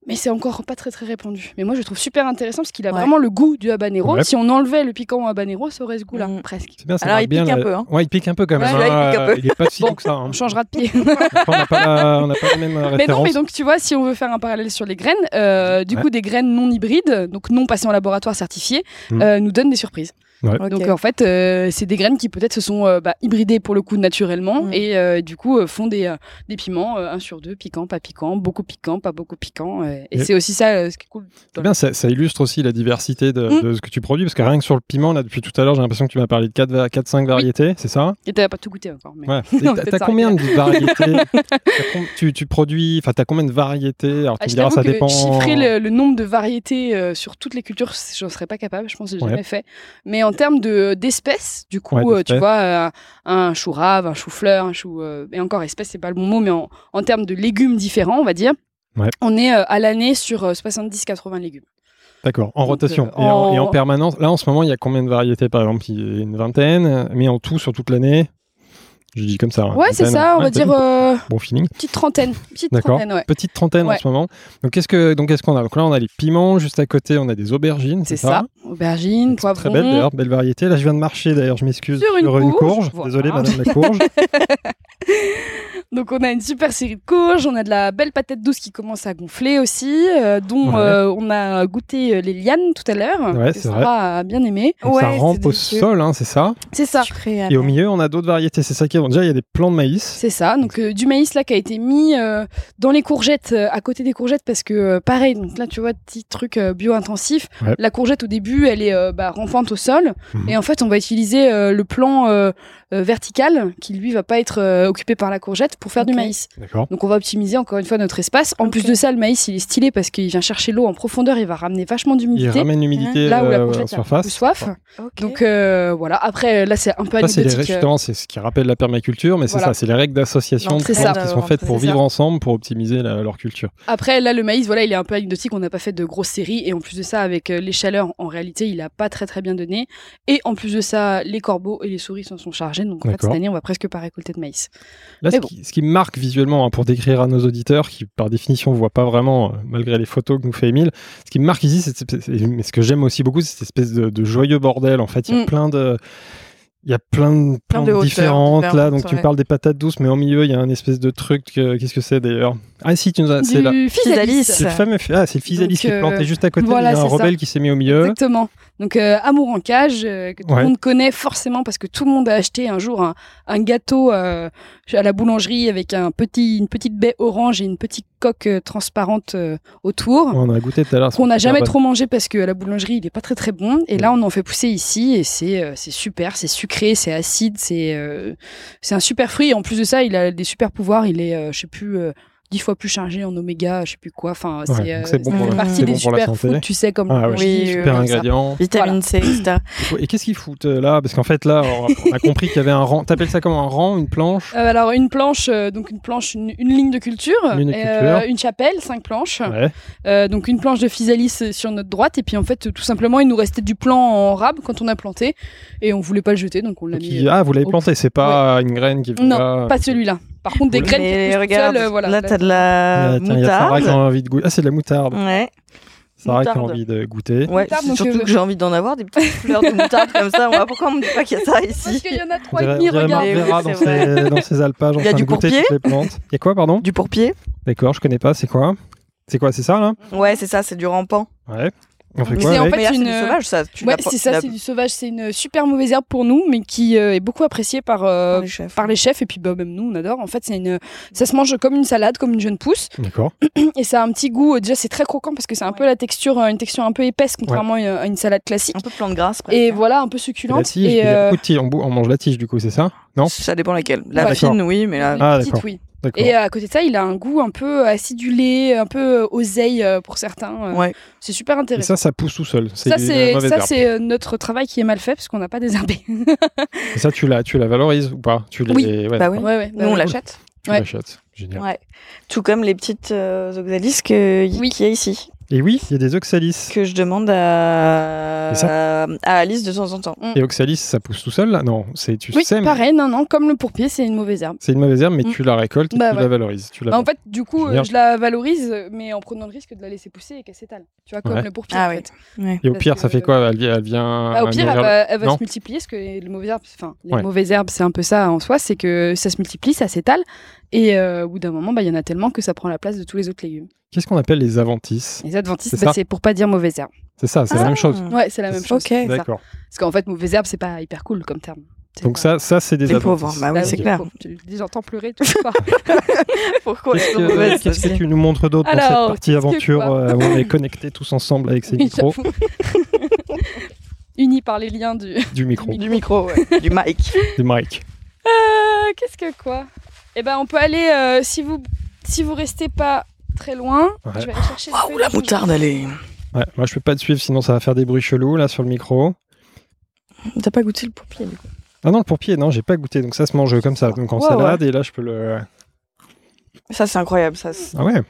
mais c'est encore pas très très répandu. Mais moi je trouve super intéressant parce qu'il a vraiment le goût du habanero. Si on enlevait le piquant au habanero, ça aurait ce goût-là, mm. presque. Bien, Alors il pique un peu. Hein. Ouais, il pique un peu quand même. Ouais, hein. il, pique un peu. il est pas si bon, que ça. Hein. On changera de pied. on n'a pas, la, pas même référence. Mais non, mais donc tu vois, si on veut faire un parallèle sur les graines, euh, du coup des graines non hybrides, donc non passées en laboratoire certifié, mm. euh, nous donnent des surprises. Donc en fait, euh, c'est des graines qui peut-être se sont euh, bah, hybridées pour le coup naturellement et euh, du coup font des, des piments un sur deux, piquant, pas piquant, beaucoup piquant, pas beaucoup piquant. et, c'est aussi ça ce qui est cool. Bien, ça, illustre aussi la diversité de, mm. de, ce que tu produis parce que rien que sur le piment, là depuis tout à l'heure, j'ai l'impression que tu m'as parlé de 4-5 variétés, c'est ça? Et t'as pas tout goûté encore. Mais... Ouais. t'as combien de variétés? Tu, tu, produis, enfin t'as combien de variétés? Alors tu ah, diras, ça dépend. Chiffrer le, le, nombre de variétés sur toutes les cultures, je ne serais pas capable, je pense que j'ai jamais fait. Mais en termes de espèces. Du coup, euh, tu vois, euh, un chou rave, un chou fleur, un chou. Euh, et encore, espèce, c'est pas le bon mot, mais en, termes de légumes différents, on va dire, on est à l'année sur 70-80 légumes. D'accord, en rotation et en... et, en, permanence. Là, en ce moment, il y a combien de variétés Par exemple, il y a une vingtaine, mais en tout, sur toute l'année? Je dis comme ça. Hein. Ouais, c'est ça, on va dire. Euh, bon feeling. Petite trentaine. Petite trentaine, ouais. Petite trentaine en ce moment. Donc, qu'est-ce que, donc, qu'est-ce qu'on a? Donc là, on a les piments. Juste à côté, on a des aubergines. C'est ça, Aubergines, poivrons. Très belle d'ailleurs, belle variété. Là, je viens de marcher d'ailleurs, je m'excuse. Sur une, courge. Désolé, madame la courge. Donc on a une super série de courges, on a de la belle patate douce qui commence à gonfler aussi, euh, dont euh, on a goûté euh, les lianes tout à l'heure. Ouais, c'est vrai. a bien aimé. ça rampe au sol, hein, c'est ça C'est ça. Et au milieu, on a d'autres variétés. C'est ça qui est bon. Déjà, il y a des plants de maïs. C'est ça. Donc du maïs là qui a été mis dans les courgettes, à côté des courgettes, parce que pareil. Donc là, tu vois, petit truc bio-intensif. La courgette au début, elle est bah, rampante au sol, mhm. et en fait, on va utiliser le plan vertical qui lui va pas être occupé par la courgette pour faire du maïs. Donc on va optimiser encore une fois notre espace. En plus de ça, le maïs il est stylé parce qu'il vient chercher l'eau en profondeur, il va ramener vachement d'humidité. Il ramène l'humidité là où la euh, courgette surface. soif. Donc euh, voilà. Après là c'est un peu anecdotique. Euh. C'est ce qui rappelle la permaculture, mais c'est ça, c'est les règles d'association qui sont faites pour vivre ensemble, pour optimiser leur culture. Après là le maïs, voilà, il est un peu anecdotique. On n'a pas fait de grosses séries et en plus de ça, avec les chaleurs, en réalité, il a pas très très bien donné. Et en plus de ça, les corbeaux et les souris s'en sont chargés. Donc en fait cette année, on va presque pas récolter de maïs. Là, ce qui marque visuellement, hein, pour décrire à nos auditeurs qui, par définition, ne voient pas vraiment, euh, malgré les photos que nous fait Emile, ce qui me marque ici, c'est, mais ce que j'aime aussi beaucoup, c'est cette espèce de, joyeux bordel. En fait, il y a mm. plein de. Il y a plein de plantes différentes, là, donc tu me parles des patates douces, mais au milieu il y a un espèce de truc. Euh, qu'est-ce que c'est d'ailleurs? Ah si, tu nous as, c'est là. Physalis. C'est le fameux. Ah, c'est le physalis qui est planté euh, juste à côté. il y a un rebelle qui s'est mis au milieu. Exactement. Donc euh, Amour en cage, euh, que tout le monde connaît forcément parce que tout le monde a acheté un jour un, gâteau euh, à la boulangerie avec un petit, une petite baie orange et une petite coque transparente autour. On a goûté tout à l'heure. Qu'on n'a jamais trop mangé parce que la boulangerie il est pas très très bon. Et là on en fait pousser ici et c'est c'est super, c'est sucré, c'est acide, c'est c'est un super fruit. Et en plus de ça il a des super pouvoirs. Il est je sais plus dix fois plus chargé en oméga, je sais plus quoi. Enfin, c'est euh, bon pour partie des super foods, tu sais, comme ah, oui, super ingrédients. Vitamine C, etc. Et qu'est-ce qu'ils foutent euh, là? Parce qu'en fait, là, on a compris qu'il y avait un rang. T'appelles ça comme un rang, une planche? Euh, Alors, une planche, donc une planche, une, ligne de culture. Une, culture. une chapelle, cinq planches. donc, une planche de physalis sur notre droite. Et puis, en fait, tout simplement, il nous restait du plan en rab quand on a planté. Et on voulait pas le jeter, donc on l'a mis. Ah, vous l'avez planté, c'est pas une graine qui. Non, pas celui-là. Par contre, des graines qui regarde, Là, t'as de la moutarde. envie de goûter. Ah, c'est de la moutarde. Ouais. Sarah qui a envie de goûter. Ouais, surtout que j'ai envie d'en avoir des petites fleurs de moutarde comme ça. pourquoi on me dit pas qu'il y a ça ici Parce qu'il y en a trois et demi, regarde. verra dans, ces, dans ces alpages en train de goûter toutes les plantes. Il y a quoi, pardon Du pourpier. D'accord, je connais pas. C'est quoi? C'est quoi C'est ça là? Ouais, c'est ça. C'est du rampant. Ouais. On fait quoi en fait une... du sauvage, ça. ouais, c'est ça, c'est du sauvage. C'est une super mauvaise herbe pour nous, mais qui euh, est beaucoup appréciée par, euh, par, les chefs. Et puis bah, même nous, on adore. En fait, c'est une, ça se mange comme une salade, comme une jeune pousse. D'accord. Et ça a un petit goût. Déjà, c'est très croquant parce que c'est un peu la texture, une texture un peu épaisse, contrairement à une salade classique. Un peu plante grasse. Et voilà, un peu succulente. tige, et euh, on, mange la tige du coup, c'est ça? Non? Ça dépend laquelle. La fine, oui, mais la ah, petite, oui. Et à côté de ça, il a un goût un peu acidulé, un peu oseille euh, pour certains. Euh. Ouais. C'est super intéressant. Et ça, ça pousse tout seul. Ça, c'est ça, c'est euh, notre travail qui est mal fait parce qu'on n'a pas désherbé. et ça, tu la, tu la valorises ou pas? Tu les... Oui. Ouais, bah oui. Ouais, Nous, on l'achète. Tu l'achètes. Génial. Ouais. Tout comme les petites oxalis qu'il y a ici. Et oui, il y a des oxalis. Que je demande à, à Alice de temps en temps. Et oxalis, ça pousse tout seul là Non, c'est tu oui, sèmes. pareil, non, non, comme le pourpier, c'est une mauvaise herbe. C'est une mauvaise herbe, mais mm. tu la récoltes et bah tu la valorises. Tu la... Bah, en fait, du coup, je la valorise, mais en prenant le risque de la laisser pousser et qu'elle s'étale. Tu vois, comme le pourpier. Ah, en fait. ouais. Et au pire, ça fait quoi? Elle, vient. Bah, au pire, elle va, se multiplier, parce que les mauvaises herbes, enfin, les mauvaises herbes, c'est un peu ça en soi, c'est que ça se multiplie, ça s'étale. Et euh, au bout d'un moment, il y en a tellement que ça prend la place de tous les autres légumes. Qu'est-ce qu'on appelle les adventices? Les adventices, c'est bah, pour pas dire mauvaise herbe. C'est ça, c'est la même chose. Ouais, c'est la même chose. Ok, d'accord. Parce qu'en fait, mauvaise herbe, c'est pas hyper cool comme terme. Donc ça, ça c'est des adventices. pauvre, bah oui, c'est clair. J'entends pleurer tout pas. Pourquoi Qu'est-ce que, tu nous montres d'autre dans cette partie aventure euh, où on est connectés tous ensemble avec ces micros? Unis par les liens du, du micro. Du micro, ouais. du mic. Du mic. Euh, Qu'est-ce que quoi? Eh ben, on peut aller, euh, si, vous, si vous restez pas très loin. Je vais aller chercher. Waouh, la moutarde, elle est. Ouais, moi je peux pas te suivre, sinon ça va faire des bruits chelous là sur le micro. T'as pas goûté le pourpier du coup Ah non, le pourpier, non, j'ai pas goûté. Donc ça se mange comme ça, donc en salade, et là je peux le. Ça c'est incroyable, ça. Ah ouais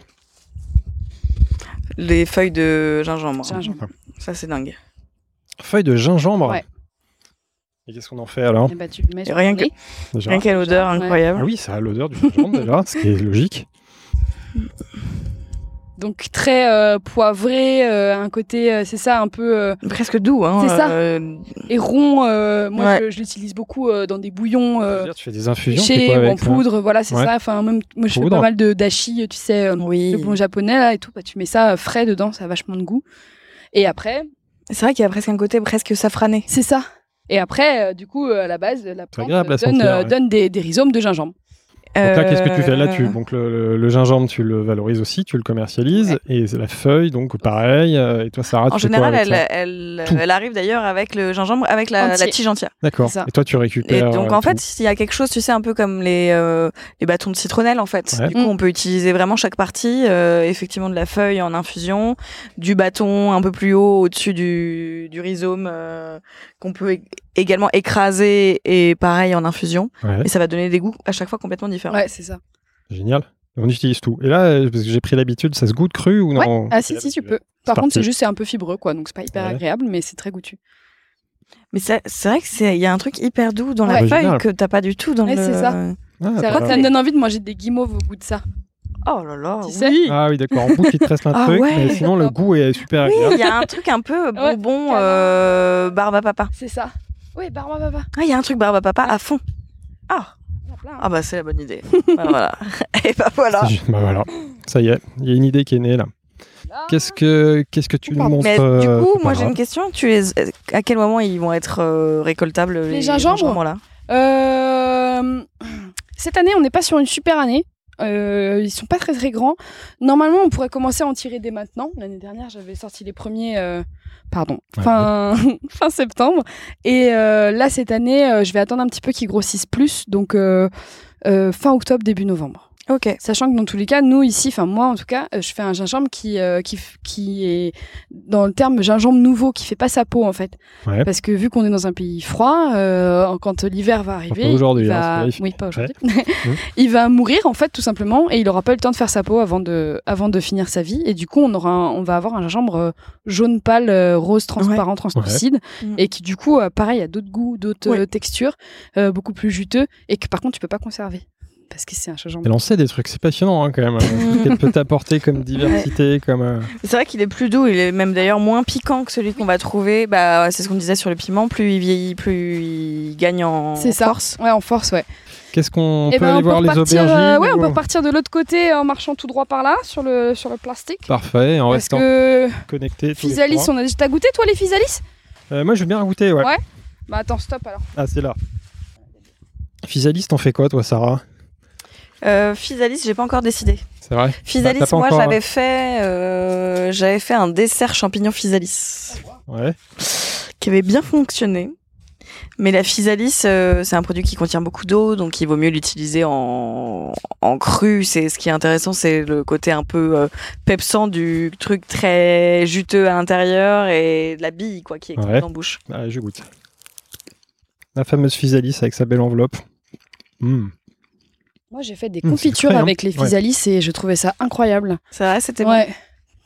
Les feuilles de gingembre. gingembre. Ça c'est dingue. Feuilles de gingembre Ouais. Et qu'est-ce qu'on en fait alors? Eh ben, tu le mets Rien que, rien qu'à l'odeur incroyable. Ah oui, ça a l'odeur du gingembre déjà, ce qui est logique. Donc très euh, poivré, euh, un côté, euh, c'est ça, un peu presque doux. Hein, c'est ça. Et rond. moi, je, l'utilise beaucoup dans des bouillons. Tu fais des infusions chez, en poudre, voilà, c'est ça. Enfin, même moi, je fais pas mal de dashi, tu sais, oui. le bon japonais là et tout. Bah, tu mets ça frais dedans, ça a vachement de goût. Et après. C'est vrai qu'il y a presque un côté presque safrané. C'est ça. Et après, du coup, à la base, la plante donne, donne des, des rhizomes de gingembre. Donc là, qu'est-ce que tu fais? Là tu, Donc le, gingembre, tu le valorises aussi, tu le commercialises, et la feuille, donc pareil. Euh, et toi, Sarah, en général, elle, elle, arrive d'ailleurs avec le gingembre, avec la, tige entière. D'accord. Et toi, tu récupères. Et donc en fait, s'il y a quelque chose, tu sais, un peu comme les, euh, les bâtons de citronnelle, en fait. Du coup, on peut utiliser vraiment chaque partie, euh, effectivement, de la feuille en infusion, du bâton un peu plus haut au-dessus du, du rhizome qu'on peut également écraser et pareil en infusion. Et ça va donner des goûts à chaque fois complètement différents. Ouais, c'est ça. Génial. On utilise tout. Et là, parce que j'ai pris l'habitude, ça se goûte cru ou non? Ah si, si, tu peux. Par contre, c'est juste, c'est un peu fibreux, quoi. Donc, c'est pas hyper agréable, mais c'est très goûtu. Mais c'est vrai qu'il y a un truc hyper doux dans la feuille que t'as pas du tout dans le... c'est ça. Ah, ça me donne envie de manger des guimauves au goût de ça. Oh là là, tu oui. Ah oui, d'accord. En bouche, il te reste un ah truc, mais sinon, le goût est super agréable. Oui, il y a un truc un peu bonbon euh, barbe à papa. C'est ça. Oui, barbe à papa. Ah, il y a un truc barbe à papa à fond. Ah. Ah bah c'est la bonne idée. bah, voilà. Et bah voilà. Bah voilà. Ça y est, il y a une idée qui est née là. Qu'est-ce que qu'est-ce que tu nous montres Mais du euh, coup, moi j'ai une question. Tu es à quel moment ils vont être euh, récoltables les, les gingembres là? Euh... Cette année, on n'est pas sur une super année. Euh, ils sont pas très très grands. Normalement, on pourrait commencer à en tirer dès maintenant. L'année dernière, j'avais sorti les premiers, euh, pardon, fin, fin septembre. Et euh, là, cette année, euh, je vais attendre un petit peu qu'ils grossissent plus. Donc, fin octobre, début novembre. Ok. Sachant que dans tous les cas, nous ici, enfin moi en tout cas, euh, je fais un gingembre qui, euh, qui, qui est dans le terme gingembre nouveau, qui fait pas sa peau en fait. Parce que vu qu'on est dans un pays froid, euh, quand l'hiver va arriver, aujourd'hui, il va... Hein, oui pas aujourd'hui, il va mourir en fait tout simplement et il aura pas eu le temps de faire sa peau avant de, avant de finir sa vie. Et du coup on aura, on va avoir un gingembre jaune pâle, rose transparent, translucide et qui du coup, pareil, a d'autres goûts, d'autres textures, beaucoup plus juteux et que par contre tu peux pas conserver. Parce que c'est un changeant. Et lancer des trucs, c'est passionnant hein, quand même. Qu'elle peut t'apporter comme diversité, comme. Euh, c'est vrai qu'il est plus doux, il est même d'ailleurs moins piquant que celui qu'on va trouver. Bah, c'est ce qu'on disait sur le piment, plus il vieillit, plus il gagne en force. Ouais, en force, ouais. Qu'est-ce qu'on eh peut ben, aller voir les aubergines euh, Ouais, on peut partir de l'autre côté en marchant tout droit par là sur le sur le plastique. Parfait, en restant que... connecté. Physalis, on a déjà goûté toi les physalis euh, Moi, je veux bien goûter, ouais. Ouais. Bah attends, stop alors. Ah, c'est là. Physalis, t'en fais quoi, toi, Sarah? Euh, Physalis, j'ai pas encore décidé. C'est vrai. Physalis, bah, moi, j'avais fait, euh, j'avais fait un dessert champignon Physalis. Ouais. Qui avait bien fonctionné. Mais la physalis, euh, c'est un produit qui contient beaucoup d'eau, donc il vaut mieux l'utiliser en, en cru. C'est ce qui est intéressant, c'est le côté un peu euh, pepsant du truc très juteux à l'intérieur et de la bille quoi qui est ouais. en bouche. je goûte. La fameuse physalis avec sa belle enveloppe. Mmh. Moi, j'ai fait des mmh, confitures hein. avec les physalis et je trouvais ça incroyable. C'est vrai, c'était ouais. bon.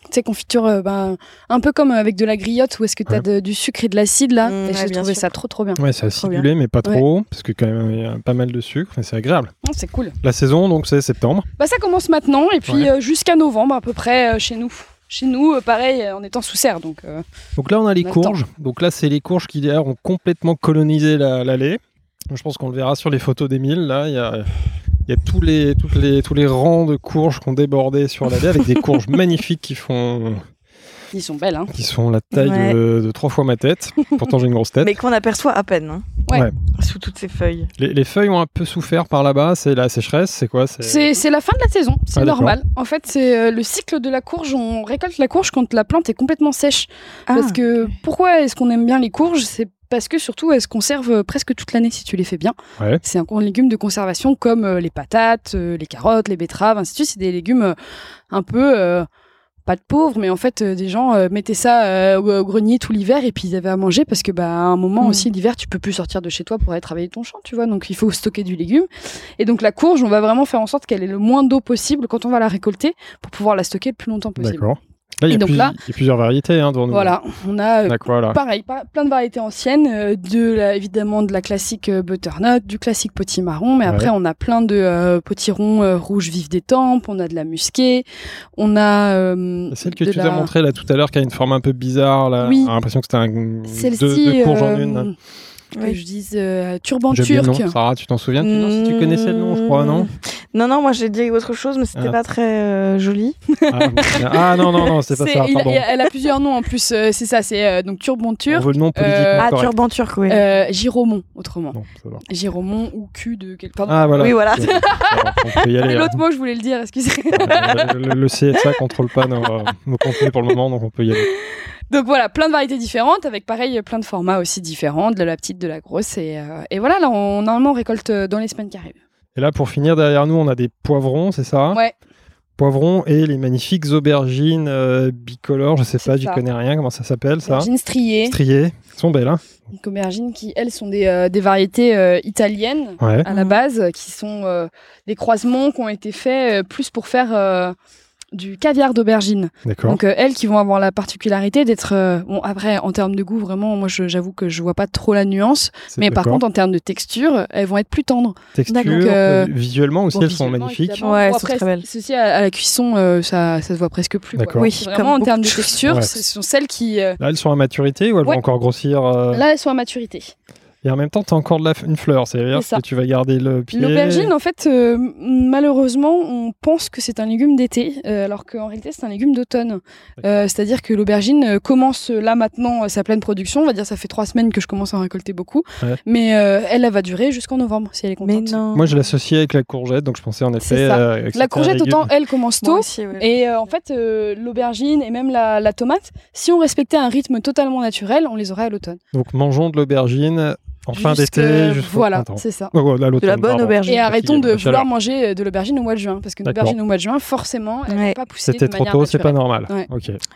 Tu sais, confiture, euh, ben, un peu comme avec de la griotte où est-ce que tu as du sucre et de l'acide là. Mmh, et j'ai trouvé ça trop trop bien. Ouais, c'est acidulé, mais pas trop, parce que quand même, il y a pas mal de sucre, mais c'est agréable. c'est cool. La saison, donc, c'est septembre. Bah, ça commence maintenant, et puis euh, jusqu'à novembre à peu près euh, chez nous. Chez nous, pareil, en étant sous serre. Donc, donc là, on a les courges. Donc là, c'est les courges qui d'ailleurs ont complètement colonisé l'allée. La, Je pense qu'on le verra sur les photos d'Emile. Là, il y a il y a tous les, toutes les, tous les rangs de courges qui ont débordé sur la baie avec des courges magnifiques qui font. Qui sont belles, hein. Qui sont la taille de, trois fois ma tête. Pourtant, j'ai une grosse tête. Mais qu'on aperçoit à peine. Hein. Ouais. Sous toutes ces feuilles. Les, feuilles ont un peu souffert par là-bas. C'est la sécheresse, c'est quoi? C'est la fin de la saison. C'est ah, normal. En fait, c'est euh, le cycle de la courge. On récolte la courge quand la plante est complètement sèche. Ah, Parce que pourquoi est-ce qu'on aime bien les courges? C'est parce que surtout elles se conservent presque toute l'année si tu les fais bien. C'est un légume de conservation comme euh, les patates, euh, les carottes, les betteraves, ainsi de suite. C'est des légumes euh, un peu pas de pauvres, mais en fait des gens mettaient ça au, grenier tout l'hiver et puis ils avaient à manger parce que bah à un moment mm. aussi l'hiver tu peux plus sortir de chez toi pour aller travailler ton champ, tu vois. Donc il faut stocker du légume. Et donc la courge, on va vraiment faire en sorte qu'elle ait le moins d'eau possible quand on va la récolter pour pouvoir la stocker le plus longtemps possible. D'accord. Là, il, y a donc là, il y a plusieurs variétés hein, devant nous. Voilà, on a euh, pareil, plein de variétés anciennes, euh, de la, évidemment de la classique euh, butternut, du classique potimarron, mais après on a plein de potirons rouges vifs des tempes, on a de la musquée, on a celle que tu as montré là tout à l'heure qui a une forme un peu bizarre là, oui. j'ai l'impression que c'était un deux, deux courges en une que je dise euh, turban turc. Sarah, tu t'en souviens? Si tu connaissais le nom, je crois, non? Non, non, moi j'ai dit autre chose, mais c'était ah. pas très euh, joli. Ah, ah, non, non, non, c'est pas ça. Pardon. elle a plusieurs noms en plus, euh, c'est ça, c'est donc turban turc. On veut le nom politique. ah, turban turc, oui. Giromont, autrement. Non, Giromont ou cul de quelque part. Ah, voilà. Oui, voilà. L'autre mot, je voulais le dire, excusez. le, le, CSA contrôle pas nos, nos contenus pour le moment, donc on peut y aller. Donc voilà, plein de variétés différentes, avec pareil plein de formats aussi différents, de la petite, de la grosse. Et, euh, voilà, là, on, normalement, on récolte euh, dans les semaines qui arrivent. Et là, pour finir, derrière nous, on a des poivrons, c'est ça? Ouais. Poivrons et les magnifiques aubergines euh, bicolores, je sais pas, j'y connais rien, comment ça s'appelle ça? Aubergines striées. Striées, elles sont belles, hein Donc aubergines qui, elles, sont des, des variétés italiennes à la base, qui sont des croisements qui ont été faits plus pour faire du caviar d'aubergine. Donc euh, elles qui vont avoir la particularité d'être euh, bon après en termes de goût vraiment moi j'avoue que je vois pas trop la nuance mais par contre en termes de texture elles vont être plus tendres. Texture euh, visuellement aussi elles sont magnifiques. Ouais, elles sont très belles. Ceci à, la cuisson ça ça se voit presque plus Oui, vraiment en termes de texture, ce sont celles qui Là elles sont à maturité ou elles vont encore grossir Là elles sont à maturité. Et en même temps, tu as encore de la, une fleur, c'est-à-dire que tu vas garder le pied. L'aubergine, en fait, euh, malheureusement, on pense que c'est un légume d'été, euh, alors qu'en réalité, c'est un légume d'automne. Euh, c'est-à-dire que l'aubergine commence là maintenant sa pleine production. On va dire, ça fait trois semaines que je commence à en récolter beaucoup. Mais elle, elle va durer jusqu'en novembre, si elle est contente. Moi, je l'associais avec la courgette, donc je pensais en effet. la courgette, autant elle commence tôt. Et en fait, l'aubergine et même la, la tomate, si on respectait un rythme totalement naturel, on les aurait à l'automne. Donc mangeons de l'aubergine en fin d'été, Voilà, c'est ça. de la bonne aubergine. Et arrêtons de vouloir manger de l'aubergine au mois de juin, parce que l'aubergine au mois de juin, forcément, elle va pas pousser C'était trop tôt, c'est pas normal.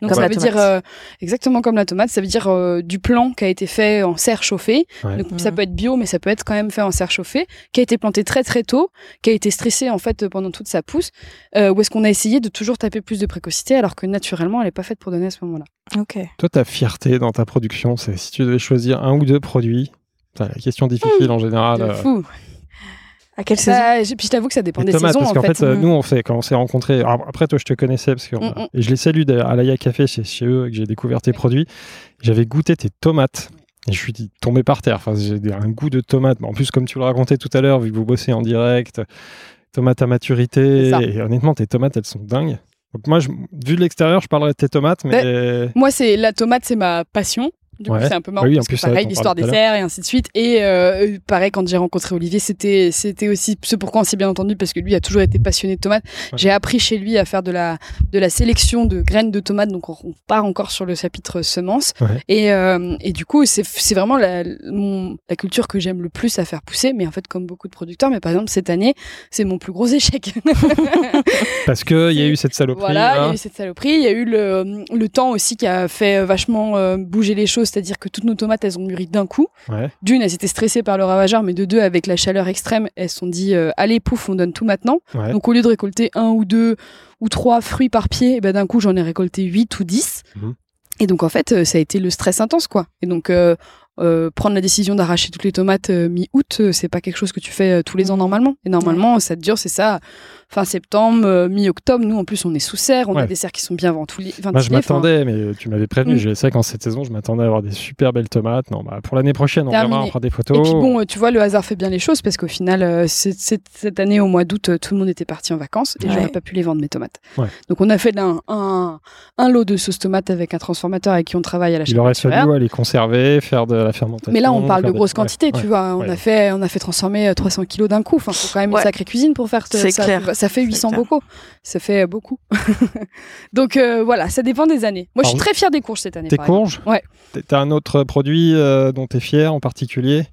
Donc ça veut dire euh, exactement comme la tomate, ça veut dire euh, du plan qui a été fait en serre chauffée. Donc ça peut être bio, mais ça peut être quand même fait en serre chauffée, qui a été planté très très tôt, qui a été stressé en fait pendant toute sa pousse. Euh, où est-ce qu'on a essayé de toujours taper plus de précocité, alors que naturellement, elle n'est pas faite pour donner à ce moment-là. Ok. Toi, ta fierté dans ta production, c'est si tu devais choisir un ou deux produits la question difficile en général. Euh. À quelle saison bah, Puis je t'avoue que ça dépend des tomates, saisons. Parce qu'en fait, fait, nous, on fait, quand on s'est rencontrés, après, toi, je te connaissais, parce que Mm, mm. et je les salue à l'Aya Café, c'est chez eux que j'ai découvert tes produits. J'avais goûté tes tomates. Et je suis tombé par terre. Enfin, j'ai un goût de tomate. En plus, comme tu le racontais tout à l'heure, vu que vous bossez en direct, tomates à maturité. Et honnêtement, tes tomates, elles sont dingues. Donc moi, je, vu de l'extérieur, je parlerais de tes tomates, mais... Moi, c'est la tomate, c'est ma passion. Du coup, c'est un peu marrant oui, parce en plus, que pareil, l'histoire des serres et ainsi de suite. Et euh, pareil, quand j'ai rencontré Olivier, c'était c'était aussi ce pourquoi on s'est bien entendu parce que lui a toujours été passionné de tomates. Ouais. J'ai appris chez lui à faire de la de la sélection de graines de tomates, donc on, on part encore sur le chapitre semences. Et euh, et du coup, c'est c'est vraiment la mon, la culture que j'aime le plus à faire pousser. Mais en fait, comme beaucoup de producteurs, mais par exemple cette année, c'est mon plus gros échec. parce que il y a eu cette saloperie. Voilà, il hein. y a eu cette saloperie. Il y a eu le le temps aussi qui a fait vachement euh, bouger les choses, c'est-à-dire que toutes nos tomates elles ont mûri d'un coup. Ouais. D'une, elles étaient stressées par le ravageur, mais de deux, avec la chaleur extrême, elles se sont dit euh, allez, pouf, on donne tout maintenant. Ouais. Donc au lieu de récolter un ou deux ou trois fruits par pied, eh ben, d'un coup, j'en ai récolté huit ou dix. Mhm. Et donc en fait, euh, ça a été le stress intense, quoi. Et donc euh, euh, prendre la décision d'arracher toutes les tomates euh, mi-août, euh, c'est pas quelque chose que tu fais tous les ans normalement. Et normalement, ça dure, c'est ça, fin septembre, mi-octobre. Nous, en plus, on est sous serre, on Ouais. a des serres qui sont bien ventilées. Moi, je m'attendais, mais tu m'avais prévenu. Mm. Je sais qu'en cette saison, je m'attendais à avoir des super belles tomates. Non, bah, pour l'année prochaine, on verra, on fera des photos. Et puis bon, tu vois, le hasard fait bien les choses parce qu'au final, cette année, au mois d'août, tout le monde était parti en vacances et Ouais. j'aurais pas pu les vendre mes tomates. Ouais. Donc on a fait un, un, un lot de sauce tomate avec un transformateur avec qui on travaille à la Il chaîne aurait naturelle. fallu les conserver, faire de la fermentation. Mais là, on parle de grosses quantités, tu ouais. vois. On ouais. a fait, on a fait transformer euh, 300 kilos d'un coup. Enfin, faut quand même Ouais. une sacrée cuisine pour faire C'est ça. clair. Ça fait C'est 800 clair. bocaux. Ça fait euh, beaucoup. Donc euh, voilà, ça dépend des années. Moi, je suis très fière des courges cette année. Exemple. courges Ouais. T'as un autre produit euh, dont t'es fier en particulier?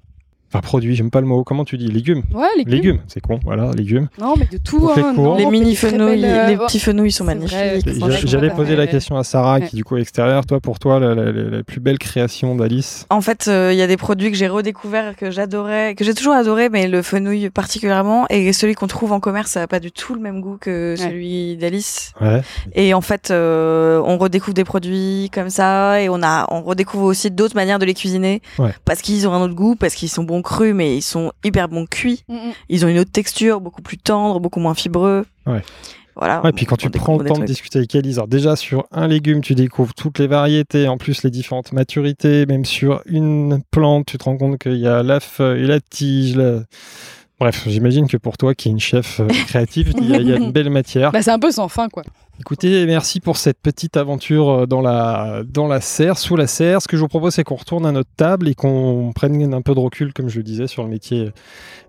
Enfin, produit, j'aime pas le mot. Comment tu dis? Légumes Ouais, les Légumes, c'est con, voilà, légumes. Non, mais de tout. Hein, non, Les mini fenouilles, euh, les petits fenouilles sont magnifiques. J'allais poser la question à Sarah, Ouais. qui du coup est extérieure. Toi, pour toi, la, la- la- la plus belle création d'Alice? En fait, euh, il y a des produits que j'ai redécouverts, que j'adorais, que j'ai toujours adoré, mais le fenouil particulièrement, et celui qu'on trouve en commerce, ça n'a pas du tout le même goût que celui d'Alice. Ouais. Et en fait, euh, on redécouvre des produits comme ça, et on a, on redécouvre aussi d'autres manières de les cuisiner, Ouais. parce qu'ils ont un autre goût, parce qu'ils sont bons crus, mais ils sont hyper bons cuits. Mm, mm. Ils ont une autre texture, beaucoup plus tendre, beaucoup moins fibreux. Ouais. Voilà. Ouais, puis quand tu prends le temps de discuter avec Alice, alors déjà sur un légume, tu découvres toutes les variétés, en plus les différentes maturités, même sur une plante, tu te rends compte qu'il y a la feuille, la tige, la- Bref, j'imagine que pour toi, qui est une chef euh, créative, il y, a- il y a une belle matière. Bah, c'est un peu sans fin, quoi. Écoutez, merci pour cette petite aventure euh, dans la, dans la serre, sous la serre. Ce que je vous propose, c'est qu'on retourne à notre table et qu'on prenne un peu de recul, comme je le disais, sur le métier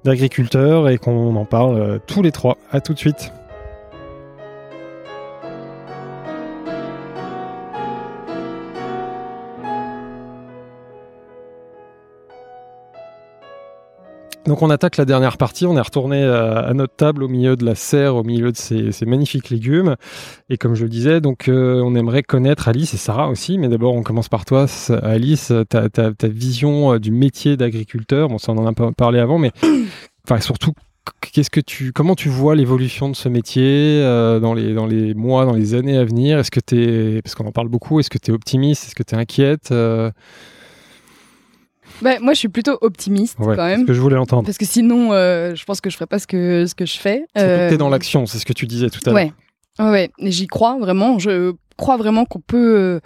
d'agriculteur et qu'on en parle euh, tous les trois. À tout de suite. Donc on attaque la dernière partie, on est retourné à, à notre table au milieu de la serre, au milieu de ces, magnifiques légumes. Et comme je le disais, donc euh, on aimerait connaître Alice et Sarah aussi, mais d'abord on commence par toi, Alice, ta, ta, vision euh, du métier d'agriculteur. Bon, ça on en a parlé avant, mais enfin surtout, qu'est-ce que tu, comment tu vois l'évolution de ce métier euh, dans les dans les mois, dans les années à venir? Est-ce que tu parce qu'on en parle beaucoup, est-ce que tu es optimiste? Est-ce que tu es inquiète Euh, Bah, moi, je suis plutôt optimiste Ouais, quand c'est ce même. que je voulais entendre. Parce que sinon, euh, je pense que je ferais pas ce que, ce que je fais. Euh, t'es dans l'action, c'est ce que tu disais tout à l'heure. Ouais, ouais, ouais. J'y crois vraiment. Je crois vraiment qu'on peut euh,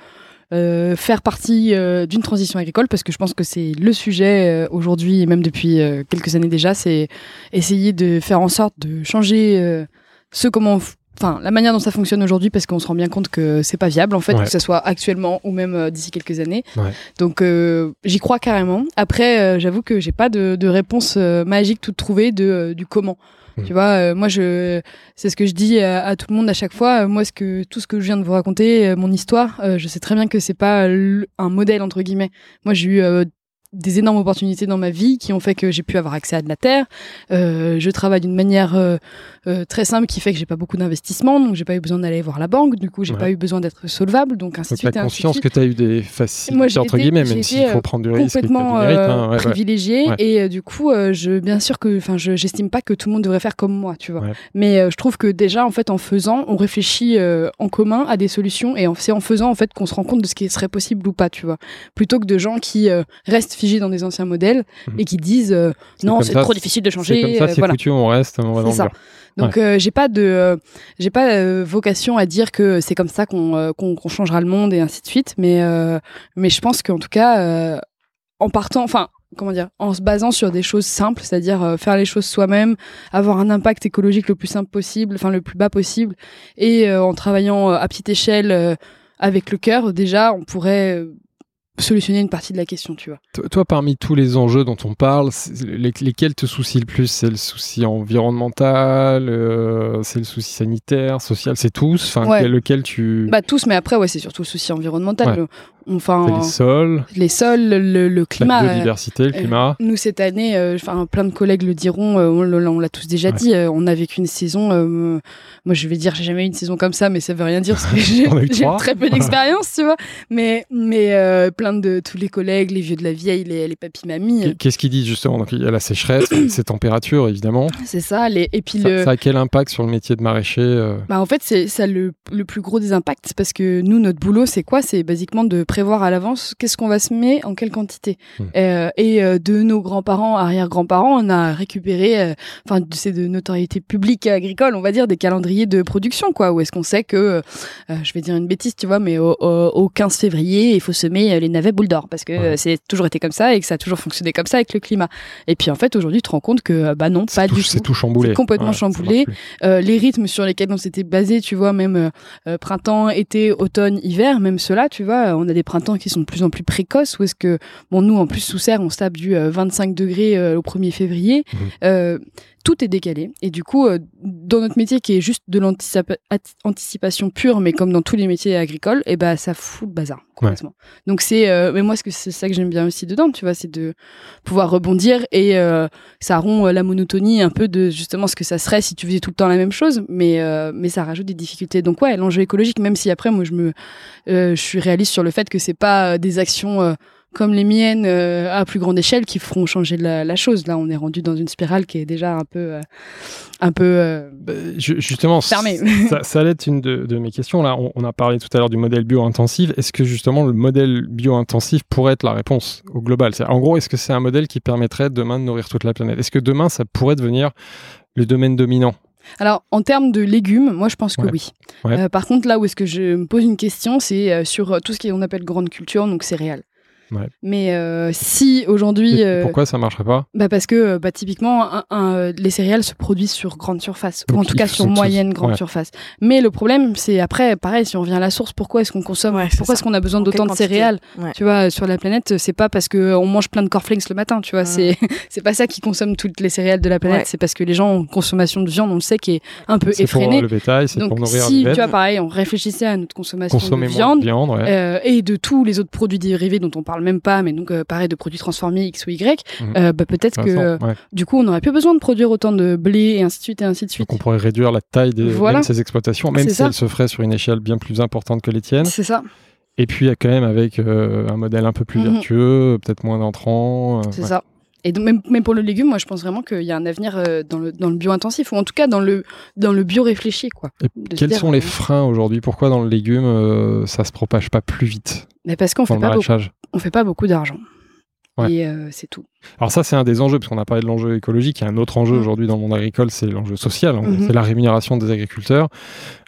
euh, faire partie euh, d'une transition agricole parce que je pense que c'est le sujet euh, aujourd'hui et même depuis quelques années déjà. C'est essayer de faire en sorte de changer ce comment. on Enfin, la manière dont ça fonctionne aujourd'hui, parce qu'on se rend bien compte que c'est pas viable en fait, Ouais. que ce soit actuellement ou même euh, d'ici quelques années. Ouais. Donc, euh, j'y crois carrément. Après, euh, j'avoue que j'ai pas de, de réponse euh, magique toute trouvée de du comment. Mm. Tu vois, moi, je, c'est ce que je dis à, à tout le monde à chaque fois. Moi, ce que tout ce que je viens de vous raconter, mon histoire, je sais très bien que c'est pas un modèle entre guillemets. Moi, j'ai eu euh, des énormes opportunités dans ma vie qui ont fait que j'ai pu avoir accès à de la terre. Euh, je travaille d'une manière euh, euh, très simple qui fait que j'ai pas beaucoup d'investissement, donc j'ai pas eu besoin d'aller voir la banque. Du coup, j'ai Ouais. pas eu besoin d'être solvable, donc ainsi de suite. la conscience que tu as eu des facilités Moi, entre été- guillemets, même s'il faut prendre du risque complètement euh, hein, ouais, privilégié Ouais. et du coup je bien sûr que enfin je j'estime pas que tout le monde devrait faire comme moi tu vois mais je trouve que déjà en fait en faisant on réfléchit en commun à des solutions et c'est en faisant en fait qu'on se rend compte de ce qui serait possible ou pas tu vois plutôt que de gens qui restent figés dans des anciens modèles mhm. et qui disent non, c'est trop difficile de changer. C'est comme ça, c'est foutu, on reste, on va ça. Donc j'ai pas de j'ai pas vocation à dire que c'est comme ça qu'on qu'on changera le monde et ainsi de suite mais mais je pense qu'en tout cas en partant enfin comment dire, en se basant sur des choses simples, c'est-à-dire euh, faire les choses soi-même, avoir un impact écologique le plus simple possible, enfin le plus bas possible, et euh, en travaillant euh, à petite échelle avec le cœur, déjà, on pourrait solutionner une partie de la question, tu vois. Toi, parmi tous les enjeux dont on parle, lesquels te soucient le plus? C'est le souci environnemental, c'est le souci sanitaire, social, c'est tous? Enfin, lequel tu... Bah tous, mais après, ouais, c'est surtout le souci environnemental. Enfin, les sols, les sols, le, climat, la biodiversité, le climat. nous cette année, euh, plein de collègues le diront, euh, on, l'a tous déjà dit, euh, on a vécu une saison. moi, je vais dire, j'ai jamais eu une saison comme ça, mais ça veut rien dire parce que j'ai très peu d'expérience, tu vois. Mais mais plein de tous les collègues, les vieux de la vieille, les, les papis mamies. Qu'est-ce qu'ils disent justement? Donc il y a la sécheresse, ces températures évidemment. C'est ça. Les, et puis ça, le... ça, a quel impact sur le métier de maraîcher Bah en fait, c'est ça le, le plus gros des impacts parce que nous, notre boulot, c'est quoi? C'est basiquement de prévoir à l'avance qu'est-ce qu'on va se mettre en quelle quantité. Mmh. Euh, et euh, de nos grands-parents, arrière-grands-parents, on a récupéré, euh, enfin, c'est de notoriété publique agricole, on va dire, des calendriers de production, quoi, où est-ce qu'on sait que, je vais dire une bêtise, tu vois, mais au, 15 février, il faut semer les navets boules d'or, parce que c'est toujours été comme ça et que ça a toujours fonctionné comme ça avec le climat. Et puis, en fait, aujourd'hui, tu te rends compte que, bah non, pas du tout. C'est tout chamboulé. C'est complètement chamboulé. les rythmes sur lesquels on s'était basé, tu vois, même printemps, été, automne, hiver, même cela, tu vois, on a des printemps qui sont de plus en plus précoces ou est-ce que, bon, nous, en plus, sous serre, on se tape du 25 euh, degrés euh, au 1er février. Mmh. Euh, tout est décalé. Et du coup, dans notre métier qui est juste de l'anticipation pure, mais comme dans tous les métiers agricoles, et eh ben ça fout le bazar complètement. Donc c'est, mais moi, c'est ça que j'aime bien aussi dedans, tu vois, c'est de pouvoir rebondir et ça rompt la monotonie un peu de justement ce que ça serait si tu faisais tout le temps la même chose, mais mais ça rajoute des difficultés. Donc ouais, l'enjeu écologique, même si après moi je me, je suis réaliste sur le fait que c'est pas des actions comme les miennes euh, à plus grande échelle qui feront changer la, chose. Là, on est rendu dans une spirale qui est déjà un peu, euh, un peu euh, bah, justement fermée. ça, ça allait être une de, mes questions. Là, on, a parlé tout à l'heure du modèle bio-intensif. Est-ce que justement le modèle bio-intensif pourrait être la réponse au global? En gros, est-ce que c'est un modèle qui permettrait demain de nourrir toute la planète? Est-ce que demain, ça pourrait devenir le domaine dominant? Alors, en termes de légumes, moi je pense que oui. par contre, là où est-ce que je me pose une question, c'est sur tout ce qu'on appelle grande culture, donc céréales. Mais euh, si aujourd'hui. Euh, pourquoi ça marcherait pas? bah Parce que bah, typiquement, les céréales se produisent sur grande surface, ou en tout cas sur moyenne grande surface. Mais le problème, c'est après, pareil, si on revient à la source, pourquoi est-ce qu'on consomme Pourquoi est-ce qu'on a besoin d'autant de céréales? Tu vois, sur la planète, c'est pas parce qu'on mange plein de cornflakes le matin, tu vois. C'est c'est pas ça qui consomme toutes les céréales de la planète, c'est parce que les gens ont une consommation de viande, on le sait, qui est un peu effrénée. Pour le bétail, c'est pour nourrir si, tu vois, pareil, on réfléchissait à notre consommation de viande, euh, et de tous les autres produits dérivés dont on parle même pas, mais donc euh, pareil de produits transformés X ou Y, mhm. euh, bah, peut-être que du coup on n'aurait plus besoin de produire autant de blé et ainsi de suite et ainsi de suite. Donc on pourrait réduire la taille de ces exploitations, même si elles se feraient sur une échelle bien plus importante que les tiennes. C'est ça. Et puis quand même avec euh, un modèle un peu plus mhm. vertueux, peut-être moins d'entrants. C'est ça. Et donc, même, même, pour le légume, moi, je pense vraiment qu'il y a un avenir dans le, dans le bio-intensif, ou en tout cas dans le, dans le bio-réfléchi. Quoi, quels sont les freins aujourd'hui? Pourquoi dans le légume, ça se propage pas plus vite? Mais Parce qu'on fait, pas on fait pas beaucoup d'argent. Et euh, c'est tout. Alors ça, c'est un des enjeux, parce qu'on a parlé de l'enjeu écologique. Il y a un autre enjeu mm. aujourd'hui dans le monde agricole, c'est l'enjeu social. Hein. Mm-hmm. C'est la rémunération des agriculteurs.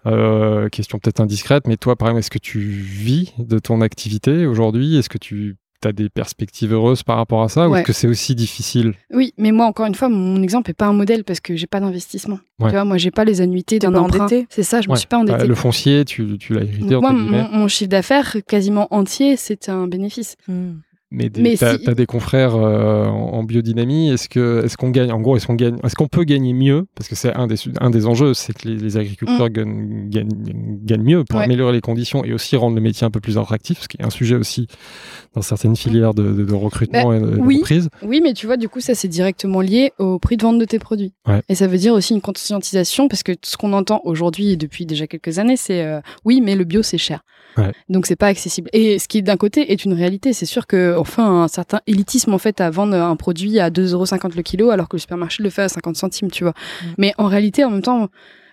Euh, question peut-être indiscrète, mais toi, par exemple, est-ce que tu vis de ton activité aujourd'hui? Est-ce que tu as des perspectives heureuses par rapport à ça ou est-ce que c'est aussi difficile Oui, mais moi encore une fois, mon exemple n'est pas un modèle parce que j'ai pas d'investissement. Tu vois, moi j'ai pas les annuités d'un emprunt. C'est ça, je me suis pas endetté. Bah, le foncier, tu, tu l'as hérité. Moi, mon, chiffre d'affaires quasiment entier, c'est un bénéfice. Hmm. Mais, tu as, des confrères euh, en, biodynamie. Est-ce que est-ce qu'on gagne En gros, est-ce qu'on gagne Est-ce qu'on peut gagner mieux? Parce que c'est un des un des enjeux, c'est que les, agriculteurs mm. gagnent, gagnent, mieux pour améliorer les conditions et aussi rendre le métier un peu plus attractif, ce qui est un sujet aussi dans certaines filières de, recrutement bah, et de, oui, Oui, mais tu vois, du coup, ça c'est directement lié au prix de vente de tes produits. Et ça veut dire aussi une conscientisation parce que ce qu'on entend aujourd'hui et depuis déjà quelques années, c'est euh, oui, mais le bio c'est cher. Donc c'est pas accessible. Et ce qui d'un côté est une réalité, c'est sûr que enfin un certain élitisme en fait à vendre un produit à 2,50€ le kilo alors que le supermarché le fait à 50 centimes, tu vois. Mm. Mais en réalité, en même temps,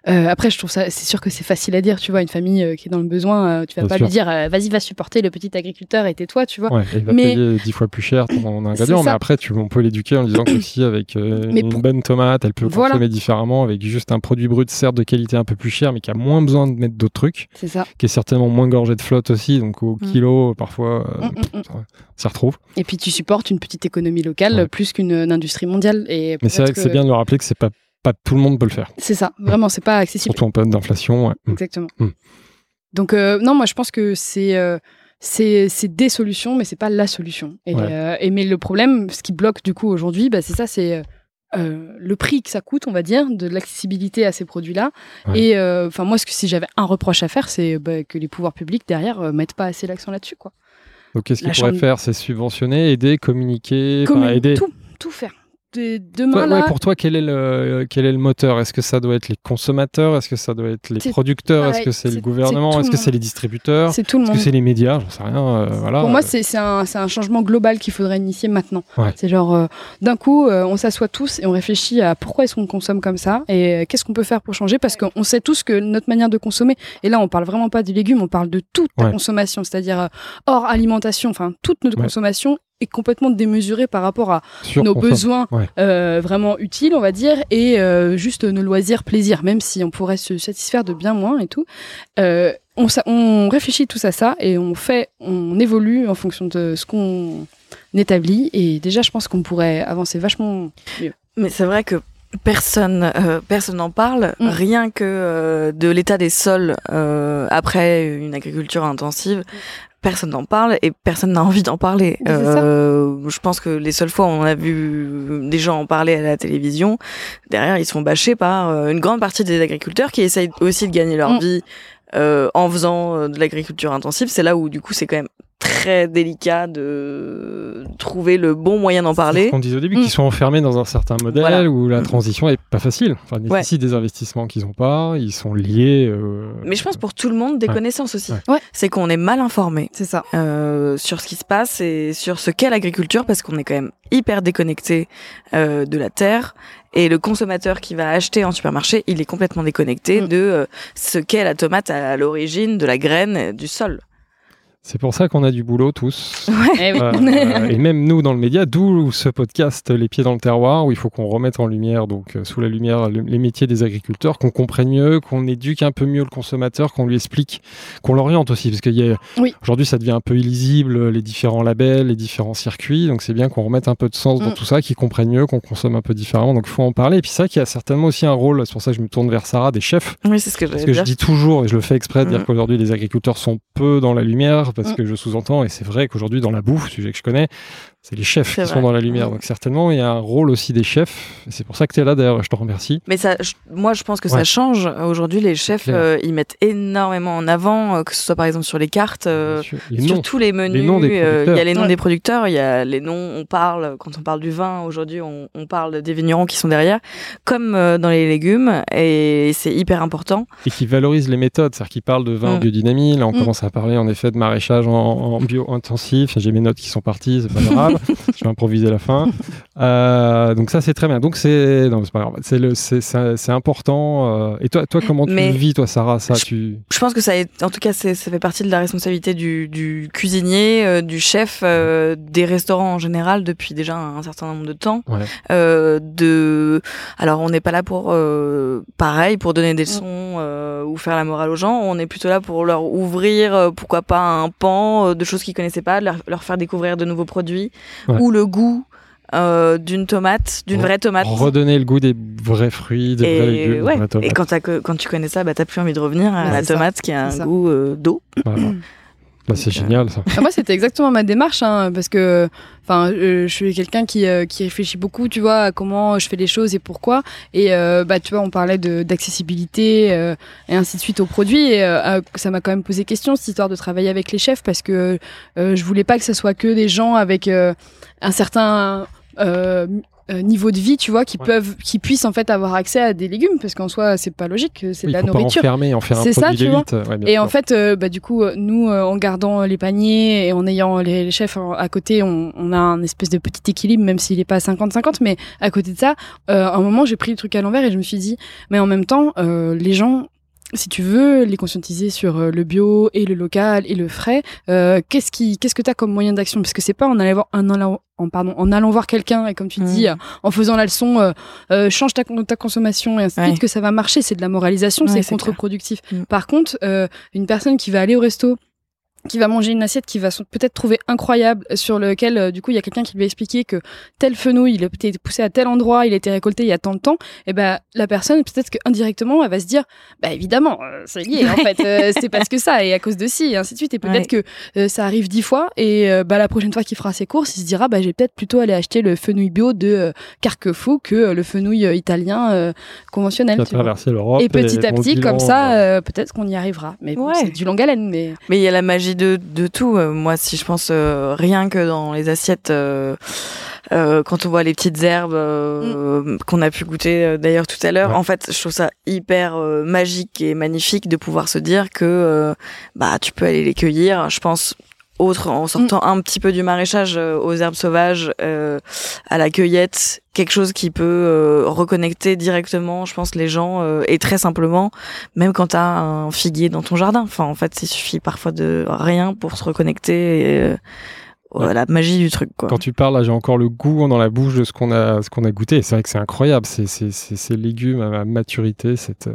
Euh, après, je trouve ça, c'est sûr que c'est facile à dire, tu vois, une famille euh, qui est dans le besoin, euh, tu vas pas lui dire, vas-y, va supporter le petit agriculteur et tais-toi, tu vois. Ouais, il va mais payer dix fois plus cher ton ingrédient, mais après, tu, on peut l'éduquer en disant qu'aussi avec une bonne tomate, elle peut consommer différemment, avec juste un produit brut, certes de qualité un peu plus cher, mais qui a moins besoin de mettre d'autres trucs. C'est ça. Qui est certainement moins gorgé de flotte aussi, donc au mm. kilo, parfois, mm, mm, ça, retrouve. Et puis tu supportes une petite économie locale plus qu'une industrie mondiale. Et mais c'est vrai que, c'est bien de le rappeler que c'est pas pas tout le monde peut le faire. C'est ça, vraiment, c'est pas accessible. Surtout en période d'inflation. Mm. Exactement. Mm. Donc, euh, non, moi, je pense que c'est euh, c'est des solutions, mais c'est pas la solution. Euh, et, mais le problème, ce qui bloque du coup aujourd'hui, bah, c'est ça, c'est le prix que ça coûte, on va dire, de l'accessibilité à ces produits-là. Et enfin, moi, ce que, si j'avais un reproche à faire, c'est bah, que les pouvoirs publics derrière mettent pas assez l'accent là-dessus, quoi. Donc, qu'est-ce qu'ils pourraient faire? C'est subventionner, aider, communiquer, aider. Tout, tout faire demain pour toi, quel est le, quel est le moteur? Est-ce que ça doit être les consommateurs? Est-ce que ça doit être les producteurs? Est-ce que c'est le gouvernement? Est-ce que c'est les distributeurs? C'est tout le monde. Est-ce que c'est les médias? J'en sais rien. Euh, voilà. Pour moi, c'est un, un, changement global qu'il faudrait initier maintenant. C'est genre, euh, d'un coup, euh, on s'assoit tous et on réfléchit à pourquoi est-ce qu'on consomme comme ça et qu'est-ce qu'on peut faire pour changer parce qu'on sait tous que notre manière de consommer, et là, on parle vraiment pas des légumes, on parle de toute la consommation, c'est-à-dire hors alimentation, enfin, toute notre consommation est complètement démesuré par rapport à nos besoins euh, vraiment utiles, on va dire, et euh, juste nos loisirs plaisir, même si on pourrait se satisfaire de bien moins et tout. Euh, on, on, réfléchit tous à ça et on fait, on évolue en fonction de ce qu'on établit. Et déjà, je pense qu'on pourrait avancer vachement mieux. Mais c'est vrai que personne personne n'en parle mm. rien que de l'état des sols après une agriculture intensive personne n'en parle et personne n'a envie d'en parler. Euh, je pense que les seules fois où on a vu des gens en parler à la télévision, derrière ils se font bâcher par euh, une grande partie des agriculteurs qui essayent aussi de gagner leur mm. vie euh, en faisant euh, de l'agriculture intensive. C'est là où du coup c'est quand même très délicat de trouver le bon moyen d'en parler. On disait au début qu'ils mm. sont enfermés dans un certain modèle où la mm. transition est pas facile. Enfin, nécessite des investissements qu'ils n'ont pas, ils sont liés. Euh... Mais je pense pour tout le monde des connaissances aussi. Ouais. C'est qu'on est mal informé. C'est ça. Euh, sur ce qui se passe et sur ce qu'est l'agriculture parce qu'on est quand même hyper déconnecté euh, de la terre et le consommateur qui va acheter en supermarché, il est complètement déconnecté mm. de euh, ce qu'est la tomate à l'origine de la graine du sol. C'est pour ça qu'on a du boulot tous. Eh euh, et même nous dans le média, d'où ce podcast Les pieds dans le terroir, où il faut qu'on remette en lumière, donc euh, sous la lumière, les métiers des agriculteurs, qu'on comprenne mieux, qu'on éduque un peu mieux le consommateur, qu'on lui explique, qu'on l'oriente aussi, parce qu'aujourd'hui oui. aujourd'hui ça devient un peu illisible, les différents labels, les différents circuits, donc c'est bien qu'on remette un peu de sens dans mm. tout ça, qu'ils comprennent mieux, qu'on consomme un peu différemment, donc il faut en parler. Et puis ça qui a certainement aussi un rôle, c'est pour ça que je me tourne vers Sarah, des chefs. Oui, c'est ce que, parce que je dis toujours, et je le fais exprès, de dire mm. qu'aujourd'hui les agriculteurs sont peu dans la lumière parce mm. que je sous-entends, et c'est vrai qu'aujourd'hui dans la bouffe, sujet que je connais, c'est les chefs qui sont dans la lumière. Donc certainement, il y a un rôle aussi des chefs. C'est pour ça que tu es là d'ailleurs, je te remercie. Mais ça, moi, je pense que ça change. Aujourd'hui, les chefs, euh, ils mettent énormément en avant, euh, que ce soit par exemple sur les cartes, euh, sur tous les menus. Il y a les noms des producteurs, il y a les noms, on parle, quand on parle du vin, aujourd'hui, on, on, parle des vignerons qui sont derrière, comme dans les légumes, et c'est hyper important. Et qui valorisent les méthodes, c'est-à-dire qu'ils parlent de vin en mm. biodynamie. Là, on mm. commence à parler en effet de maraîchage en, en bio-intensif. J'ai mes notes qui sont parties, c'est pas grave. je vais improviser la fin. Euh, donc ça c'est très bien. Donc c'est non c'est pas grave. C'est le c'est important. Euh. Et toi toi comment tu vis toi Sarah ça je, tu. Je pense que ça est, en tout cas ça fait partie de la responsabilité du, du cuisinier, euh, du chef, des restaurants en général depuis déjà un certain nombre de temps. de alors on n'est pas là pour pareil pour donner des leçons ou faire la morale aux gens. On est plutôt là pour leur ouvrir pourquoi pas un pan de choses qu'ils connaissaient pas, leur, leur faire découvrir de nouveaux produits ou le goût euh, d'une tomate, d'une vraie tomate. Redonner le goût des vrais fruits, des vrais légumes. Ouais. Et quand, quand, tu connais ça, bah, t'as plus envie de revenir à la tomate qui a un goût euh, d'eau. Bah, c'est génial ça. Ah, moi, c'était exactement ma démarche, hein, parce que enfin, je suis quelqu'un qui, euh, qui réfléchit beaucoup, tu vois, à comment je fais les choses et pourquoi. Et bah, tu vois, on parlait d'accessibilité et ainsi de suite aux produits. Et ça m'a quand même posé question cette histoire de travailler avec les chefs, parce que je voulais pas que ce soit que des gens avec un certain euh, niveau de vie, tu vois, qui peuvent, qui puissent en fait avoir accès à des légumes, parce qu'en soi, c'est pas logique, c'est de la nourriture. C'est ça, tu vois. et en fait, bah, du coup, nous, en gardant les paniers et en ayant les, chefs à côté, on, on, a un espèce de petit équilibre, même s'il est pas 50-50, mais à côté de ça, à un moment, j'ai pris le truc à l'envers et je me suis dit, mais en même temps, les gens si tu veux les conscientiser sur euh, le bio et le local et le frais, euh, qu'est-ce qui, qu'est-ce que t'as comme moyen d'action? Parce que c'est pas en allant voir, allant, en, pardon, en allant voir quelqu'un et comme tu dis, mmh. en faisant la leçon, euh, change ta, ta consommation et ainsi de suite que ça va marcher. C'est de la moralisation, c'est contre-productif. Mmh. Par contre, une personne qui va aller au resto qui va manger une assiette qui va peut-être trouver incroyable, sur lequel euh, du coup il y a quelqu'un qui lui a expliqué que tel fenouil il a été poussé à tel endroit, il a été récolté il y a tant de temps, et ben la personne peut-être qu'indirectement elle va se dire bah évidemment euh, c'est lié en fait euh, c'est parce que ça et à cause de ci et ainsi de suite et peut-être que ça arrive dix fois et bah la prochaine fois qu'il fera ses courses il se dira bah j'ai peut-être plutôt aller acheter le fenouil bio de Carquefou que le fenouil italien conventionnel. l'Europe. Et petit à petit comme ça peut-être qu'on y arrivera mais c'est du long haleine mais mais il y a la magie de, de tout. Euh, moi, si je pense euh, rien que dans les assiettes, euh, quand on voit les petites herbes mm. qu'on a pu goûter d'ailleurs tout à l'heure, en fait, je trouve ça hyper magique et magnifique de pouvoir se dire que bah tu peux aller les cueillir. Je pense autre en sortant un petit peu du maraîchage aux herbes sauvages, à la cueillette quelque chose qui peut euh, reconnecter directement, je pense, les gens euh, et très simplement, même quand tu as un figuier dans ton jardin. Enfin, en fait, il suffit parfois de rien pour se reconnecter. Et, euh, la magie du truc. Quoi. Quand tu parles, là, j'ai encore le goût dans la bouche de ce qu'on a, ce qu'on a goûté. C'est vrai que c'est incroyable. C'est, ces légumes à maturité, cette,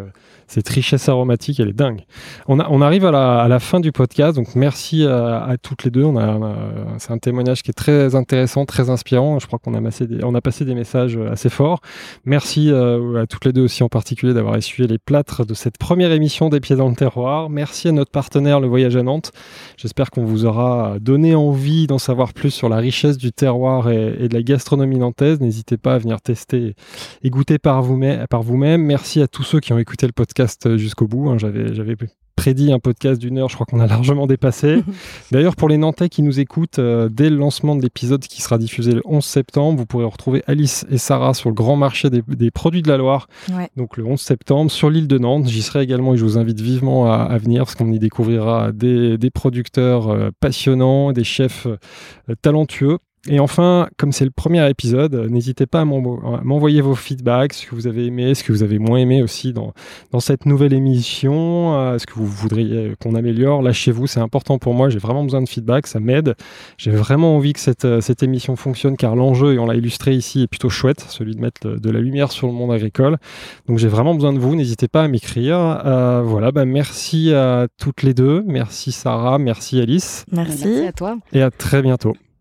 cette richesse aromatique, elle est dingue. On, a, on arrive à la, à la, fin du podcast, donc merci à, à toutes les deux. On a, c'est un témoignage qui est très intéressant, très inspirant. Je crois qu'on a, massé des, on a passé des messages assez forts. Merci euh, à toutes les deux aussi en particulier d'avoir essuyé les plâtres de cette première émission des Pieds dans le terroir. Merci à notre partenaire Le Voyage à Nantes. J'espère qu'on vous aura donné envie d'en savoir plus sur la richesse du terroir et, de la gastronomie nantaise. N'hésitez pas à venir tester et goûter par vous-même. Merci à tous ceux qui ont écouté le podcast podcast jusqu'au bout. Hein. J'avais prédit un podcast d'une heure, je crois qu'on a largement dépassé. D'ailleurs, pour les Nantais qui nous écoutent, euh, dès le lancement de l'épisode qui sera diffusé le 11 septembre, vous pourrez retrouver Alice et Sarah sur le grand marché des, produits de la Loire, donc le 11 septembre, sur l'île de Nantes. J'y serai également et je vous invite vivement à, venir parce qu'on y découvrira des, producteurs euh, passionnants, des chefs euh, talentueux. Et enfin, comme c'est le premier épisode, n'hésitez pas à m'envoyer vos feedbacks, ce que vous avez aimé, ce que vous avez moins aimé aussi dans, dans cette nouvelle émission, euh, ce que vous voudriez qu'on améliore. Lâchez-vous, c'est important pour moi, j'ai vraiment besoin de feedback, ça m'aide. J'ai vraiment envie que cette, euh, cette émission fonctionne car l'enjeu, et on l'a illustré ici, est plutôt chouette, celui de mettre de la lumière sur le monde agricole. Donc j'ai vraiment besoin de vous, n'hésitez pas à m'écrire. Euh, voilà, bah, merci à toutes les deux, merci Sarah, merci Alice. merci à toi. Et à très bientôt.